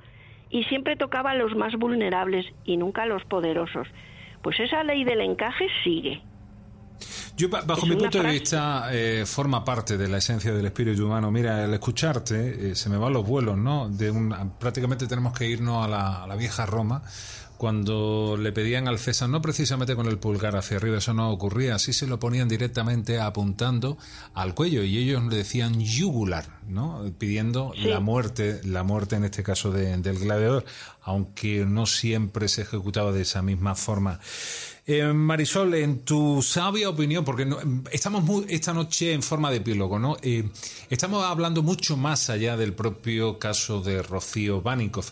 y siempre tocaba a los más vulnerables y nunca a los poderosos. Pues esa ley del encaje sigue. Yo, bajo mi punto de vista, eh, forma parte de la esencia del espíritu humano. Mira, el escucharte, eh, se me van los vuelos, ¿no? De prácticamente tenemos que irnos a la, a la vieja Roma cuando le pedían al César, no precisamente con el pulgar hacia arriba, eso no ocurría, así se lo ponían directamente apuntando al cuello y ellos le decían yugular, ¿no? pidiendo la muerte, la muerte en este caso del gladiador, aunque no siempre se ejecutaba de esa misma forma. Eh, Marisol, en tu sabia opinión, porque estamos esta noche en forma de epílogo, ¿no? Eh, estamos hablando mucho más allá del propio caso de Rocío Banikov.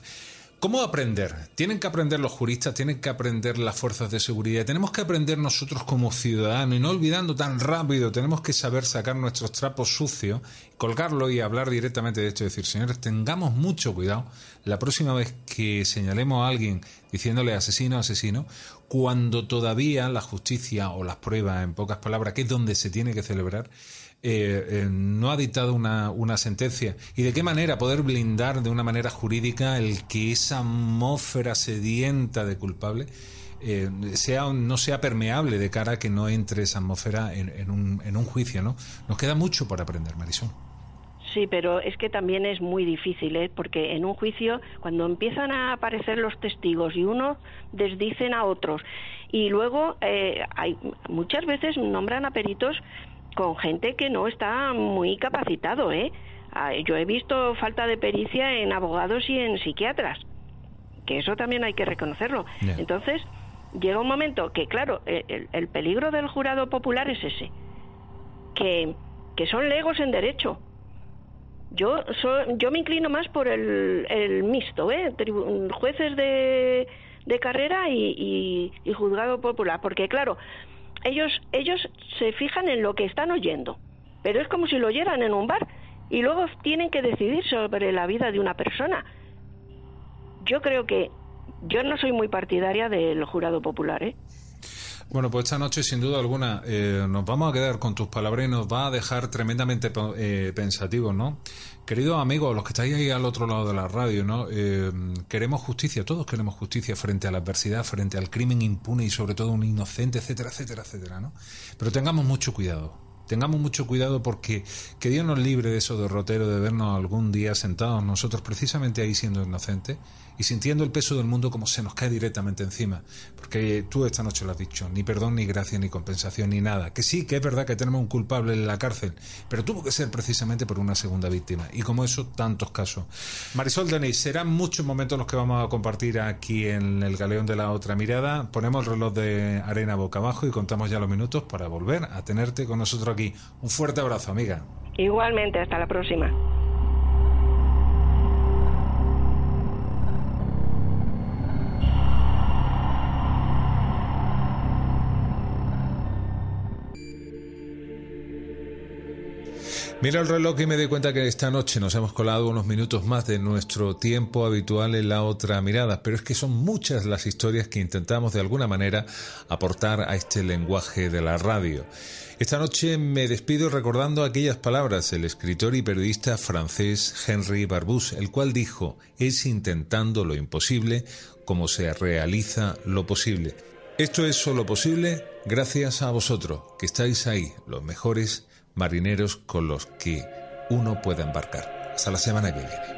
¿Cómo aprender? Tienen que aprender los juristas, tienen que aprender las fuerzas de seguridad, tenemos que aprender nosotros como ciudadanos y no olvidando tan rápido, tenemos que saber sacar nuestros trapos sucios, colgarlo y hablar directamente de esto. Decir, señores, tengamos mucho cuidado la próxima vez que señalemos a alguien diciéndole asesino, asesino, cuando todavía la justicia o las pruebas, en pocas palabras, que es donde se tiene que celebrar, eh, eh, no ha dictado una, una, sentencia y de qué manera poder blindar de una manera jurídica el que esa atmósfera sedienta de culpable eh, sea no sea permeable de cara a que no entre esa atmósfera en, un, en un juicio, ¿no? Nos queda mucho por aprender, Marisol. Sí, pero es que también es muy difícil, ¿eh? porque en un juicio, cuando empiezan a aparecer los testigos y unos desdicen a otros, y luego hay, muchas veces nombran a peritos con gente que no está muy capacitado, ¿eh? Ah, yo he visto falta de pericia en abogados y en psiquiatras, que eso también hay que reconocerlo. Entonces, llega un momento que, claro, el, peligro del jurado popular es ese, que, que son legos en derecho. Yo, yo me inclino más por el, el mixto, ¿eh? jueces de, de carrera y, y juzgado popular, porque, claro, ellos, ellos se fijan en lo que están oyendo, pero es como si lo oyeran en un bar y luego tienen que decidir sobre la vida de una persona. Yo creo que yo no soy muy partidaria del jurado popular, ¿eh? Bueno, pues esta noche, sin duda alguna, eh, nos vamos a quedar con tus palabras y nos va a dejar tremendamente eh, pensativos, ¿no? Queridos amigos, los que estáis ahí al otro lado de la radio, ¿no? Eh, queremos justicia, todos queremos justicia frente a la adversidad, frente al crimen impune y sobre todo un inocente, etcétera, etcétera, etcétera, ¿no? Pero tengamos mucho cuidado. Tengamos mucho cuidado porque que Dios nos libre de esos derroteros de vernos algún día sentados nosotros precisamente ahí siendo inocentes y sintiendo el peso del mundo como se nos cae directamente encima. Porque tú esta noche lo has dicho, ni perdón, ni gracia, ni compensación, ni nada. Que sí, que es verdad que tenemos un culpable en la cárcel, pero tuvo que ser precisamente por una segunda víctima. Y como eso, tantos casos. Marisol Denis, serán muchos momentos los que vamos a compartir aquí en el Galeón de la Otra Mirada. Ponemos el reloj de arena boca abajo y contamos ya los minutos para volver a tenerte con nosotros aquí. Un fuerte abrazo, amiga. Igualmente, hasta la próxima. Mira el reloj y me doy cuenta que esta noche nos hemos colado unos minutos más de nuestro tiempo habitual en la otra mirada, pero es que son muchas las historias que intentamos de alguna manera aportar a este lenguaje de la radio. Esta noche me despido recordando aquellas palabras del escritor y periodista francés Henry Barbus, el cual dijo, es intentando lo imposible como se realiza lo posible. Esto es solo posible gracias a vosotros, que estáis ahí, los mejores marineros con los que uno puede embarcar. Hasta la semana que viene.